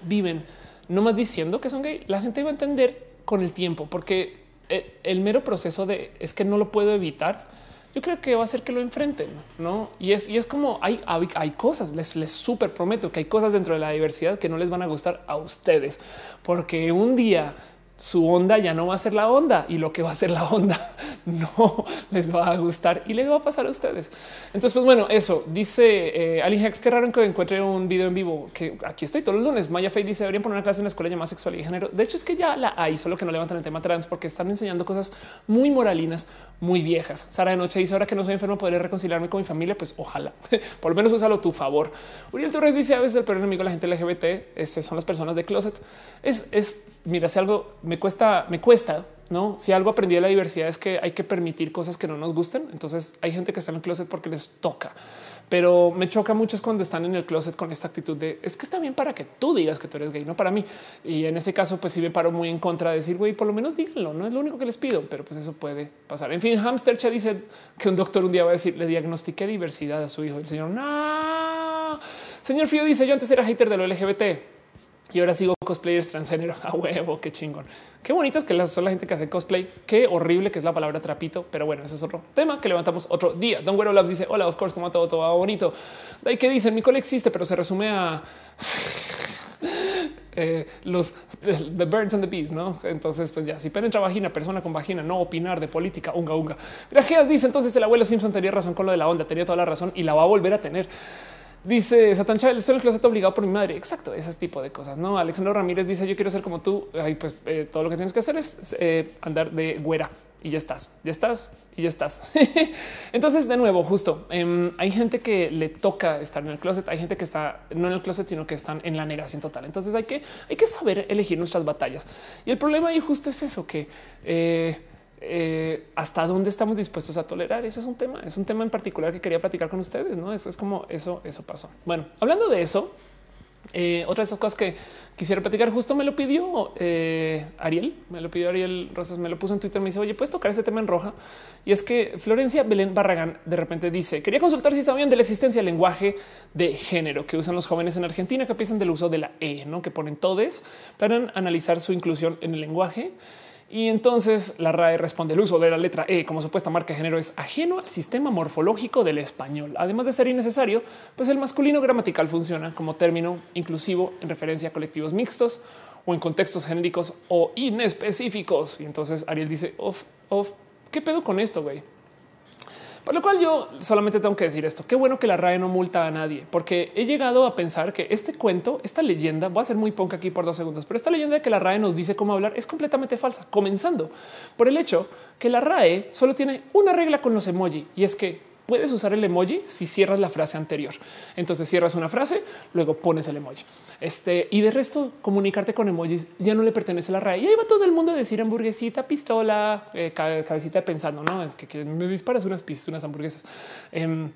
viven no más diciendo que son gay, la gente va a entender con el tiempo, porque eh, el mero proceso de es que no lo puedo evitar yo creo que va a ser que lo enfrenten, no? Y es, y es como hay, hay, cosas, les, les súper prometo que hay cosas dentro de la diversidad que no les van a gustar a ustedes, porque un día su onda ya no va a ser la onda y lo que va a ser la onda no les va a gustar y les va a pasar a ustedes. Entonces, pues bueno, eso dice eh. Qué raro que encuentre un video en vivo que aquí estoy todos los lunes. Maya Fey dice deberían poner una clase en la escuela llamada sexualidad y género. De hecho, es que ya la hay, solo que no levantan el tema trans porque están enseñando cosas muy moralinas, muy viejas. Sara de Noche dice ahora que no soy enfermo, podré reconciliarme con mi familia. Pues ojalá por lo menos úsalo tu favor. Uriel Torres dice a veces el peor enemigo de la gente LGBT son las personas de closet. Es, es mira, si algo me cuesta, me cuesta, no? Si algo aprendí de la diversidad es que hay que permitir cosas que no nos gusten. Entonces hay gente que está en el closet porque les toca, pero me choca mucho cuando están en el closet con esta actitud de es que está bien para que tú digas que tú eres gay, no para mí. Y en ese caso, pues sí me paro muy en contra de decir, güey, por lo menos díganlo, no es lo único que les pido, pero pues eso puede pasar. En fin, Hamstercha dice que un doctor un día va a decir, le diagnostiqué diversidad a su hijo. El señor, no. Señor Fío dice, yo antes era hater de lo LGBT y ahora sigo cosplayers transgénero a huevo. Qué chingón. Qué bonito es que son la gente que hace cosplay. Qué horrible que es la palabra trapito, pero bueno, eso es otro tema que levantamos otro día. Don Güero Labs dice: Hola, of course, como todo, todo va bonito. Ahí que dicen: Mi cole existe, pero se resume a eh, los the birds and the bees, no? Entonces, pues ya si penetra vagina, persona con vagina, no opinar de política, unga, unga. Gracias. Dice entonces el abuelo Simpson tenía razón con lo de la onda, tenía toda la razón y la va a volver a tener. Dice Satan Chávez, en el closet obligado por mi madre. Exacto, ese tipo de cosas. No, Alexandro Ramírez dice: Yo quiero ser como tú. Ay, pues eh, todo lo que tienes que hacer es eh, andar de güera y ya estás, ya estás y ya estás. Entonces, de nuevo, justo em, hay gente que le toca estar en el closet, hay gente que está no en el closet, sino que están en la negación total. Entonces, hay que, hay que saber elegir nuestras batallas. Y el problema ahí justo es eso que eh, hasta dónde estamos dispuestos a tolerar. Ese es un tema, es un tema en particular que quería platicar con ustedes. No eso es como eso, eso pasó. Bueno, hablando de eso, eh, otra de esas cosas que quisiera platicar, justo me lo pidió eh, Ariel, me lo pidió Ariel Rosas, me lo puso en Twitter, me dice, oye, puedes tocar este tema en roja. Y es que Florencia Belén Barragán de repente dice, quería consultar si sabían de la existencia del lenguaje de género que usan los jóvenes en Argentina, que piensan del uso de la E, ¿no? que ponen todes para analizar su inclusión en el lenguaje. Y entonces la RAE responde el uso de la letra E como supuesta marca de género es ajeno al sistema morfológico del español. Además de ser innecesario, pues el masculino gramatical funciona como término inclusivo en referencia a colectivos mixtos o en contextos genéricos o inespecíficos. Y entonces Ariel dice, ¿qué pedo con esto, güey? Por lo cual yo solamente tengo que decir esto. Qué bueno que la RAE no multa a nadie, porque he llegado a pensar que este cuento, esta leyenda, voy a ser muy ponca aquí por dos segundos, pero esta leyenda de que la RAE nos dice cómo hablar es completamente falsa, comenzando por el hecho que la RAE solo tiene una regla con los emoji y es que puedes usar el emoji si cierras la frase anterior. Entonces cierras una frase, luego pones el emoji. Este y de resto, comunicarte con emojis ya no le pertenece a la RAE. Y ahí va todo el mundo a decir hamburguesita, pistola, eh, cabecita pensando, no es que, me disparas unas pistas, unas hamburguesas. Em,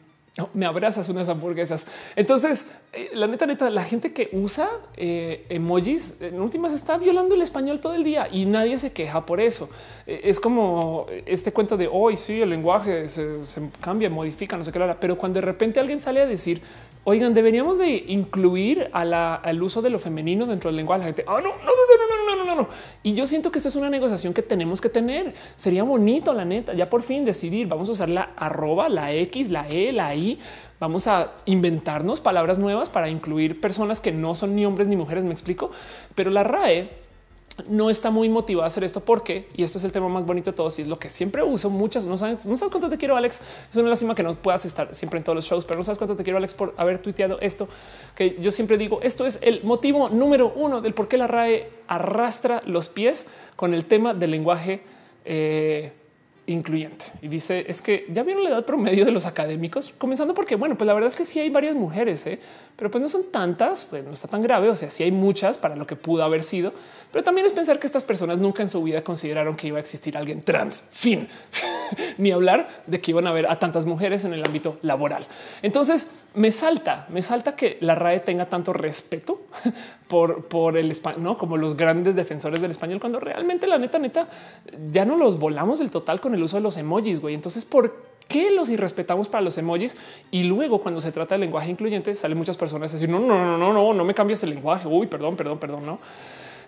me abrazas unas hamburguesas. Entonces, eh, la neta, neta, la gente que usa eh, emojis en últimas está violando el español todo el día y nadie se queja por eso. Eh, es como este cuento de hoy, sí, el lenguaje se, cambia, modifica, no sé qué, pero cuando de repente alguien sale a decir, oigan, deberíamos de incluir al uso de lo femenino dentro del lenguaje, la gente, ah, no, no, no, no, no, no, no, no. Y yo siento que esta es una negociación que tenemos que tener. Sería bonito, la neta, ya por fin decidir, vamos a usar la arroba, la X, la E, la I vamos a inventarnos palabras nuevas para incluir personas que no son ni hombres ni mujeres. Me explico, pero la RAE no está muy motivada a hacer esto porque, y esto es el tema más bonito de todos, y es lo que siempre uso. Muchas no sabes, no sabes cuánto te quiero, Alex. Es una lástima que no puedas estar siempre en todos los shows, pero no sabes cuánto te quiero, Alex, por haber tuiteado esto. Que yo siempre digo, esto es el motivo número uno del por qué la RAE arrastra los pies con el tema del lenguaje. Eh, incluyente y dice es que ya vieron la edad promedio de los académicos, comenzando porque, bueno, pues la verdad es que sí hay varias mujeres, ¿eh? pero pues no son tantas, pues no está tan grave. O sea, sí hay muchas para lo que pudo haber sido, pero también es pensar que estas personas nunca en su vida consideraron que iba a existir alguien trans. Fin, ni hablar de que iban a ver a tantas mujeres en el ámbito laboral. Entonces me salta, me salta que la RAE tenga tanto respeto por, por el español, ¿no? como los grandes defensores del español, cuando realmente la neta, neta, ya no los volamos del total con el uso de los emojis. Güey. Entonces, ¿por qué los irrespetamos para los emojis? Y luego, cuando se trata de lenguaje incluyente, salen muchas personas a decir no, no, no, no, no, no me cambies el lenguaje. Uy, perdón, perdón, perdón. No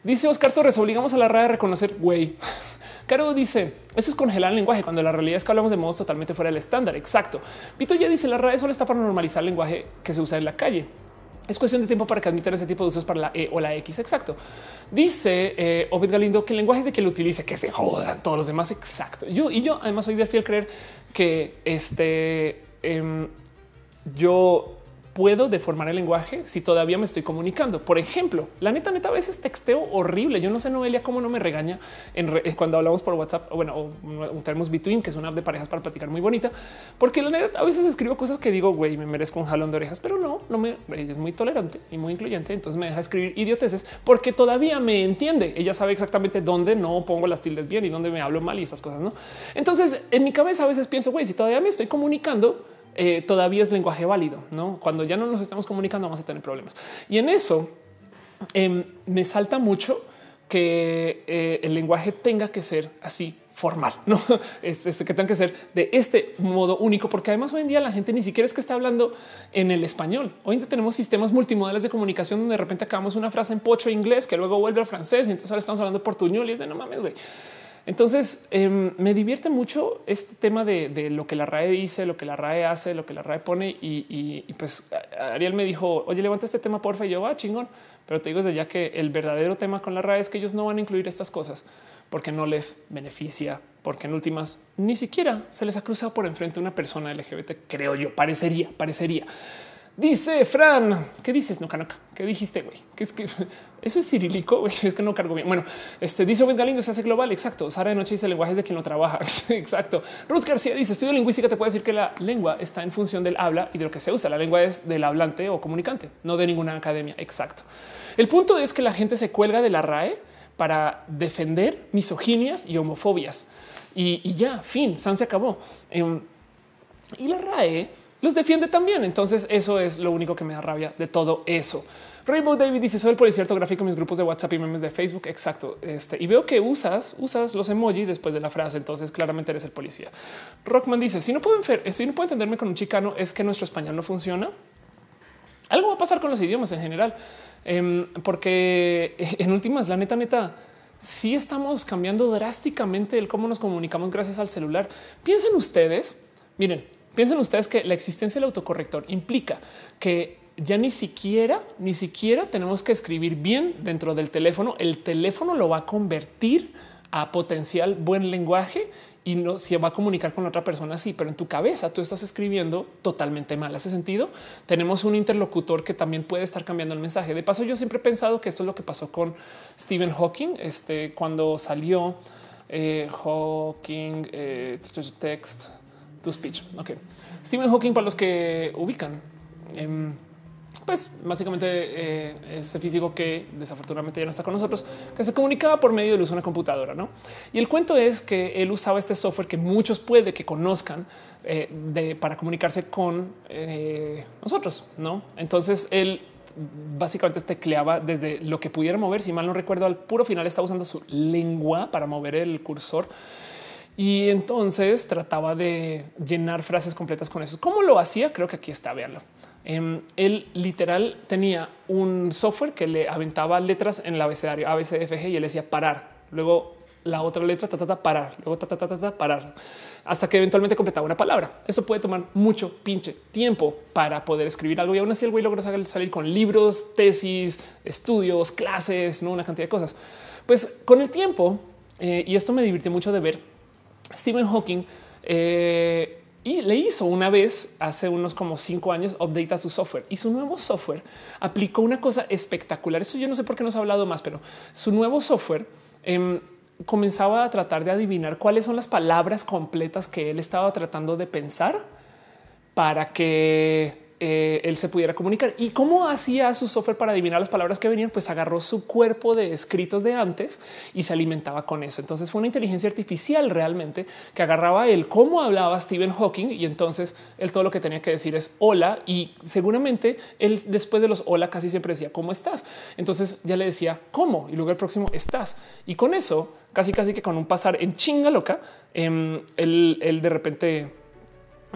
dice Oscar Torres, obligamos a la RAE a reconocer güey. Caro dice eso es congelar el lenguaje cuando la realidad es que hablamos de modos totalmente fuera del estándar. Exacto. Vito ya dice la RAE solo está para normalizar el lenguaje que se usa en la calle. Es cuestión de tiempo para que admitan ese tipo de usos para la E o la X. Exacto. Dice eh, Galindo que el lenguaje es de que lo utilice, que se jodan todos los demás. Exacto. Yo y yo además soy de fiel creer que este em, yo puedo deformar el lenguaje si todavía me estoy comunicando. Por ejemplo, la neta, neta, a veces texteo horrible. Yo no sé, Noelia, cómo no me regaña en eh, cuando hablamos por WhatsApp o bueno, o tenemos Between, que es una app de parejas para platicar muy bonita, porque la neta, a veces escribo cosas que digo, güey, me merezco un jalón de orejas, pero no, no me es muy tolerante y muy incluyente. Entonces me deja escribir idioteces porque todavía me entiende. Ella sabe exactamente dónde no pongo las tildes bien y dónde me hablo mal y esas cosas. No, entonces en mi cabeza a veces pienso, güey, si todavía me estoy comunicando, eh, todavía es lenguaje válido. No, cuando ya no nos estamos comunicando, vamos a tener problemas. Y en eso em, me salta mucho que eh, el lenguaje tenga que ser así formal, no es, que tenga que ser de este modo único, porque además hoy en día la gente ni siquiera es que está hablando en el español. Hoy en día tenemos sistemas multimodales de comunicación donde de repente acabamos una frase en pocho inglés que luego vuelve al francés y entonces ahora estamos hablando portuñol y es de no mames, güey. Entonces em, me divierte mucho este tema de, lo que la RAE dice, lo que la RAE hace, lo que la RAE pone. Y, pues Ariel me dijo, oye, levanta este tema, porfa. Y yo, va ah, chingón. Pero te digo desde ya que el verdadero tema con la RAE es que ellos no van a incluir estas cosas porque no les beneficia, porque en últimas ni siquiera se les ha cruzado por enfrente una persona LGBT, creo yo, parecería, parecería. Dice Fran, ¿qué dices? No, no, ¿qué dijiste, güey? Que es que eso es cirílico. Es que no cargo bien. Bueno, este dice Obed Galindo se hace global. Exacto. Sara de noche dice lenguaje de quien no trabaja. Exacto. Ruth García dice estudio lingüística te puede decir que la lengua está en función del habla y de lo que se usa. La lengua es del hablante o comunicante, no de ninguna academia. Exacto. El punto es que la gente se cuelga de la RAE para defender misoginias y homofobias. Y, ya, fin, San se acabó. Em, y la RAE los defiende también. Entonces eso es lo único que me da rabia de todo eso. Rainbow David dice soy el policía ortográfico en mis grupos de WhatsApp y memes de Facebook. Exacto. Este y veo que usas, usas los emojis después de la frase. Entonces claramente eres el policía. Rockman dice si no pueden si no puedo entenderme con un chicano es que nuestro español no funciona. Algo va a pasar con los idiomas en general, em, porque en últimas, la neta, neta, sí estamos cambiando drásticamente el cómo nos comunicamos gracias al celular. Piensen ustedes, miren, Piensen ustedes que la existencia del autocorrector implica que ya ni siquiera, ni siquiera tenemos que escribir bien dentro del teléfono. El teléfono lo va a convertir a potencial buen lenguaje y no se va a comunicar con otra persona así, pero en tu cabeza tú estás escribiendo totalmente mal. Hace sentido. Tenemos un interlocutor que también puede estar cambiando el mensaje. De paso, yo siempre he pensado que esto es lo que pasó con Stephen Hawking este, cuando salió eh, Hawking eh, text to speech. Ok. Stephen Hawking, para los que ubican, em, pues básicamente eh, ese físico que desafortunadamente ya no está con nosotros, que se comunicaba por medio del uso de una computadora. ¿no? Y el cuento es que él usaba este software que muchos puede que conozcan de, para comunicarse con nosotros. ¿no? Entonces él básicamente tecleaba desde lo que pudiera mover. Si mal no recuerdo, al puro final estaba usando su lengua para mover el cursor. Y entonces trataba de llenar frases completas con eso. ¿Cómo lo hacía? Creo que aquí está, véanlo. Em, él literal tenía un software que le aventaba letras en el abecedario A, y él decía parar. Luego la otra letra, ta, ta, ta, parar. Luego ta, ta, ta, ta, parar hasta que eventualmente completaba una palabra. Eso puede tomar mucho pinche tiempo para poder escribir algo y aún así el güey logró salir con libros, tesis, estudios, clases, no una cantidad de cosas. Pues con el tiempo, eh, y esto me divirtió mucho de ver, Stephen Hawking eh, y le hizo una vez hace unos como cinco años update a su software y su nuevo software aplicó una cosa espectacular. Eso yo no sé por qué nos ha hablado más, pero su nuevo software eh, comenzaba a tratar de adivinar cuáles son las palabras completas que él estaba tratando de pensar para que eh, él se pudiera comunicar. ¿Y cómo hacía su software para adivinar las palabras que venían? Pues agarró su cuerpo de escritos de antes y se alimentaba con eso. Entonces fue una inteligencia artificial realmente que agarraba el cómo hablaba Stephen Hawking y entonces él todo lo que tenía que decir es hola y seguramente él después de los hola casi siempre decía cómo estás. Entonces ya le decía cómo y luego el próximo estás. Y con eso casi casi que con un pasar en chinga loca, em, él, de repente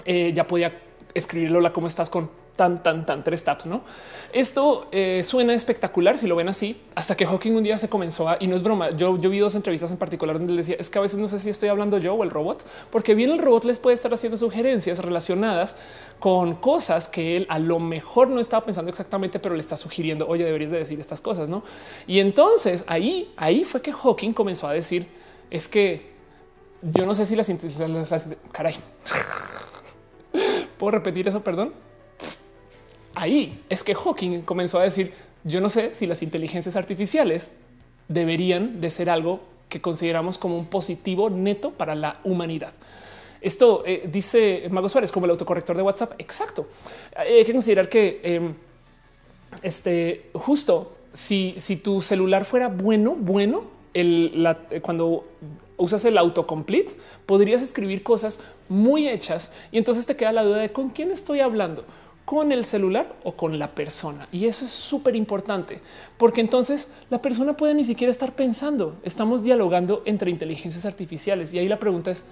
eh, ya podía escribirlo la cómo estás con tan, tan, tan tres taps. No, esto eh, suena espectacular si lo ven así, hasta que Hawking un día se comenzó a y no es broma. Yo, yo vi dos entrevistas en particular donde decía es que a veces no sé si estoy hablando yo o el robot, porque bien el robot les puede estar haciendo sugerencias relacionadas con cosas que él a lo mejor no estaba pensando exactamente, pero le está sugiriendo, oye, deberías de decir estas cosas, no? Y entonces ahí, ahí fue que Hawking comenzó a decir es que yo no sé si las, las caray. ¿Puedo repetir eso? Perdón. Ahí es que Hawking comenzó a decir, yo no sé si las inteligencias artificiales deberían de ser algo que consideramos como un positivo neto para la humanidad. Esto eh, dice Mago Suárez como el autocorrector de WhatsApp. Exacto. Hay que considerar que em, este justo si, si tu celular fuera bueno, bueno, el, cuando usas el autocomplete, podrías escribir cosas muy hechas y entonces te queda la duda de con quién estoy hablando con el celular o con la persona. Y eso es súper importante porque entonces la persona puede ni siquiera estar pensando. Estamos dialogando entre inteligencias artificiales y ahí la pregunta es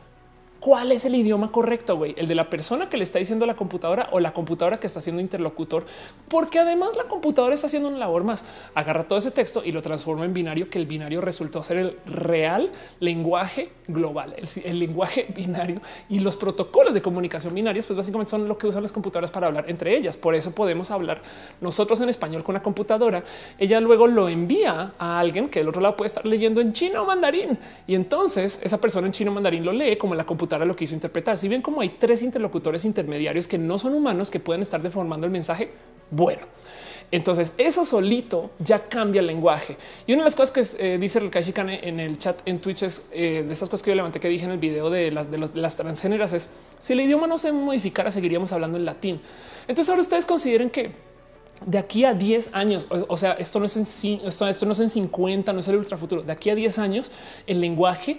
cuál es el idioma correcto, güey, el de la persona que le está diciendo a la computadora o la computadora que está haciendo interlocutor, porque además la computadora está haciendo una labor más. Agarra todo ese texto y lo transforma en binario, que el binario resultó ser el real lenguaje global, el, lenguaje binario y los protocolos de comunicación binarios, pues básicamente son lo que usan las computadoras para hablar entre ellas. Por eso podemos hablar nosotros en español con la computadora. Ella luego lo envía a alguien que del otro lado puede estar leyendo en chino mandarín y entonces esa persona en chino mandarín lo lee como la computadora lo que hizo interpretar. Si bien como hay tres interlocutores intermediarios que no son humanos que pueden estar deformando el mensaje, bueno, entonces eso solito ya cambia el lenguaje. Y una de las cosas que eh, dice el Kane en el chat en Twitch es eh, de estas cosas que yo levanté que dije en el video de, las transgéneras es si el idioma no se modificara, seguiríamos hablando en latín. Entonces ahora ustedes consideren que de aquí a 10 años, o, sea, esto no es en esto, esto no es en 50, no es el ultra futuro. De aquí a 10 años, el lenguaje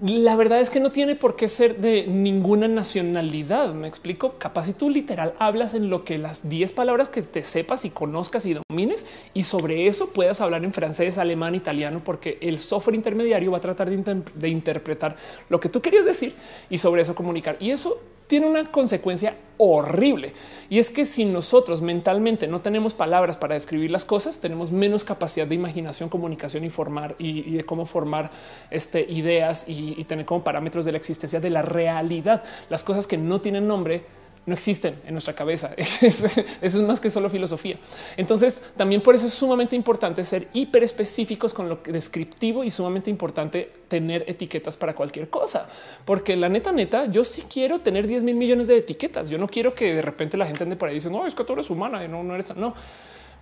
la verdad es que no tiene por qué ser de ninguna nacionalidad. Me explico. Capaz si tú literal hablas en lo que las 10 palabras que te sepas y conozcas y domines y sobre eso puedas hablar en francés, alemán, italiano, porque el software intermediario va a tratar de, de interpretar lo que tú querías decir y sobre eso comunicar. Y eso tiene una consecuencia horrible. Y es que si nosotros mentalmente no tenemos palabras para describir las cosas, tenemos menos capacidad de imaginación, comunicación y formar y, de cómo formar este, ideas y, y tener como parámetros de la existencia de la realidad. Las cosas que no tienen nombre no existen en nuestra cabeza. Eso es más que solo filosofía. Entonces, también por eso es sumamente importante ser hiper específicos con lo que descriptivo y sumamente importante tener etiquetas para cualquier cosa, porque la neta, neta, yo sí quiero tener 10 mil millones de etiquetas. Yo no quiero que de repente la gente ande por ahí diciendo no es que tú eres humana y no, eres no.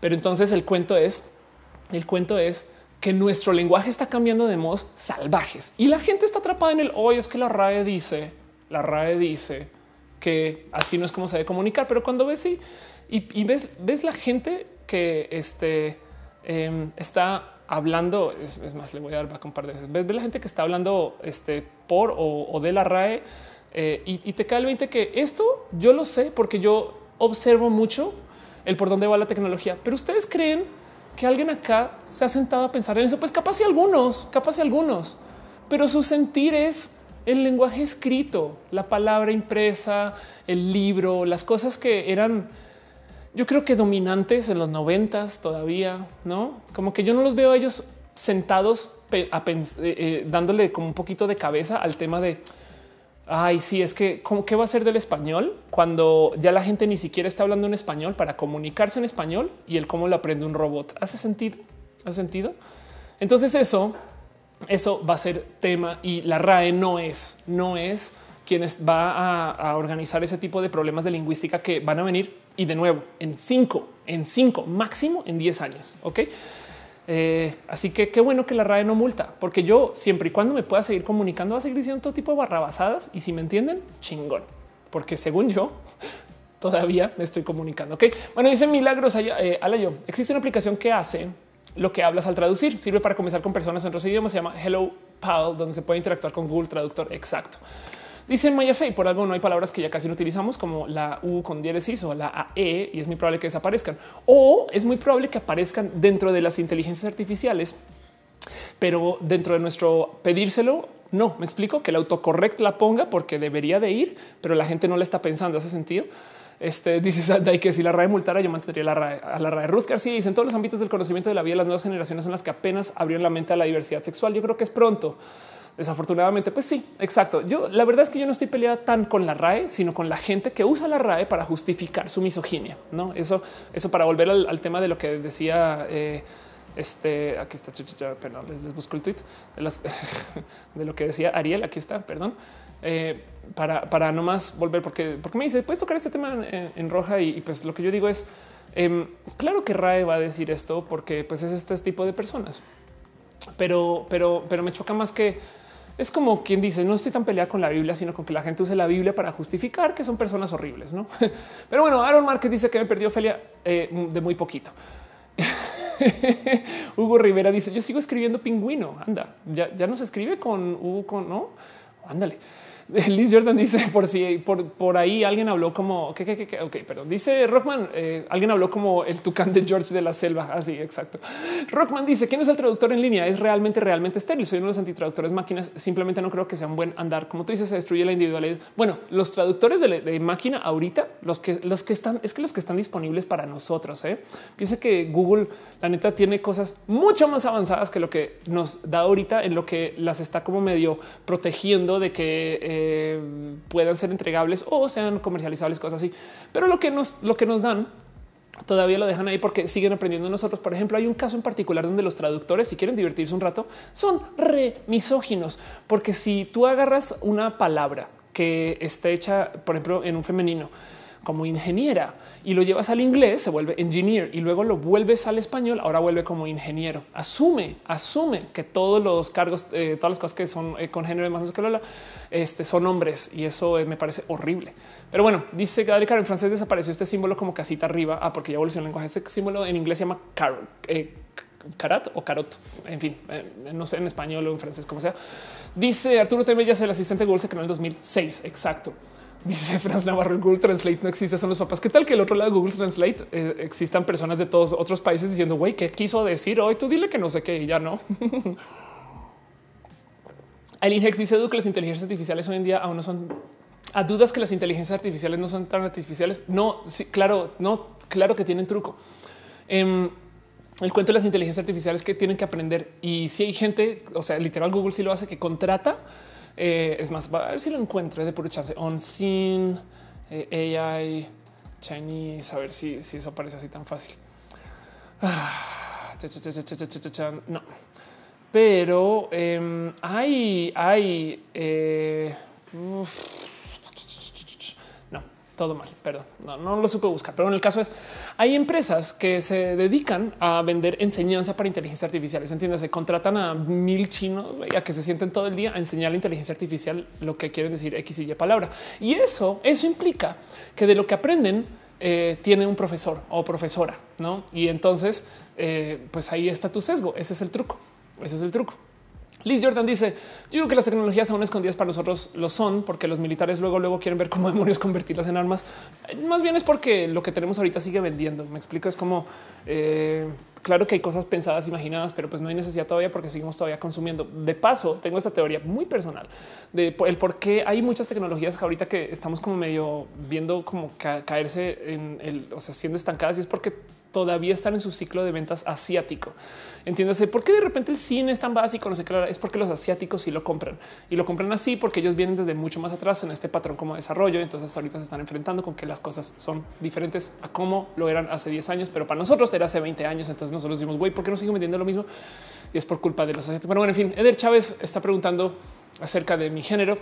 Pero entonces el cuento es el cuento es que nuestro lenguaje está cambiando de modos salvajes y la gente está atrapada en el hoy. Es que la RAE dice, la RAE dice que así no es como se debe comunicar, pero cuando ves y, y, ves, ves la gente que este, em, está hablando, es, más, le voy a dar un par de veces, ves, la gente que está hablando este, por o, de la RAE eh, y, te cae el 20 que esto yo lo sé porque yo observo mucho el por dónde va la tecnología, pero ustedes creen que alguien acá se ha sentado a pensar en eso, pues capaz y algunos, capaz y algunos, pero su sentir es el lenguaje escrito, la palabra impresa, el libro, las cosas que eran, yo creo que dominantes en los noventas todavía, no como que yo no los veo a ellos sentados eh, eh, dándole como un poquito de cabeza al tema de ay, sí, es que ¿cómo, qué va a ser del español cuando ya la gente ni siquiera está hablando en español para comunicarse en español y el cómo lo aprende un robot. Hace sentido, hace sentido. Entonces, eso eso va a ser tema y la RAE no es, no es quienes va a, organizar ese tipo de problemas de lingüística que van a venir y de nuevo en cinco, en cinco, máximo en 10 años. Ok. Eh, así que qué bueno que la RAE no multa, porque yo siempre y cuando me pueda seguir comunicando, va a seguir diciendo todo tipo de barrabasadas y si me entienden, chingón, porque según yo, todavía me estoy comunicando. Ok, bueno, dice Milagros allá, eh, yo existe una aplicación que hace lo que hablas al traducir. Sirve para comenzar con personas en otros idiomas. Se llama Hello Pal, donde se puede interactuar con Google Traductor. Exacto. Dice Maya Fey, por algo no hay palabras que ya casi no utilizamos como la U con diéresis o la AE y es muy probable que desaparezcan o es muy probable que aparezcan dentro de las inteligencias artificiales, pero dentro de nuestro pedírselo no, me explico que el autocorrect la ponga porque debería de ir, pero la gente no le está pensando. Hace sentido. Este dice que si la RAE multara, yo mantendría la RAE a la RAE. Ruth García dice en todos los ámbitos del conocimiento de la vida, las nuevas generaciones son las que apenas abrieron la mente a la diversidad sexual. Yo creo que es pronto. Desafortunadamente, pues sí, exacto. Yo la verdad es que yo no estoy peleada tan con la RAE, sino con la gente que usa la RAE para justificar su misoginia. No, eso, eso para volver al, tema de lo que decía. Eh, este aquí está, perdón, les, busco el tweet de lo que decía Ariel. Aquí está, perdón. Eh, para, para no más volver, porque, porque me dice, puedes tocar este tema en, roja y, pues lo que yo digo es, em, claro que RAE va a decir esto porque pues es este tipo de personas, pero, pero, pero me choca más que es como quien dice no estoy tan peleada con la Biblia, sino con que la gente use la Biblia para justificar que son personas horribles. No, pero bueno, Aaron Márquez dice que me perdió Felia eh, de muy poquito. Hugo Rivera dice yo sigo escribiendo pingüino. Anda, ya, ya no se escribe con Hugo, con no. Ándale. Liz Jordan dice por si por, por ahí alguien habló como que, que, que, ok, perdón. Dice Rockman, eh, alguien habló como el tucán de George de la selva. Así, exacto. Rockman dice quién es el traductor en línea es realmente, realmente estéril. Soy uno de los antitraductores máquinas. Simplemente no creo que sea un buen andar. Como tú dices, se destruye la individualidad. Bueno, los traductores de, máquina ahorita, los que los que están, es que los que están disponibles para nosotros. ¿eh? Piensa que Google, la neta, tiene cosas mucho más avanzadas que lo que nos da ahorita en lo que las está como medio protegiendo de que eh, eh, puedan ser entregables o sean comercializables, cosas así. Pero lo que nos, lo que nos dan todavía lo dejan ahí porque siguen aprendiendo nosotros. Por ejemplo, hay un caso en particular donde los traductores, si quieren divertirse un rato, son re misóginos, porque si tú agarras una palabra que está hecha, por ejemplo, en un femenino como ingeniera y lo llevas al inglés, se vuelve engineer y luego lo vuelves al español, ahora vuelve como ingeniero. Asume, asume que todos los cargos, eh, todas las cosas que son eh, con género más que la, este, son hombres y eso eh, me parece horrible. Pero bueno, dice que en francés desapareció este símbolo como casita arriba, ah, porque ya evolucionó el lenguaje. Este símbolo en inglés se llama carat o carot. En fin, no sé en español o en francés, como sea. Dice Arturo Temellas, el asistente Google se creó en el 2006. Exacto. Dice Franz Navarro, Google Translate no existe, son los papás. ¿Qué tal que el otro lado de Google Translate eh, existan personas de todos otros países diciendo, güey, ¿qué quiso decir hoy? Tú dile que no sé qué y ya no. Eileen Hex dice que las inteligencias artificiales hoy en día aún no son a dudas que las inteligencias artificiales no son tan artificiales. No, sí, claro, no, claro que tienen truco. Em, el cuento de las inteligencias artificiales que tienen que aprender y si hay gente, o sea, literal Google sí lo hace que contrata eh, es más, a ver si lo encuentro de puro chance. On sin Eh, AI Chinese, a ver si, si eso parece así tan fácil. Ah, no, pero eh, hay, hay, eh, todo mal, perdón, no, lo supe buscar, pero en el caso es, hay empresas que se dedican a vender enseñanza para inteligencia artificial. Entiendes, se contratan a mil chinos a que se sienten todo el día a enseñar la inteligencia artificial lo que quieren decir X y Y palabra. Y eso, eso implica que de lo que aprenden eh, tiene un profesor o profesora, no? Y entonces, eh, pues ahí está tu sesgo. Ese es el truco. Ese es el truco. Liz Jordan dice: Yo digo que las tecnologías aún escondidas para nosotros lo son, porque los militares luego, luego quieren ver cómo demonios convertirlas en armas. Más bien es porque lo que tenemos ahorita sigue vendiendo. Me explico, es como eh, claro que hay cosas pensadas, imaginadas, pero pues no hay necesidad todavía porque seguimos todavía consumiendo. De paso, tengo esta teoría muy personal de el por qué hay muchas tecnologías ahorita que estamos como medio viendo como caerse en el, o sea, siendo estancadas y es porque todavía están en su ciclo de ventas asiático. Entiéndase por qué de repente el cine es tan básico. No sé qué es porque los asiáticos sí lo compran y lo compran así porque ellos vienen desde mucho más atrás en este patrón como desarrollo. Entonces ahorita se están enfrentando con que las cosas son diferentes a cómo lo eran hace 10 años, pero para nosotros era hace 20 años. Entonces nosotros decimos, güey, ¿por qué no siguen vendiendo lo mismo? Y es por culpa de los asiáticos. Bueno, bueno, en fin, Eder Chávez está preguntando acerca de mi género.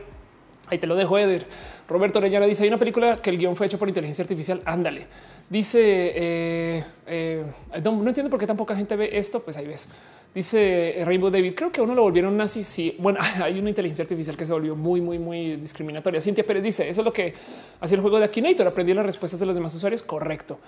Ahí te lo dejo, Eder. Roberto Orellana dice: hay una película que el guion fue hecho por inteligencia artificial. Ándale. Dice: eh, eh, no, entiendo por qué tan poca gente ve esto. Pues ahí ves. Dice Rainbow David, creo que uno lo volvieron nazi. Sí, bueno, hay una inteligencia artificial que se volvió muy, muy, muy discriminatoria. Cintia Pérez dice: Eso es lo que hacía el juego de Akinator. Aprendí las respuestas de los demás usuarios. Correcto.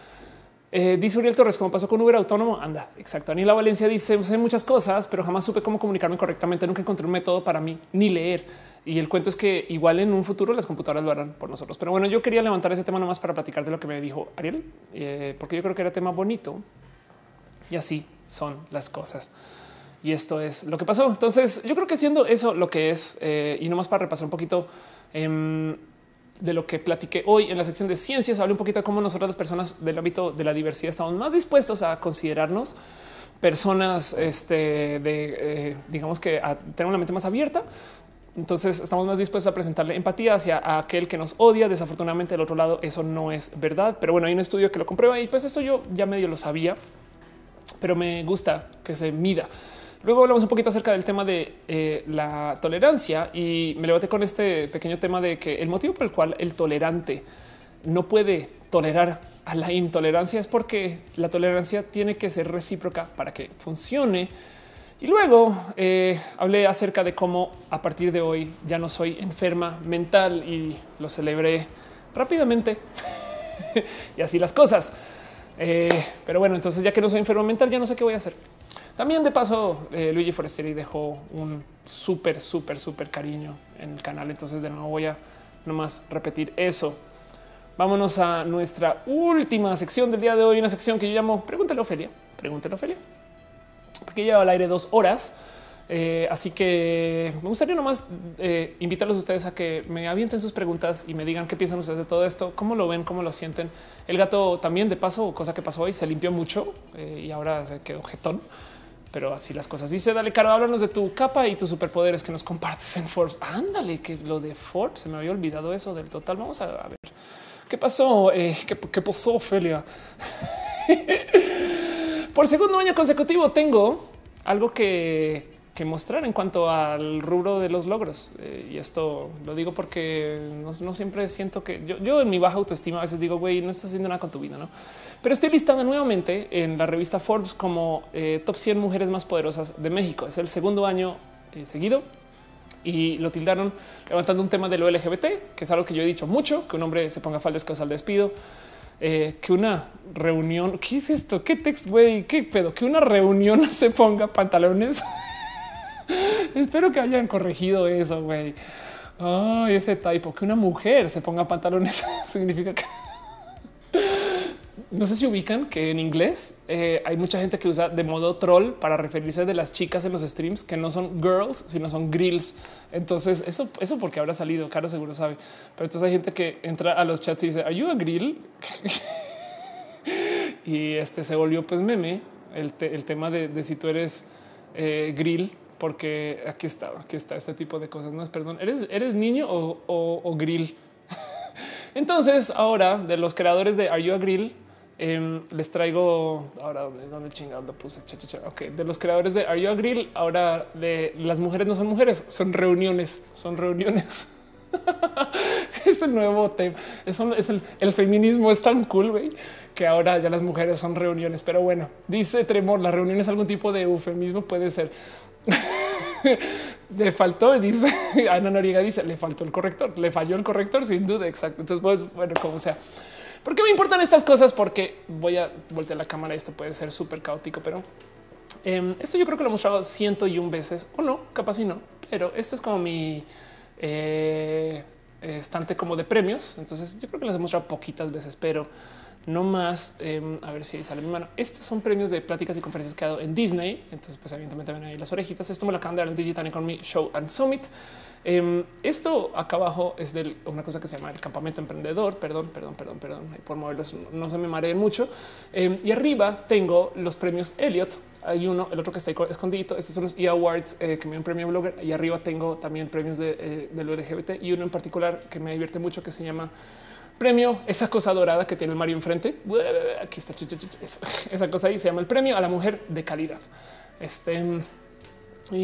Eh, dice Uriel Torres, como pasó con Uber autónomo. Anda, exacto. Daniela Valencia dice: Sé muchas cosas, pero jamás supe cómo comunicarme correctamente. Nunca encontré un método para mí ni leer. Y el cuento es que igual en un futuro las computadoras lo harán por nosotros. Pero bueno, yo quería levantar ese tema nomás para platicar de lo que me dijo Ariel, eh, porque yo creo que era tema bonito. Y así son las cosas. Y esto es lo que pasó. Entonces, yo creo que siendo eso lo que es, eh, y nomás para repasar un poquito em, de lo que platiqué hoy en la sección de ciencias, hablé un poquito de cómo nosotros las personas del ámbito de la diversidad estamos más dispuestos a considerarnos personas este, de, eh, digamos que a tener una mente más abierta, entonces estamos más dispuestos a presentarle empatía hacia aquel que nos odia. Desafortunadamente del otro lado eso no es verdad. Pero bueno, hay un estudio que lo comprueba y pues eso yo ya medio lo sabía, pero me gusta que se mida. Luego hablamos un poquito acerca del tema de eh, la tolerancia y me levanté con este pequeño tema de que el motivo por el cual el tolerante no puede tolerar a la intolerancia es porque la tolerancia tiene que ser recíproca para que funcione y luego eh, hablé acerca de cómo a partir de hoy ya no soy enferma mental y lo celebré rápidamente y así las cosas. Eh, pero bueno, entonces ya que no soy enferma mental, ya no sé qué voy a hacer. También de paso, eh, Luigi Forestieri dejó un súper, súper, súper cariño en el canal. Entonces de nuevo voy a nomás repetir eso. Vámonos a nuestra última sección del día de hoy, una sección que yo llamo Pregúntale Ofelia. Pregúntale Ofelia porque lleva al aire dos horas. Eh, así que me gustaría nomás eh, invitarlos a ustedes a que me avienten sus preguntas y me digan qué piensan ustedes de todo esto, cómo lo ven, cómo lo sienten. El gato también de paso, cosa que pasó hoy, se limpió mucho eh, y ahora se quedó jetón. Pero así las cosas. Dice, dale, Caro, háblanos de tu capa y tus superpoderes que nos compartes en Forbes. Ándale, que lo de Forbes, se me había olvidado eso del total. Vamos a, ver. ¿Qué pasó? ¿qué, ¿Qué pasó, Ophelia? Por segundo año consecutivo tengo algo que, mostrar en cuanto al rubro de los logros. Eh, y esto lo digo porque no, siempre siento que yo, en mi baja autoestima a veces digo, güey, no estás haciendo nada con tu vida, ¿no? Pero estoy listada nuevamente en la revista Forbes como eh, top 100 mujeres más poderosas de México. Es el segundo año eh, seguido y lo tildaron levantando un tema de lo LGBT, que es algo que yo he dicho mucho, que un hombre se ponga faldas causa al despido eh, que una reunión, ¿qué es esto? ¿Qué texto, güey? ¿Qué pedo? Que una reunión se ponga pantalones. Espero que hayan corregido eso, güey. Ay, ese typo, que una mujer se ponga pantalones significa que no sé si ubican que en inglés eh, hay mucha gente que usa de modo troll para referirse de las chicas en los streams que no son girls, sino son grills. Entonces, eso, eso porque habrá salido, Caro seguro sabe. Pero entonces hay gente que entra a los chats y dice, ¿Are you a grill? y este se volvió pues meme el, tema de, si tú eres eh, grill, porque aquí está, aquí está este tipo de cosas. No es perdón, eres, eres niño o, o grill. Entonces, ahora de los creadores de Are You a Grill, em, les traigo ahora dónde chingado lo puse. Ok, de los creadores de Are You a Grill, ahora de las mujeres no son mujeres, son reuniones, son reuniones. es el nuevo tema. Eso es el, el, feminismo es tan cool güey, que ahora ya las mujeres son reuniones. Pero bueno, dice Tremor, la reunión es algún tipo de eufemismo, puede ser. le faltó, dice Ana Noriega, dice le faltó el corrector, le falló el corrector sin duda. Exacto. Entonces, pues bueno, como sea. ¿Por qué me importan estas cosas? Porque voy a voltear la cámara. Esto puede ser súper caótico, pero eh, esto yo creo que lo he mostrado ciento y un veces o no, capaz y no, pero esto es como mi eh, estante como de premios. Entonces yo creo que las he mostrado poquitas veces, pero no más. Eh, a ver si sale mi mano. Estos son premios de pláticas y conferencias que he dado en Disney. Entonces, pues evidentemente ven ahí las orejitas. Esto me lo acaban de dar en Digital Economy Show and Summit. Eh, esto acá abajo es de una cosa que se llama el campamento emprendedor. Perdón, perdón, perdón, perdón. Por moverlos no se me mareen mucho. Eh, y arriba tengo los premios Elliot. Hay uno, el otro que está ahí escondido. Estos son los E Awards eh, que me dio un premio blogger. Y arriba tengo también premios de, eh, del LGBT y uno en particular que me divierte mucho que se llama premio, esa cosa dorada que tiene el Mario enfrente. Aquí está esa cosa ahí se llama el premio a la mujer de calidad. Este me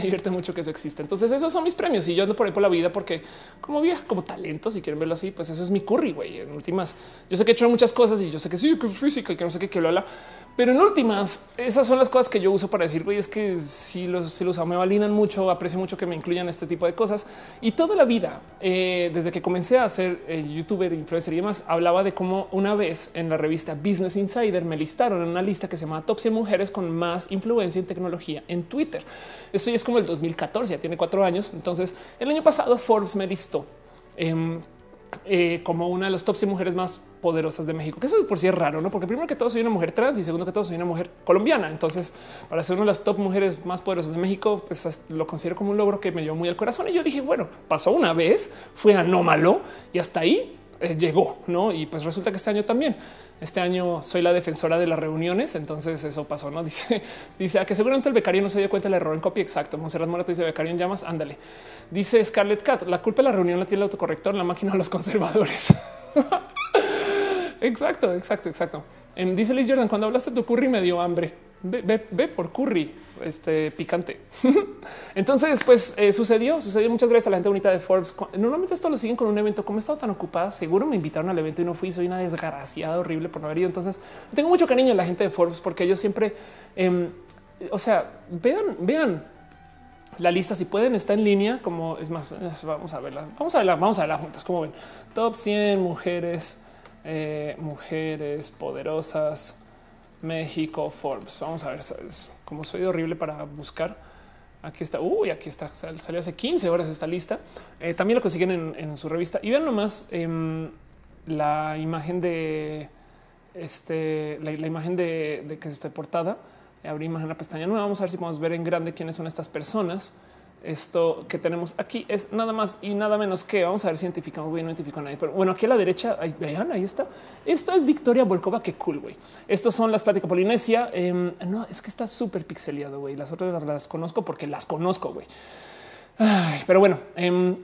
divierte, mucho que eso existe. Entonces, esos son mis premios y yo ando por ahí por la vida porque, como vieja, como talento, si quieren verlo así, pues eso es mi curry. Güey, en últimas, yo sé que he hecho muchas cosas y yo sé que sí, que es física y que no sé qué, que lo habla, pero en últimas, esas son las cosas que yo uso para decir, güey, es que si los, si los me validan mucho, aprecio mucho que me incluyan este tipo de cosas. Y toda la vida, eh, desde que comencé a ser eh, youtuber, influencer y demás, hablaba de cómo una vez en la revista Business Insider me listaron en una lista que se llama Top 100 mujeres con más influencia en tecnología en Twitter. Esto ya es como el 2014, ya tiene cuatro años. Entonces, el año pasado Forbes me listó. Eh, eh, como una de las top 100 mujeres más poderosas de México, que eso por sí es raro, no? Porque primero que todo soy una mujer trans y segundo que todo soy una mujer colombiana. Entonces, para ser una de las top mujeres más poderosas de México, pues lo considero como un logro que me dio muy al corazón. Y yo dije, bueno, pasó una vez, fue anómalo y hasta ahí llegó, no? Y pues resulta que este año también. Este año soy la defensora de las reuniones, entonces eso pasó, ¿no? Dice, dice a que seguramente el becario no se dio cuenta del error en copia. Exacto. Monserrat Morato dice becario en llamas. Ándale. Dice Scarlett Cat. La culpa de la reunión la tiene el autocorrector, la máquina de los conservadores. exacto, exacto, exacto. Em, dice Liz Jordan, cuando hablaste tu curry me dio hambre. Ve, por curry este picante. Entonces, pues eh, sucedió, sucedió. Muchas gracias a la gente bonita de Forbes. Normalmente esto lo siguen con un evento. Como he estado tan ocupada, seguro me invitaron al evento y no fui. Soy una desgraciada horrible por no haber ido. Entonces, tengo mucho cariño a la gente de Forbes porque ellos siempre, em, o sea, vean, vean la lista. Si pueden, está en línea. Como es más, vamos a verla, vamos a verla, vamos a verla juntas. Como ven, top 100 mujeres, eh, mujeres poderosas México, Forbes. Vamos a ver, como soy horrible para buscar. Aquí está. Uy, aquí está. Salió hace 15 horas esta lista. Eh, también lo consiguen en, su revista. Y vean nomás eh, la imagen de este, la, imagen de, que esté portada. Abrí imagen en la pestaña nueva. Vamos a ver si podemos ver en grande quiénes son estas personas esto que tenemos aquí es nada más y nada menos que vamos a ver si identificamos. Voy no identifico a nadie, pero bueno, aquí a la derecha, ahí, vean, ahí está. Esto es Victoria Volkova. Qué cool, güey. Estos son las pláticas Polinesia. Em, no, es que está súper pixeleado, güey. Las otras las, conozco porque las conozco, güey. Pero bueno, em,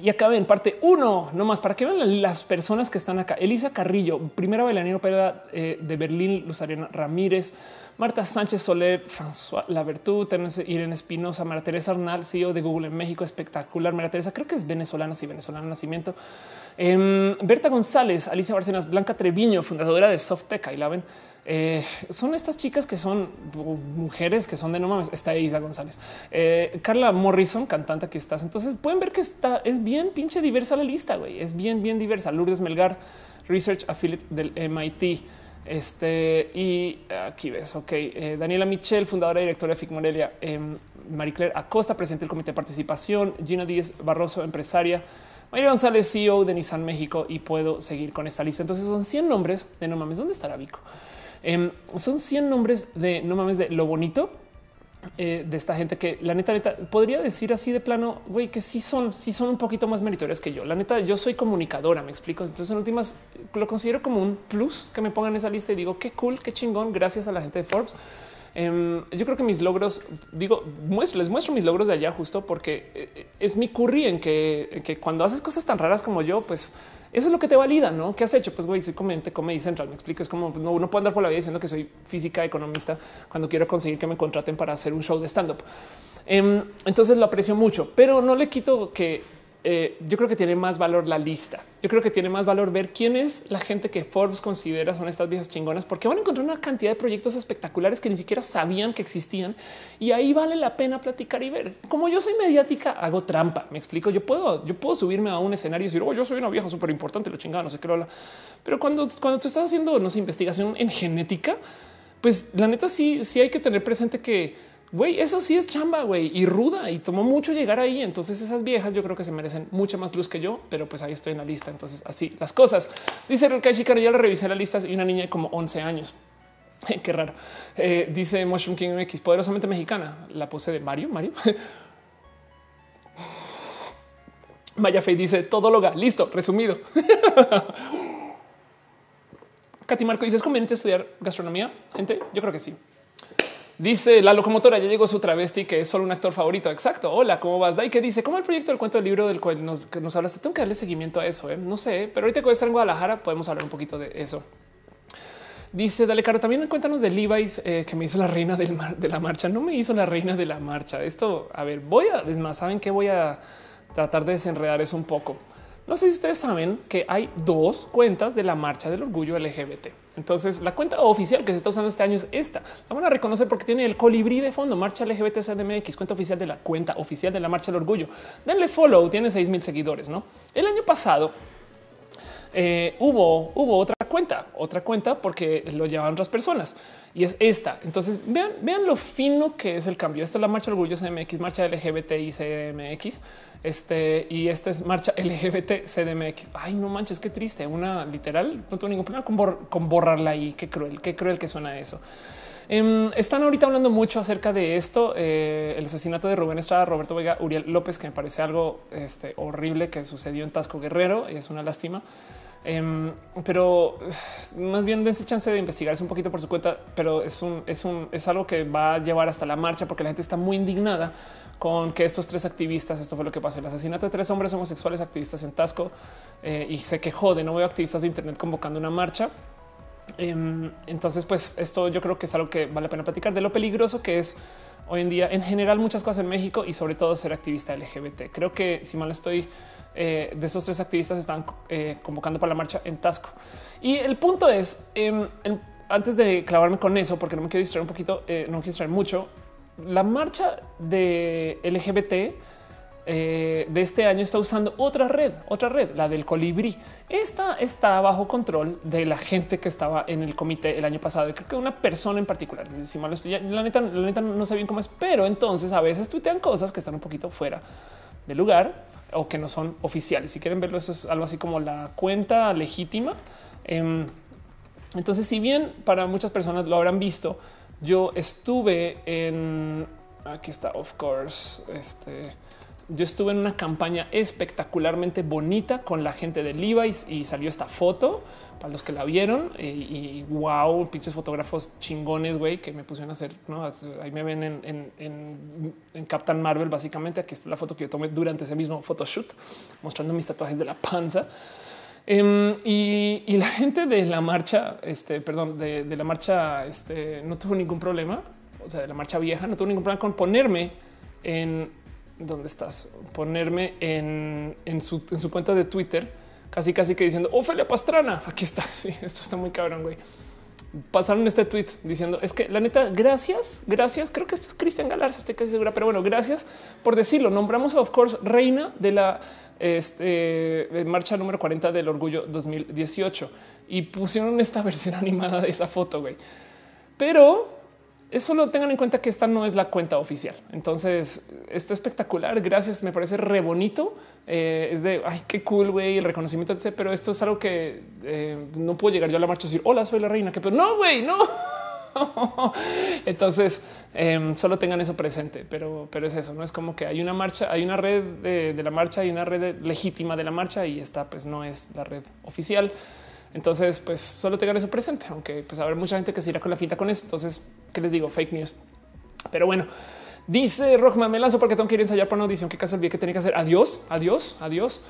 y acá en parte uno, no más para que vean las personas que están acá. Elisa Carrillo, primera bailarina opera eh, de Berlín, Luz Ariana Ramírez, Marta Sánchez Soler, François Lavertu, Irene Espinosa, María Teresa Arnal, CEO de Google en México, espectacular. María Teresa, creo que es venezolana, sí, venezolana nacimiento. Em, Berta González, Alicia Barcenas, Blanca Treviño, fundadora de Softec, ahí la ven. Eh, son estas chicas que son mujeres que son de no mames. Está Isa González, eh, Carla Morrison, cantante. Aquí estás. Entonces pueden ver que está es bien pinche diversa la lista. güey. Es bien, bien diversa. Lourdes Melgar, Research Affiliate del MIT. Este y aquí ves. Ok, eh, Daniela Michel, fundadora y directora de FIC Morelia, em, Marie Claire Acosta, presidente del comité de participación, Gina Díaz Barroso, empresaria. María González, CEO de Nissan México, y puedo seguir con esta lista. Entonces son 100 nombres de no mames. ¿Dónde estará Vico? Em, son 100 nombres de no mames de lo bonito eh, de esta gente que la neta, neta podría decir así de plano, güey, que sí son, sí son un poquito más meritorias que yo. La neta, yo soy comunicadora, me explico. Entonces, en últimas lo considero como un plus que me pongan esa lista y digo qué cool, qué chingón. Gracias a la gente de Forbes. Em, yo creo que mis logros, digo, muestro, les muestro mis logros de allá justo porque eh, es mi curry en que, en que cuando haces cosas tan raras como yo, pues Eso es lo que te valida, ¿no? ¿Qué has hecho? Pues güey, soy comente, come y central. Me explico. Es como no, uno puede andar por la vida diciendo que soy física economista cuando quiero conseguir que me contraten para hacer un show de stand up. Em, entonces lo aprecio mucho, pero no le quito que eh, yo creo que tiene más valor la lista. Yo creo que tiene más valor ver quién es la gente que Forbes considera son estas viejas chingonas, porque van a encontrar una cantidad de proyectos espectaculares que ni siquiera sabían que existían y ahí vale la pena platicar y ver. Como yo soy mediática, hago trampa. Me explico. Yo puedo, yo puedo subirme a un escenario y decir, oh, yo soy una vieja súper importante, lo chingada, no sé qué lo Pero cuando, cuando tú estás haciendo no sé, investigación en genética, pues la neta sí, sí hay que tener presente que Güey, eso sí es chamba, güey, y ruda, y tomó mucho llegar ahí. Entonces esas viejas yo creo que se merecen mucha más luz que yo, pero pues ahí estoy en la lista. Entonces así las cosas. Dice Rukai Chicano, ya le revisé la lista y una niña de como 11 años. Qué raro. Eh, dice Mushroom King MX, poderosamente mexicana. La pose de Mario, Mario. Maya Fe dice todóloga. Listo, resumido. Katy Marco dice: ¿Es conveniente estudiar gastronomía? Gente, yo creo que sí. Dice la locomotora, ya llegó su travesti, que es solo un actor favorito. Exacto. Hola, ¿cómo vas? Dai, que dice, ¿cómo el proyecto del cuento del libro del cual nos, que nos hablaste? Tengo que darle seguimiento a eso. ¿eh? No sé, pero ahorita que voy a estar en Guadalajara podemos hablar un poquito de eso. Dice, dale, Caro, también cuéntanos de Levi's eh, que me hizo la reina de la marcha. No me hizo la reina de la marcha. Esto, a ver, voy a, es más, saben que voy a tratar de desenredar eso un poco. No sé si ustedes saben que hay dos cuentas de la marcha del orgullo LGBT. Entonces, la cuenta oficial que se está usando este año es esta. La van a reconocer porque tiene el colibrí de fondo, Marcha LGBT CDMX, cuenta oficial de la cuenta oficial de la Marcha del Orgullo. Denle follow, tiene 6 mil seguidores. No, el año pasado eh, hubo, hubo otra cuenta, otra cuenta porque lo llevaban otras personas y es esta. Entonces vean, vean lo fino que es el cambio. Esta es la marcha orgullo CMX, marcha LGBT y CDMX. Este y esta es marcha LGBT CDMX. Ay, no manches, qué triste. Una literal. No tengo ningún problema con, borrarla ahí. Qué cruel, qué cruel que suena eso. Em, están ahorita hablando mucho acerca de esto, eh, el asesinato de Rubén Estrada, Roberto Vega, Uriel López, que me parece algo este, horrible que sucedió en Tasco Guerrero. Es una lástima. Em, pero más bien dense chance de investigarse un poquito por su cuenta, pero es un, es algo que va a llevar hasta la marcha porque la gente está muy indignada con que estos tres activistas, esto fue lo que pasó, el asesinato de tres hombres homosexuales activistas en Tasco eh, y se quejó de no veo activistas de Internet convocando una marcha. Em, entonces, pues esto yo creo que es algo que vale la pena platicar de lo peligroso que es hoy en día en general muchas cosas en México y sobre todo ser activista LGBT. Creo que si mal estoy, eh, de esos tres activistas están eh, convocando para la marcha en Tasco. Y el punto es, em, antes de clavarme con eso, porque no me quiero distraer un poquito, no me quiero distraer mucho, la marcha de LGBT de este año está usando otra red, otra red, la del colibrí. Esta está bajo control de la gente que estaba en el comité el año pasado. Creo que una persona en particular. Si mal estoy, la neta, la neta no sé bien cómo es, pero entonces a veces tuitean cosas que están un poquito fuera de lugar o que no son oficiales. Si quieren verlo, eso es algo así como la cuenta legítima. Em, entonces, si bien para muchas personas lo habrán visto, yo estuve en aquí está, of course. Este yo estuve en una campaña espectacularmente bonita con la gente de Levi's y salió esta foto para los que la vieron y, wow, pinches fotógrafos chingones, güey, que me pusieron a hacer. ¿no? Ahí me ven en, Captain Marvel. Básicamente, aquí está la foto que yo tomé durante ese mismo photoshoot, mostrando mis tatuajes de la panza. Em, y, la gente de la marcha, este, perdón, de, la marcha, este, no tuvo ningún problema. O sea, de la marcha vieja, no tuvo ningún problema con ponerme en dónde estás, ponerme en, su, en su cuenta de Twitter casi casi que diciendo Ofelia Pastrana. Aquí está. Sí, esto está muy cabrón, güey. Pasaron este tweet diciendo es que la neta, gracias, gracias. Creo que este es Cristian Galarza, estoy casi segura, pero bueno, gracias por decirlo. Nombramos, of course, reina de la este, marcha número 40 del orgullo 2018 y pusieron esta versión animada de esa foto, güey. Pero eso lo tengan en cuenta que esta no es la cuenta oficial. Entonces está espectacular. Gracias. Me parece re bonito. Eh, es de ay, qué cool, güey, el reconocimiento. Pero esto es algo que eh, no puedo llegar yo a la marcha y decir hola, soy la reina. Que pero no, güey, no. Entonces em, solo tengan eso presente, pero, pero es eso. No es como que hay una marcha, hay una red de, la marcha y una red legítima de la marcha y esta pues no es la red oficial. Entonces, pues solo tengan eso presente, aunque pues habrá mucha gente que se irá con la finta con eso. Entonces, ¿qué les digo? Fake news. Pero bueno, dice Rockman, me lanzo porque tengo que ir a ensayar para una audición. ¿Qué caso olvidé que tenía que hacer? Adiós, adiós, adiós.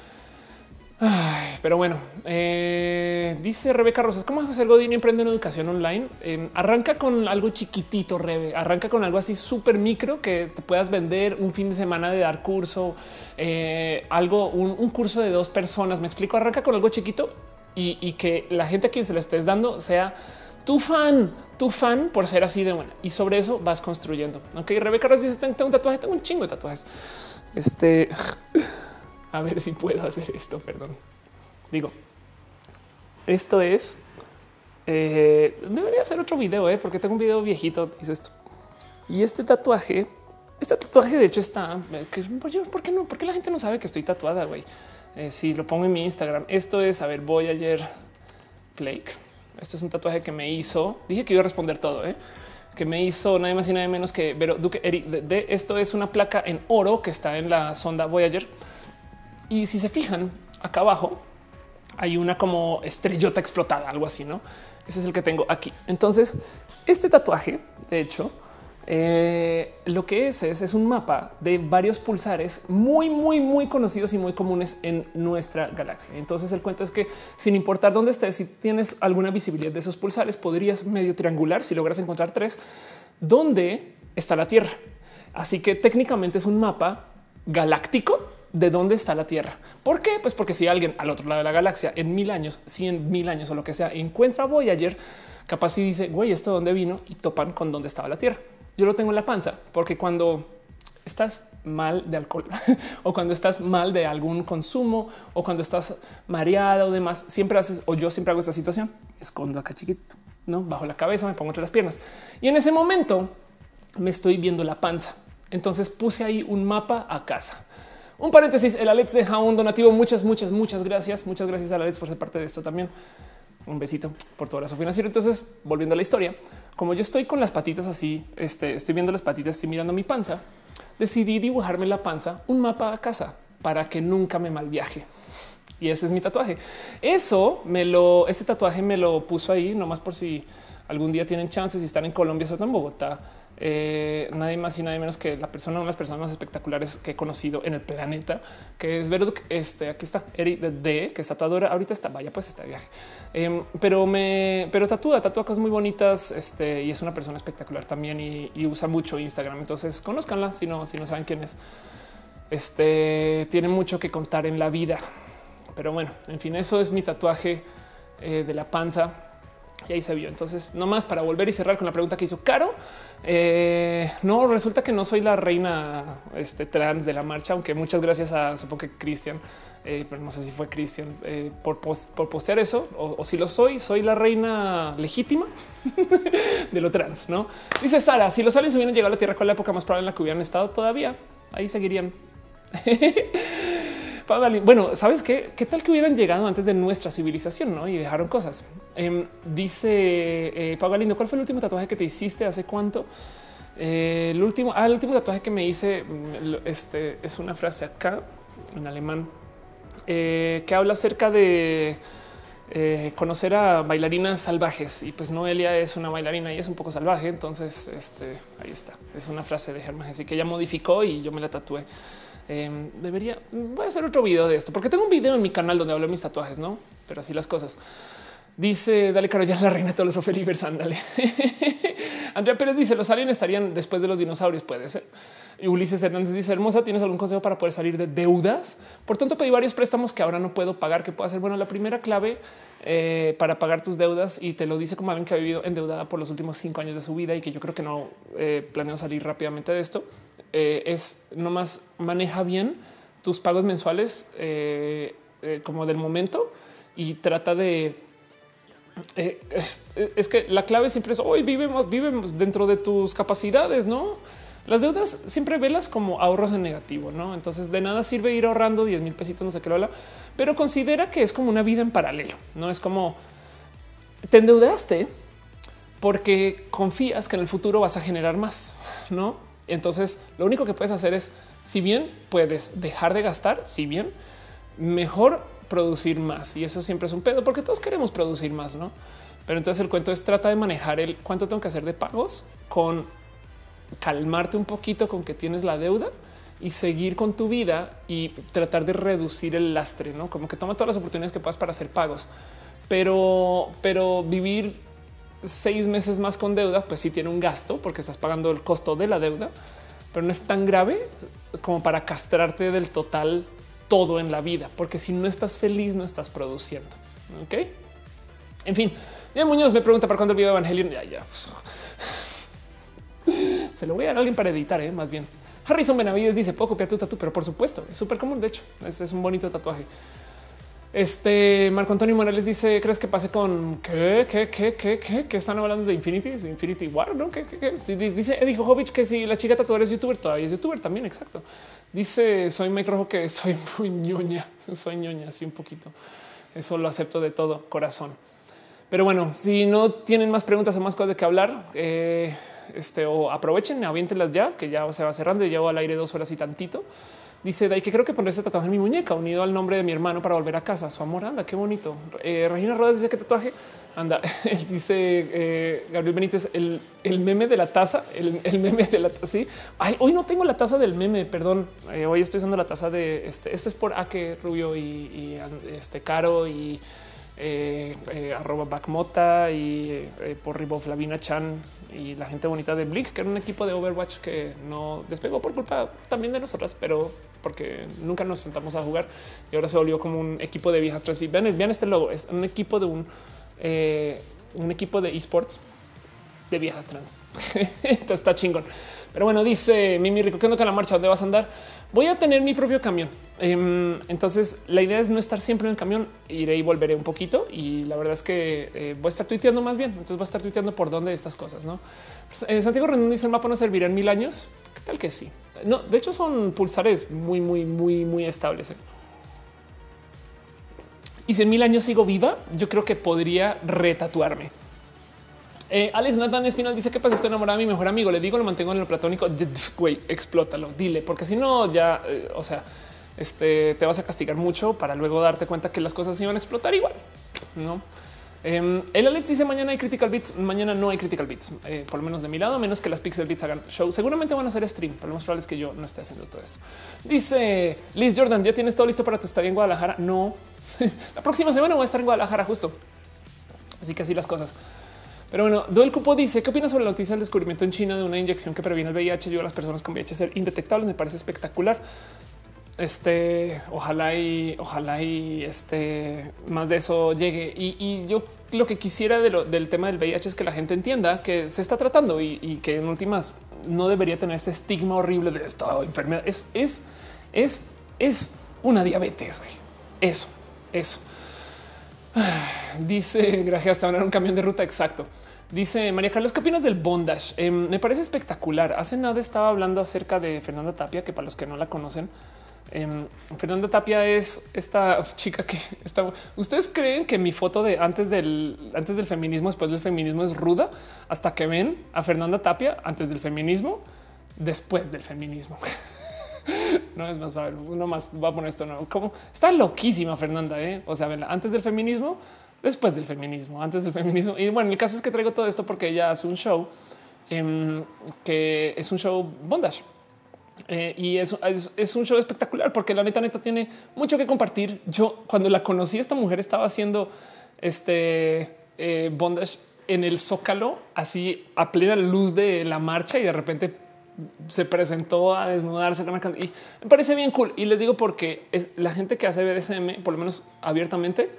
Pero bueno, eh, dice Rebeca Rosas, ¿cómo el Godín emprende en educación online? Em, arranca con algo chiquitito, Rebe, arranca con algo así súper micro que te puedas vender un fin de semana de dar curso, eh, algo, un, curso de dos personas. Me explico, arranca con algo chiquito y, que la gente a quien se lo estés dando sea tu fan, tu fan por ser así de buena. Y sobre eso vas construyendo. Ok, Rebeca Rosas dice, tengo un tatuaje, tengo un chingo de tatuajes. Este, a ver si puedo hacer esto, perdón. Digo, esto es. Eh, debería hacer otro video, eh, porque tengo un video viejito. Dice esto. Y este tatuaje, este tatuaje de hecho está. ¿Por qué no? ¿Por qué la gente no sabe que estoy tatuada? Güey, eh, si lo pongo en mi Instagram, esto es a ver, voy ayer Blake. Esto es un tatuaje que me hizo. Dije que iba a responder todo, eh, que me hizo nada más y nada menos que Vero Duque. De, esto es una placa en oro que está en la sonda Voyager. Y si se fijan acá abajo, hay una como estrellota explotada, algo así, ¿no? Ese es el que tengo aquí. Entonces, este tatuaje, de hecho, eh, lo que es, es es un mapa de varios pulsares muy, muy, muy conocidos y muy comunes en nuestra galaxia. Entonces el cuento es que sin importar dónde estés, si tienes alguna visibilidad de esos pulsares, podrías medio triangular si logras encontrar tres, dónde está la Tierra. Así que técnicamente es un mapa galáctico de dónde está la Tierra. ¿Por qué? Pues porque si alguien al otro lado de la galaxia en mil años, cien mil años o lo que sea, encuentra Voyager, capaz y dice, güey, esto dónde vino y topan con dónde estaba la Tierra. Yo lo tengo en la panza porque cuando estás mal de alcohol o cuando estás mal de algún consumo o cuando estás mareada o demás, siempre haces o yo siempre hago esta situación. Escondo acá chiquito, no bajo la cabeza, me pongo entre las piernas y en ese momento me estoy viendo la panza. Entonces puse ahí un mapa a casa un paréntesis, el Alex deja un donativo. Muchas, muchas, muchas gracias. Muchas gracias a Alex por ser parte de esto también. Un besito por todo su financiero. Entonces, volviendo a la historia, como yo estoy con las patitas así, este, estoy viendo las patitas y mirando mi panza, decidí dibujarme la panza un mapa a casa para que nunca me mal viaje. Y ese es mi tatuaje. Eso me lo, ese tatuaje me lo puso ahí nomás por si algún día tienen chances y están en Colombia, o en Bogotá eh, nadie más y nadie menos que la persona, una de las personas más espectaculares que he conocido en el planeta, que es Verduk. Este aquí está Eri de que es tatuadora. Ahorita está, vaya, pues está de viaje, em, pero me, pero tatúa, tatúa cosas muy bonitas. Este y es una persona espectacular también y, usa mucho Instagram. Entonces conozcanla si no, si no saben quién es. Este tiene mucho que contar en la vida, pero bueno, en fin, eso es mi tatuaje eh, de la panza y ahí se vio. Entonces, no más para volver y cerrar con la pregunta que hizo Caro. Eh, no, resulta que no soy la reina este, trans de la marcha, aunque muchas gracias a supongo que Cristian, eh, pero no sé si fue Cristian eh, por, postear eso o, si lo soy, soy la reina legítima de lo trans. No dice Sara: Si los aliens hubieran llegado a la Tierra, con la época más probable en la que hubieran estado todavía? Ahí seguirían. Bueno, sabes qué? ¿Qué tal que hubieran llegado antes de nuestra civilización ¿no? y dejaron cosas? Em, dice eh, ¿cuál fue el último tatuaje que te hiciste? ¿Hace cuánto? Eh, el último, ah, el último tatuaje que me hice mm, este, es una frase acá en alemán eh, que habla acerca de eh, conocer a bailarinas salvajes y pues Noelia es una bailarina y es un poco salvaje. Entonces, este ahí está. Es una frase de Germán, así que ella modificó y yo me la tatué. Em, debería, voy a hacer otro video de esto porque tengo un video en mi canal donde hablo de mis tatuajes, no? Pero así las cosas. Dice Dale Caro, ya la reina de todos los Felibers. Ándale. Andrea Pérez dice: Los aliens estarían después de los dinosaurios. Puede ser. Y Ulises Hernández dice: Hermosa, ¿tienes algún consejo para poder salir de deudas? Por tanto, pedí varios préstamos que ahora no puedo pagar. Que pueda ser bueno. La primera clave eh, para pagar tus deudas y te lo dice como alguien que ha vivido endeudada por los últimos cinco años de su vida y que yo creo que no eh, planeo salir rápidamente de esto eh, es nomás maneja bien tus pagos mensuales eh, eh, como del momento y trata de es, que la clave siempre es hoy vivemos, vivemos dentro de tus capacidades, no? Las deudas siempre velas como ahorros en negativo, no? Entonces de nada sirve ir ahorrando 10 mil pesitos, no sé qué lo habla, pero considera que es como una vida en paralelo, no es como te endeudaste porque confías que en el futuro vas a generar más, no? Entonces, lo único que puedes hacer es, si bien puedes dejar de gastar, si bien mejor producir más. Y eso siempre es un pedo porque todos queremos producir más, no? Pero entonces el cuento es trata de manejar el cuánto tengo que hacer de pagos con calmarte un poquito con que tienes la deuda y seguir con tu vida y tratar de reducir el lastre, no como que toma todas las oportunidades que puedas para hacer pagos, pero, pero vivir seis meses más con deuda, pues sí tiene un gasto porque estás pagando el costo de la deuda, pero no es tan grave como para castrarte del total todo en la vida, porque si no estás feliz, no estás produciendo. Ok. En fin, ya Muñoz me pregunta para cuándo el video de Evangelion. Ya, ya. Se lo voy a dar a alguien para editar, ¿eh? más bien. Harrison Benavides dice poco que tu tatu, pero por supuesto es súper común. De hecho, es un bonito tatuaje. Este Marco Antonio Morales dice: ¿Crees que pase con qué, qué, qué, qué, qué, qué están hablando de Infinity? Infinity War, no? ¿Qué, qué, qué? Dice Eddie Jojovic que si la chica tatuadora es youtuber, todavía es youtuber también. Exacto. Dice: Soy Mike que soy muy ñoña, soy ñoña, así un poquito. Eso lo acepto de todo corazón. Pero bueno, si no tienen más preguntas o más cosas de que hablar, eh, este, o aprovechen, aviéntenlas ya, que ya se va cerrando. y llevo al aire dos horas y tantito. Dice Dai que creo que pondré este tatuaje en mi muñeca unido al nombre de mi hermano para volver a casa. Su amor, anda, qué bonito. Eh, Regina Rodas dice que tatuaje anda. Él dice eh, Gabriel Benítez, el, meme de la taza, el, meme de la taza. Sí, Ay, hoy no tengo la taza del meme, perdón. Eh, hoy estoy usando la taza de este. Esto es por Ake Rubio y, este Caro y arroba Backmota y por Riboflavina Chan y la gente bonita de Blink, que era un equipo de Overwatch que no despegó por culpa también de nosotras, pero porque nunca nos sentamos a jugar y ahora se volvió como un equipo de viejas trans. Y vean, vean este logo, es un equipo de un, un equipo de esports de viejas trans. Esto está chingón. Pero bueno, dice Mimi Rico, ¿qué onda con la marcha? ¿Dónde vas a andar? Voy a tener mi propio camión. Em, entonces la idea es no estar siempre en el camión, iré y volveré un poquito. Y la verdad es que eh, voy a estar tuiteando más bien. Entonces voy a estar tuiteando por dónde estas cosas. No pues, eh, Santiago Rendón dice el mapa no servirá en mil años. ¿Qué tal que sí? No, de hecho son pulsares muy, muy, muy, muy estables. ¿eh? Y si en mil años sigo viva, yo creo que podría retatuarme. Eh, Alex Nathan Espinal dice que pasa, estoy enamorada de mi mejor amigo. Le digo, lo mantengo en el platónico. Güey, explótalo, dile, porque si no, ya, eh, o sea, este te vas a castigar mucho para luego darte cuenta que las cosas iban a explotar igual. No, em, el Alex dice mañana hay critical beats. Mañana no hay critical beats, eh, por lo menos de mi lado, menos que las pixel beats hagan show. Seguramente van a hacer stream, pero lo más probable es que yo no esté haciendo todo esto. Dice Liz Jordan, ya tienes todo listo para tu estadía en Guadalajara. No, la próxima semana voy a estar en Guadalajara justo. Así que así las cosas. Pero bueno, Duel Cupo dice qué opinas sobre la noticia del descubrimiento en China de una inyección que previene el VIH y a las personas con VIH ser indetectables. Me parece espectacular. Este ojalá y ojalá y este más de eso llegue. Y, yo lo que quisiera del tema del VIH es que la gente entienda que se está tratando y, que en últimas no debería tener este estigma horrible de esta enfermedad. Es, es, es, es una diabetes. Eso, eso. Dice gracias hasta un camión de ruta. Exacto. Dice María Carlos, ¿qué opinas del bondage? Em, me parece espectacular. Hace nada estaba hablando acerca de Fernanda Tapia, que para los que no la conocen, em, Fernanda Tapia es esta chica que está. Ustedes creen que mi foto de antes del antes del feminismo, después del feminismo es ruda hasta que ven a Fernanda Tapia antes del feminismo, después del feminismo. no es más, uno más va a poner esto. No, como está loquísima Fernanda. ¿eh? O sea, antes del feminismo, después del feminismo, antes del feminismo. Y bueno, el caso es que traigo todo esto porque ella hace un show em, que es un show bondage. Eh, y es, es, un show espectacular porque la neta neta tiene mucho que compartir. Yo cuando la conocí, esta mujer estaba haciendo este eh, bondage en el zócalo, así a plena luz de la marcha y de repente se presentó a desnudarse y me parece bien cool. Y les digo porque es la gente que hace BDSM, por lo menos abiertamente,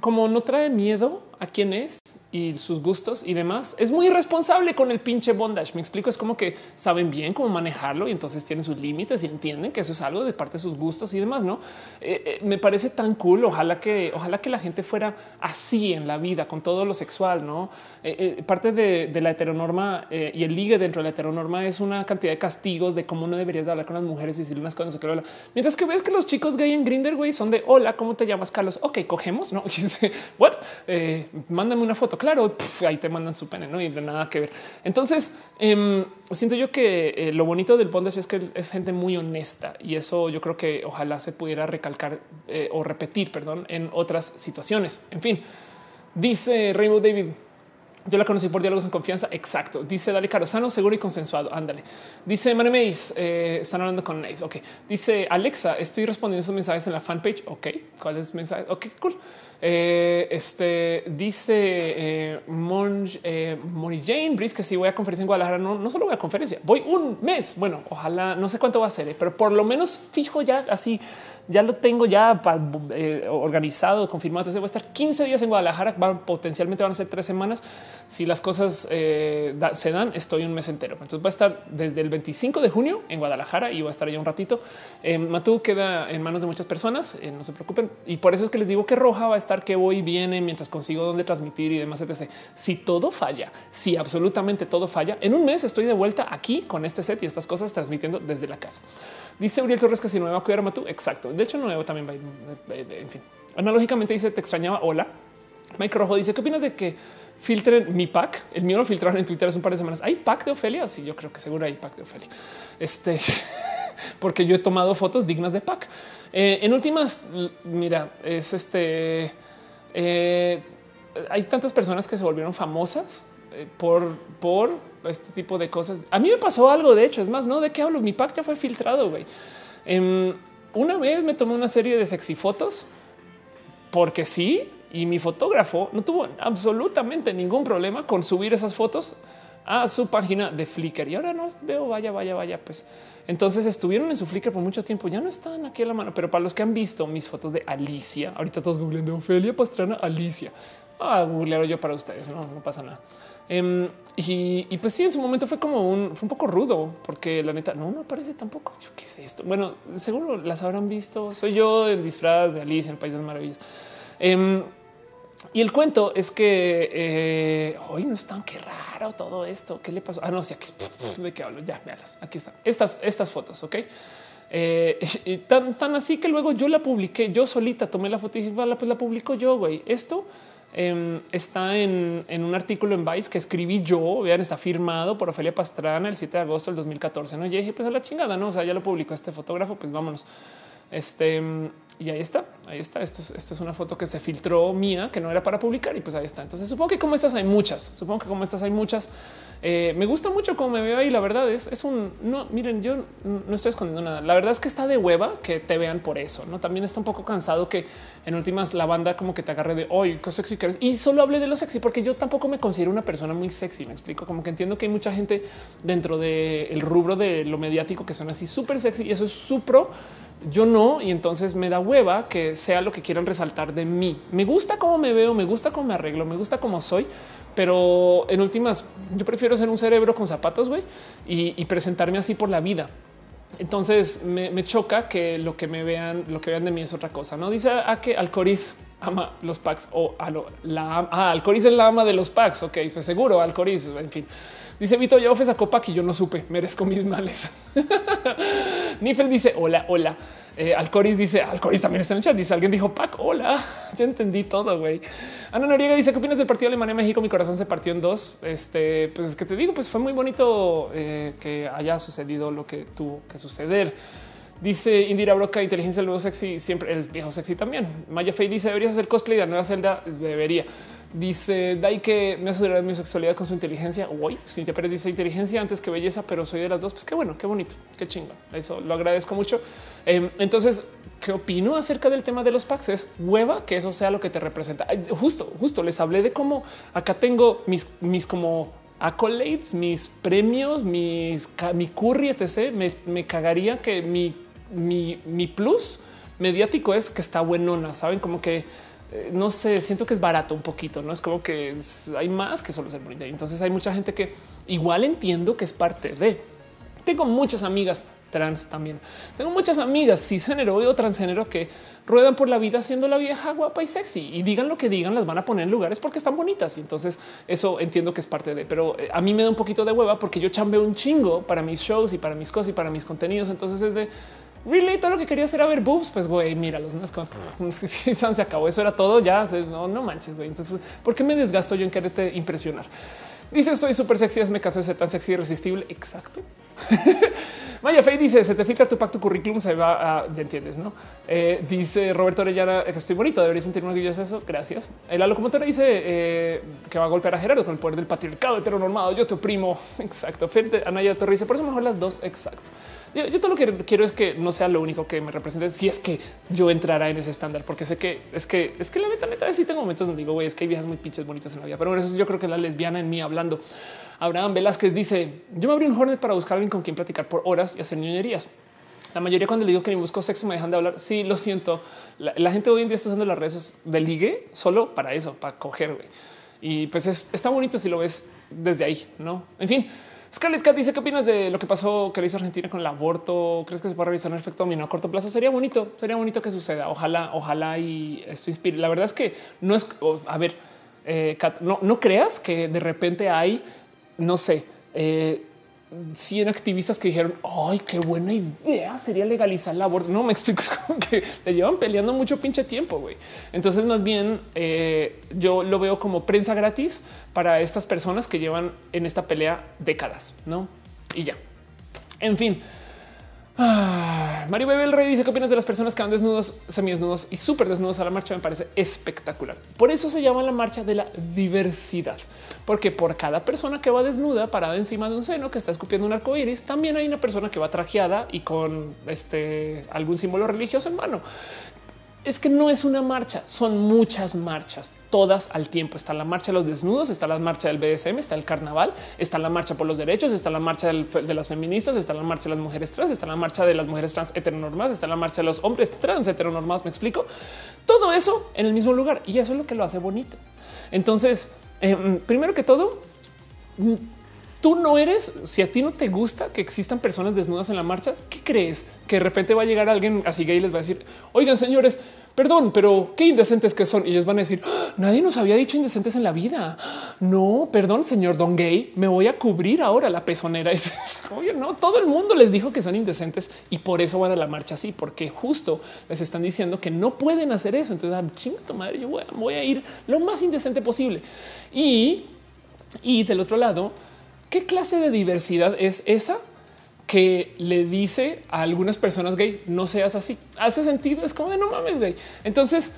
como no trae miedo a quién es y sus gustos y demás, es muy irresponsable con el pinche bondage. Me explico, es como que saben bien cómo manejarlo y entonces tienen sus límites y entienden que eso es algo de parte de sus gustos y demás. No eh, eh, me parece tan cool. Ojalá que, ojalá que la gente fuera así en la vida con todo lo sexual. No eh, parte de, la heteronorma y el ligue dentro de la heteronorma es una cantidad de castigos de cómo no deberías hablar con las mujeres y decirle unas cosas. Mientras que ves que los chicos gay en Grinder güey son de hola, ¿cómo te llamas, Carlos? Ok, cogemos. No, what? Mándame una foto. Claro, ahí te mandan su pene, no y de nada que ver. Entonces, em, siento yo que eh, lo bonito del bondage es que es gente muy honesta y eso yo creo que ojalá se pudiera recalcar eh, o repetir, perdón, en otras situaciones. En fin, dice Rainbow David. Yo la conocí por diálogos en confianza. Exacto. Dice Dale Carosano, seguro y consensuado. Ándale. Dice Manemeis, eh, están hablando con Nace. Ok. Dice Alexa, estoy respondiendo sus mensajes en la fanpage. Ok. ¿Cuál es mensaje? Ok, cool. Eh, este dice eh, Monj, eh, Mori Jane Brice que si voy a conferencia en Guadalajara, no, no solo voy a conferencia, voy un mes. Bueno, ojalá no sé cuánto va a ser, eh, pero por lo menos fijo ya así ya lo tengo ya eh, organizado, confirmado. Entonces voy a estar 15 días en Guadalajara, potencialmente van a ser tres semanas. Si las cosas eh, se dan, estoy un mes entero. Entonces voy a estar desde el 25 de junio en Guadalajara y voy a estar allá un ratito. Eh, Matú queda en manos de muchas personas, no se preocupen. Y por eso es que les digo que Roja va a estar que voy viene mientras consigo dónde transmitir y demás, etc. Si todo falla, si absolutamente todo falla, en un mes estoy de vuelta aquí con este set y estas cosas transmitiendo desde la casa. Dice Uriel Torres que si no me va a cuidar Matú. Exacto. De hecho, nuevo también va. En fin, analógicamente dice te extrañaba. Hola. Mike Rojo dice qué opinas de que filtren mi pack. El mío lo filtraron en Twitter hace un par de semanas. Hay pack de Ofelia. Sí, yo creo que seguro hay pack de Ofelia. Este, porque yo he tomado fotos dignas de pack. Eh, en últimas, mira, es este. Eh, hay tantas personas que se volvieron famosas eh, por, por este tipo de cosas. A mí me pasó algo, de hecho, es más, no de qué hablo. Mi pack ya fue filtrado. güey. Una vez me tomé una serie de sexy fotos porque sí, y mi fotógrafo no tuvo absolutamente ningún problema con subir esas fotos a su página de Flickr. Y ahora no veo, vaya, vaya, vaya, pues. Entonces estuvieron en su Flickr por mucho tiempo, ya no están aquí a la mano, pero para los que han visto mis fotos de Alicia, ahorita todos googleando Ofelia Pastrana, Alicia, ah, googlear yo para ustedes, no, no pasa nada. Em, y, pues sí, en su momento fue como un, fue un poco rudo, porque la neta no me parece tampoco. Yo qué es esto. Bueno, seguro las habrán visto. Soy yo en disfraz de Alicia en el País de las Maravillas. Em, y el cuento es que eh, hoy no es tan que raro todo esto. ¿Qué le pasó? Ah, no, sí, aquí de qué hablo. Ya, vealas. Aquí están estas, estas fotos. Ok. Eh, tan, tan así que luego yo la publiqué yo solita, tomé la foto y dije, pues la publico yo. Güey, esto Em, está en, un artículo en Vice que escribí yo. Vean, está firmado por Ofelia Pastrana el 7 de agosto del 2014. No, y dije, pues a la chingada, no? O sea, ya lo publicó este fotógrafo, pues vámonos. Este y ahí está, ahí está. Esto es, esto es una foto que se filtró mía, que no era para publicar, y pues ahí está. Entonces supongo que como estas hay muchas, supongo que como estas hay muchas. Eh, me gusta mucho cómo me veo ahí. La verdad es, es un no. Miren, yo no estoy escondiendo nada. La verdad es que está de hueva que te vean por eso. No también está un poco cansado que en últimas la banda como que te agarre de hoy qué sexy que eres. Y solo hablé de lo sexy porque yo tampoco me considero una persona muy sexy. Me explico como que entiendo que hay mucha gente dentro del rubro de lo mediático que son así súper sexy y eso es su pro yo no, y entonces me da hueva que sea lo que quieran resaltar de mí. Me gusta cómo me veo, me gusta cómo me arreglo, me gusta cómo soy, pero en últimas yo prefiero ser un cerebro con zapatos güey, y, presentarme así por la vida. Entonces me, choca que lo que me vean, lo que vean de mí es otra cosa. No dice a, que Alcoriz ama los packs o a lo, la ah, Alcoriz es la ama de los packs. Ok, pues seguro Alcoriz, en fin. Dice Vito, ya esa copa que yo no supe, merezco mis males. Nifel dice hola, hola. Eh, Alcoris dice Alcoris también está en el chat. Dice alguien dijo Pac, hola. Ya entendí todo. Güey. Ana Noriega dice qué opinas del partido Alemania México. Mi corazón se partió en dos. Este, pues es que te digo, pues fue muy bonito eh, que haya sucedido lo que tuvo que suceder. Dice Indira Broca, inteligencia el nuevo sexy, siempre el viejo sexy también. Maya Fey dice deberías hacer cosplay de la nueva celda. Debería. Dice Dai que me asegurará mi sexualidad con su inteligencia. Uy, te Pérez dice inteligencia antes que belleza, pero soy de las dos. Pues qué bueno, qué bonito, qué chingo. Eso lo agradezco mucho. Em, entonces, ¿qué opino acerca del tema de los packs? Es hueva que eso sea lo que te representa. Justo, justo les hablé de cómo acá tengo mis, mis como accolades, mis premios, mis mi curry, etc. Me, me cagaría que mi, mi, mi plus mediático es que está buenona. Saben como que eh, no sé, siento que es barato un poquito, no es como que hay más que solo ser bonita. Entonces hay mucha gente que igual entiendo que es parte de. Tengo muchas amigas trans también. Tengo muchas amigas cisgénero o transgénero que ruedan por la vida siendo la vieja guapa y sexy y digan lo que digan, las van a poner en lugares porque están bonitas. Y entonces eso entiendo que es parte de, pero eh, a mí me da un poquito de hueva porque yo chambeo un chingo para mis shows y para mis cosas y para mis contenidos. Entonces es de really todo lo que quería hacer era ver boobs, pues güey, mira los más se acabó. Eso era todo. Ya no, no manches, güey. Entonces, ¿por qué me desgasto yo en quererte impresionar? Dice soy súper sexy, me caso de tan sexy irresistible. Exacto. Maya Fey dice se te filtra tu pacto currículum, se va a ya entiendes, no? Eh, dice Roberto Orellana estoy bonito, debería sentir un orgullo de eso. Gracias. La locomotora dice eh, que va a golpear a Gerardo con el poder del patriarcado heteronormado. Yo te oprimo. Exacto. Fente Anaya Torre dice por eso mejor las dos. Exacto. Yo, todo lo que quiero es que no sea lo único que me represente. Si es que yo entrara en ese estándar, porque sé que es que es que la neta, neta, sí tengo momentos donde digo, güey, es que hay viejas muy pinches bonitas en la vida, pero bueno, eso yo creo que la lesbiana en mí hablando. Abraham Velázquez dice: Yo me abrí un Hornet para buscar a alguien con quien platicar por horas y hacer ñoñerías. La mayoría cuando le digo que ni busco sexo me dejan de hablar. Sí, lo siento. La, gente hoy en día está usando las redes de ligue solo para eso, para coger. Y pues está bonito si lo ves desde ahí, no? En fin, Scarlett Cat dice qué opinas de lo que pasó que le hizo Argentina con el aborto. ¿Crees que se puede revisar un efecto dominó a corto plazo? Sería bonito, sería bonito que suceda. Ojalá, ojalá y esto inspire. La verdad es que no es a ver, eh, no, no creas que de repente hay, no sé, eh, 100 activistas que dijeron ay, qué buena idea sería legalizar el aborto. No me explico, es como que le llevan peleando mucho pinche tiempo. güey. Entonces, más bien eh, yo lo veo como prensa gratis para estas personas que llevan en esta pelea décadas, no? Y ya. En fin, Ah, Mario Bebel Rey dice qué opinas de las personas que van desnudos, semidesnudos y súper desnudos a la marcha. Me parece espectacular. Por eso se llama la marcha de la diversidad, porque por cada persona que va desnuda parada encima de un seno que está escupiendo un arco iris, también hay una persona que va trajeada y con este algún símbolo religioso en mano es que no es una marcha, son muchas marchas, todas al tiempo. Está la marcha de los desnudos, está la marcha del BDSM, está el carnaval, está la marcha por los derechos, está la marcha de las feministas, está la marcha de las mujeres trans, está la marcha de las mujeres trans heteronormadas, está la marcha de los hombres trans heteronormados. Me explico todo eso en el mismo lugar y eso es lo que lo hace bonito. Entonces, em, primero que todo, tú no eres, si a ti no te gusta que existan personas desnudas en la marcha, ¿qué crees? Que de repente va a llegar alguien así gay y les va a decir, oigan señores, perdón, pero qué indecentes que son. Y ellos van a decir, ah, nadie nos había dicho indecentes en la vida. No, perdón, señor Don Gay, me voy a cubrir ahora la pezonera. Oye, no, todo el mundo les dijo que son indecentes y por eso van a la marcha así, porque justo les están diciendo que no pueden hacer eso. Entonces, ah, chinga tu madre, yo voy a, ir lo más indecente posible. Y, y del otro lado, ¿Qué clase de diversidad es esa que le dice a algunas personas gay no seas así? Hace sentido, es como de no mames, gay. Entonces,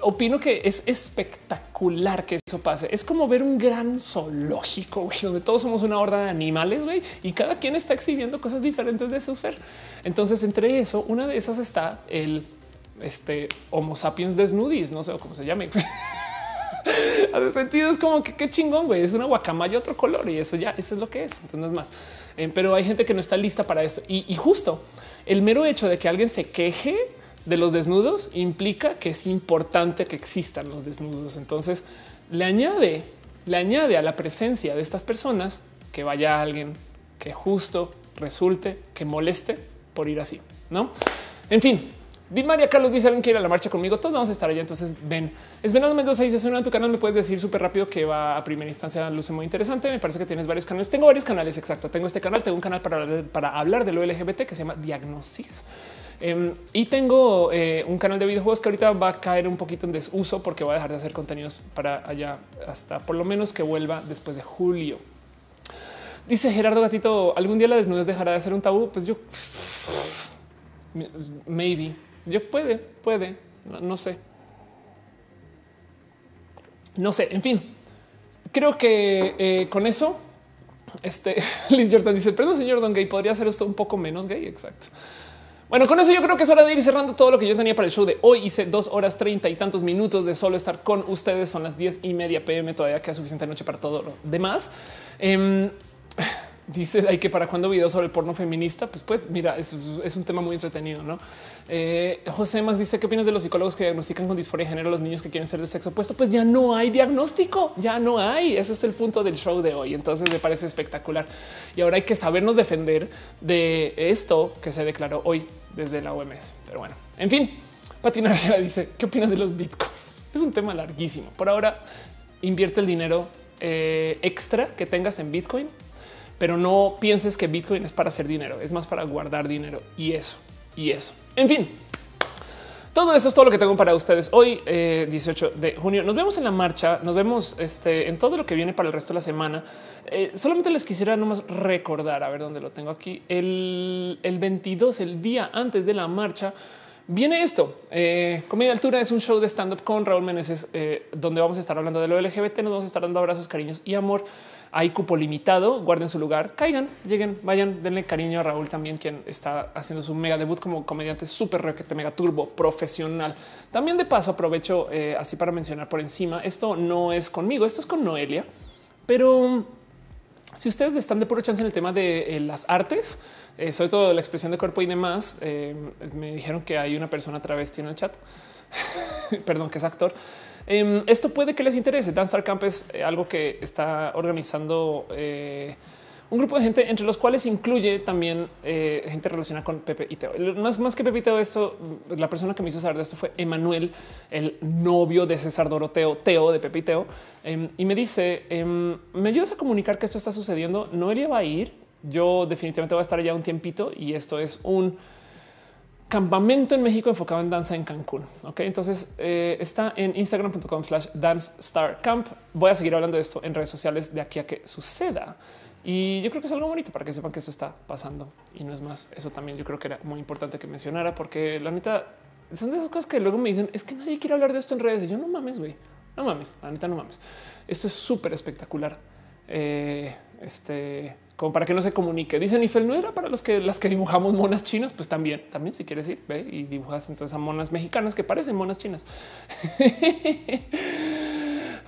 opino que es espectacular que eso pase. Es como ver un gran zoológico donde todos somos una horda de animales y cada quien está exhibiendo cosas diferentes de su ser. Entonces, entre eso, una de esas está el este Homo sapiens desnudis, no sé cómo se llame. Hace sentido, es como que qué chingón, güey. Es una guacamaya otro color y eso ya, eso es lo que es. Entonces no es más. Eh, pero hay gente que no está lista para esto. Y, justo el mero hecho de que alguien se queje de los desnudos implica que es importante que existan los desnudos. Entonces le añade, le añade a la presencia de estas personas que vaya alguien que justo resulte que moleste por ir así, no? En fin, Di María Carlos dice alguien quiere ir a la marcha conmigo. Todos vamos a estar allá. Entonces ven, es Venado Mendoza dice en tu canal. Me puedes decir súper rápido que va a primera instancia. Luce muy interesante. Me parece que tienes varios canales. Tengo varios canales. Exacto. Tengo este canal. Tengo un canal para, para hablar de lo LGBT que se llama Diagnosis. Em, y tengo eh, un canal de videojuegos que ahorita va a caer un poquito en desuso porque voy a dejar de hacer contenidos para allá hasta por lo menos que vuelva después de julio. Dice Gerardo Gatito, algún día la desnudez dejará de ser un tabú. Pues yo, maybe. Yo puede, puede, no, sé. No sé, en fin. Creo que eh, con eso, este Liz Jordan dice, perdón, señor Don Gay, podría ser esto un poco menos gay. Exacto. Bueno, con eso yo creo que es hora de ir cerrando todo lo que yo tenía para el show de hoy. Hice dos horas treinta y tantos minutos de solo estar con ustedes. Son las diez y media pm. Todavía queda suficiente noche para todo lo demás. Em, dice hay que para cuando videos sobre el porno feminista, pues pues mira, es un tema muy entretenido, ¿no? Eh, José Max dice qué opinas de los psicólogos que diagnostican con disforia de género a los niños que quieren ser de sexo opuesto. Pues ya no hay diagnóstico, ya no hay. Ese es el punto del show de hoy. Entonces me parece espectacular. Y ahora hay que sabernos defender de esto que se declaró hoy desde la OMS. Pero bueno, en fin, Patina dice qué opinas de los bitcoins. Es un tema larguísimo. Por ahora invierte el dinero eh, extra que tengas en Bitcoin pero no pienses que Bitcoin es para hacer dinero, es más para guardar dinero y eso y eso. En fin, Todo eso es todo lo que tengo para ustedes hoy, 18 eh, de junio. Nos vemos en la marcha, nos vemos este, en todo lo que viene para el resto de la semana. Eh, solamente les quisiera nomás recordar, a ver dónde lo tengo aquí, el, el 22, el día antes de la marcha. Viene esto. Eh, Comedia Altura es un show de stand up con Raúl Meneses, eh, donde vamos a estar hablando de lo LGBT. Nos vamos a estar dando abrazos, cariños y amor. Hay cupo limitado, guarden su lugar, caigan, lleguen, vayan, denle cariño a Raúl también, quien está haciendo su mega debut como comediante súper requete, mega turbo profesional. También de paso aprovecho eh, así para mencionar por encima, esto no es conmigo, esto es con Noelia, pero si ustedes están de puro chance en el tema de eh, las artes, eh, sobre todo la expresión de cuerpo y demás, me dijeron que hay una persona travesti en el chat, perdón, que es actor Em, esto puede que les interese. Dance Star Camp es eh, algo que está organizando eh, un grupo de gente, entre los cuales incluye también eh, gente relacionada con Pepe y Teo. Más, que Pepe y Teo, esto, la persona que me hizo saber de esto fue Emanuel, el novio de César Doroteo, Teo de Pepe y Teo. Em, y me dice, em, ¿me ayudas a comunicar que esto está sucediendo? Noelia va a ir. Yo definitivamente voy a estar allá un tiempito y esto es un campamento en México enfocado en danza en Cancún. Ok, entonces eh, está en instagram.com slash dance star camp. Voy a seguir hablando de esto en redes sociales de aquí a que suceda. Y yo creo que es algo bonito para que sepan que esto está pasando y no es más. Eso también yo creo que era muy importante que mencionara, porque la neta son de esas cosas que luego me dicen es que nadie quiere hablar de esto en redes. Y yo no mames, güey, no mames, la neta no mames. Esto es súper espectacular. Eh, este como para que no se comunique. Dicen Ifel no era para los que las que dibujamos monas chinas, pues también, también si quieres ir ve y dibujas entonces a monas mexicanas que parecen monas chinas.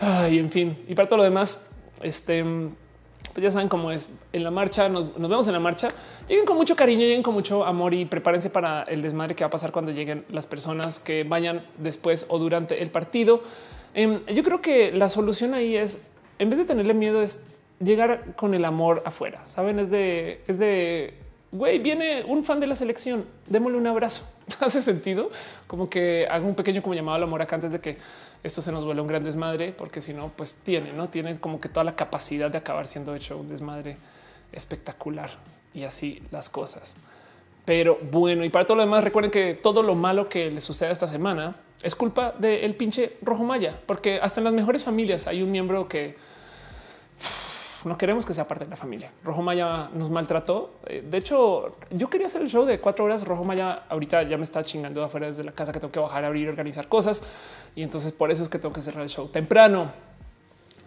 Ay, en fin, y para todo lo demás, este, pues ya saben cómo es en la marcha. Nos, vemos en la marcha. Lleguen con mucho cariño, lleguen con mucho amor y prepárense para el desmadre que va a pasar cuando lleguen las personas que vayan después o durante el partido. Em, yo creo que la solución ahí es en vez de tenerle miedo, es llegar con el amor afuera. Saben, es de, es de güey, viene un fan de la selección, démosle un abrazo. Hace sentido como que haga un pequeño como llamado al amor acá antes de que esto se nos vuelva un gran desmadre, porque si no, pues tiene, no tiene como que toda la capacidad de acabar siendo hecho un desmadre espectacular y así las cosas. Pero bueno, y para todo lo demás, recuerden que todo lo malo que le sucede esta semana es culpa del pinche rojo maya, porque hasta en las mejores familias hay un miembro que no queremos que sea parte de la familia. Rojo Maya nos maltrató. Eh, de hecho, yo quería hacer el show de cuatro horas. Rojo Maya ahorita ya me está chingando afuera desde la casa que tengo que bajar, abrir, organizar cosas. Y entonces por eso es que tengo que cerrar el show temprano.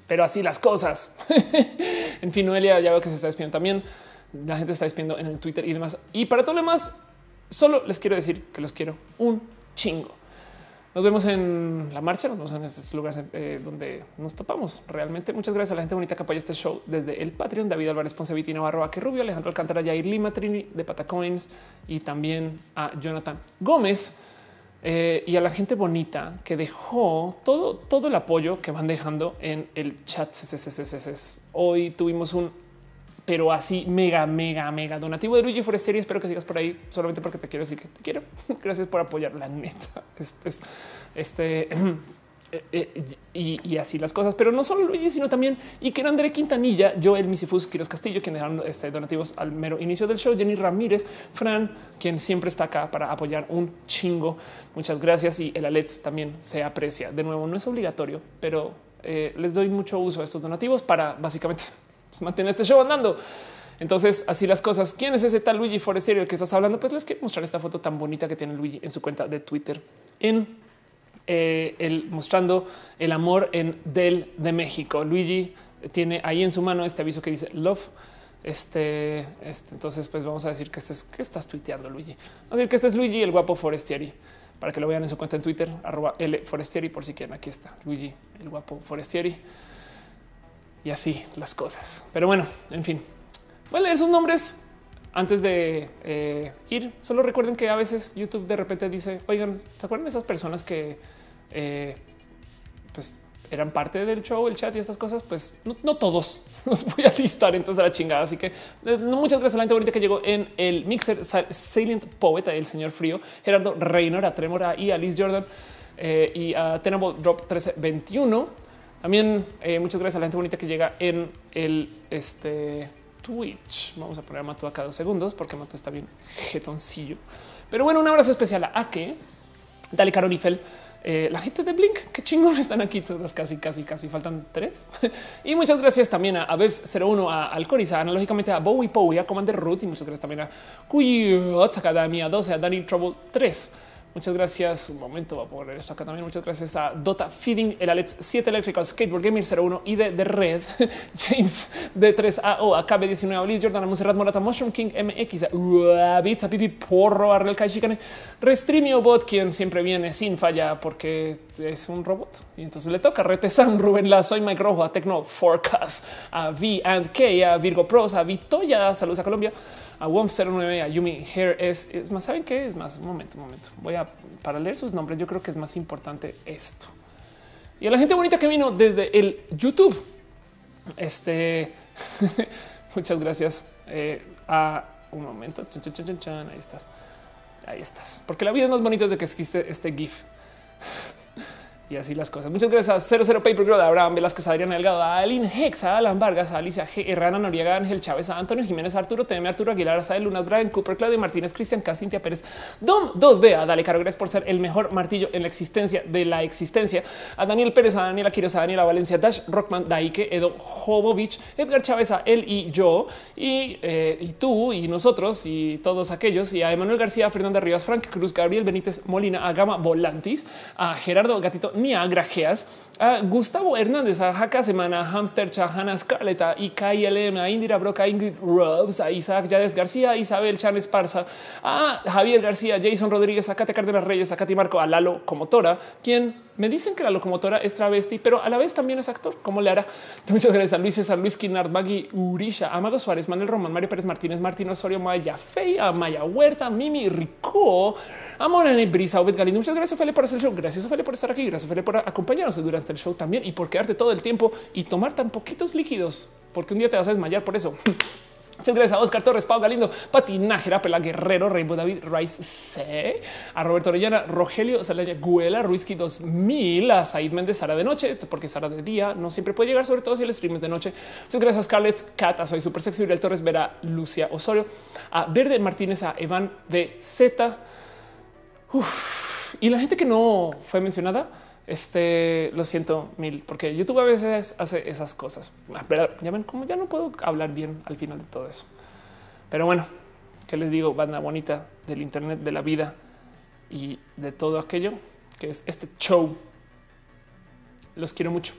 Pero así las cosas. en fin, Noelia ya veo que se está despidiendo también. La gente está despidiendo en el Twitter y demás. Y para todo lo demás, solo les quiero decir que los quiero un chingo. Nos vemos en la marcha, nos vemos en estos lugares eh, donde nos topamos realmente. Muchas gracias a la gente bonita que apoya este show desde el Patreon, David Álvarez Ponce, Viti Navarro, que Rubio, Alejandro Alcántara, Yair Lima, Trini de Patacoins y también a Jonathan Gómez. Eh, y a la gente bonita que dejó todo, todo el apoyo que van dejando en el chat. Hoy tuvimos un pero así mega, mega, mega donativo de Luigi Forestieri. Espero que sigas por ahí solamente porque te quiero decir que te quiero. Gracias por apoyar la neta. Este, este eh, eh, y, así las cosas, pero no solo Luigi, sino también y que André Quintanilla, Joel Misifus, Quiros Castillo, quien dejaron este, donativos al mero inicio del show, Jenny Ramírez, Fran, quien siempre está acá para apoyar un chingo. Muchas gracias y el Alex también se aprecia. De nuevo, no es obligatorio, pero eh, les doy mucho uso a estos donativos para básicamente pues, este show andando. Entonces, así las cosas. ¿Quién es ese tal Luigi Forestieri del que estás hablando? Pues les quiero mostrar esta foto tan bonita que tiene Luigi en su cuenta de Twitter en eh, el mostrando el amor en Del de México. Luigi tiene ahí en su mano este aviso que dice love. Este, este entonces, pues vamos a decir que este es que estás tuiteando, Luigi. Vamos a decir que este es Luigi, el guapo Forestieri, para que lo vean en su cuenta en Twitter, arroba L Forestieri, por si quieren. Aquí está Luigi, el guapo Forestieri y así las cosas. Pero bueno, en fin, voy a leer sus nombres antes de eh, ir. Solo recuerden que a veces YouTube de repente dice, oigan, ¿se acuerdan de esas personas que eh, pues eran parte del show, el chat y estas cosas? Pues no, todos los voy a listar entonces a la chingada. Así que eh, muchas gracias a la gente bonita que llegó en el mixer Salient Poeta, el señor frío, Gerardo Reynor, a Tremora y a Liz Jordan y a Tenable Drop 1321. También eh, muchas gracias a la gente bonita que llega en el este Twitch. Vamos a poner a Mato acá dos segundos porque Mato está bien jetoncillo. Pero bueno, un abrazo especial a Ake, Dale Caronifel. Eh, la gente de Blink, qué chingón están aquí todas, casi, casi, casi faltan tres. y muchas gracias también a, Bebs01, a Alcoriza, analógicamente a Bowie Powie, a Commander Root y muchas gracias también a Cuyot, Academia 12, a Danny Trouble 3. Muchas gracias. Un momento, voy a poner esto acá también. Muchas gracias a Dota Feeding, el Alex 7 Electrical Skateboard Gamer 01 y de, Red, James de 3AO, KB19, Liz Jordan, Monserrat Morata, Mushroom King MX, Bits, Pipi Porro, Arrel Kai Chicane, Restreamio Bot, quien siempre viene sin falla porque es un robot. Y entonces le toca a Sam, Rubén La, Soy Mike Rojo, a Tecno Forecast, a V and K, a Virgo Pros, a Vitoya, saludos a Colombia a WOM09, a Yumi Hair es, es más, ¿saben qué? Es más, un momento, un momento. Voy a, para leer sus nombres, yo creo que es más importante esto. Y a la gente bonita que vino desde el YouTube. Este, muchas gracias. Eh, a un momento, ahí estás. Ahí estás. Porque la vida es más bonita desde que existe este GIF y así las cosas. Muchas gracias a 00 Paper Girl, a Abraham Velázquez, Adriana Delgado, a Alin Hex, a Alan Vargas, a Alicia G, Herrana Noriega, Ángel Chávez, a Antonio Jiménez, Arturo TM, Arturo Aguilar, a Luna, Brian Cooper, Claudio Martínez, Cristian K, Cintia Pérez, Dom 2B, a Dale Caro, gracias por ser el mejor martillo en la existencia de la existencia, a Daniel Pérez, a Daniela Quiroz, a Daniela Valencia, Dash Rockman, Daike, Edo Jovovich, Edgar Chávez, a él y yo, y, eh, y tú y nosotros y todos aquellos, y a Emanuel García, Fernanda Rivas, Frank Cruz, Gabriel Benítez Molina, a Gama Volantis, a Gerardo Gatito Niagrajeas, a Gustavo Hernández, a Jaca Semana, a Hamster, a Hannah Scarlett, a IKLM, a Indira Broca, a Ingrid Robs, a Isaac Yadez García, a Isabel Chan Esparza, a Javier García, Jason Rodríguez, a Kate Cárdenas Reyes, a Katy Marco, a Lalo Comotora, quien me dicen que la locomotora es travesti, pero a la vez también es actor. ¿Cómo le hará? Muchas gracias a Luis César, Luis Quinard, Maggie Urisha, Amado Suárez, Manuel Román, Mario Pérez Martínez, Martín Osorio, Maya Fey, a Maya Huerta, Mimi Rico, a Morena Brisa, Obed Galindo. Muchas gracias, Felipe, por hacer el show. Gracias, Felipe, por estar aquí. Gracias, Felipe, por acompañarnos durante el show también y por quedarte todo el tiempo y tomar tan poquitos líquidos, porque un día te vas a desmayar por eso. Muchas gracias a Oscar Torres, Pau Galindo, Pati Nájera, Pela Guerrero, Rainbow David, Rice C, a Roberto Orellana, Rogelio Salaya, Guela, Ruiski 2000, a Said Méndez, Sara de noche, porque Sara de día no siempre puede llegar, sobre todo si el stream es de noche. Muchas gracias a Scarlett, Cata, soy super sexy, Uriel Torres, Vera, Lucia Osorio, a Verde Martínez, a Evan de Z. Y la gente que no fue mencionada, este lo siento mil, porque YouTube a veces hace esas cosas. Pero ya ven cómo ya no puedo hablar bien al final de todo eso. Pero bueno, ¿qué les digo? Banda bonita del Internet, de la vida y de todo aquello que es este show. Los quiero mucho.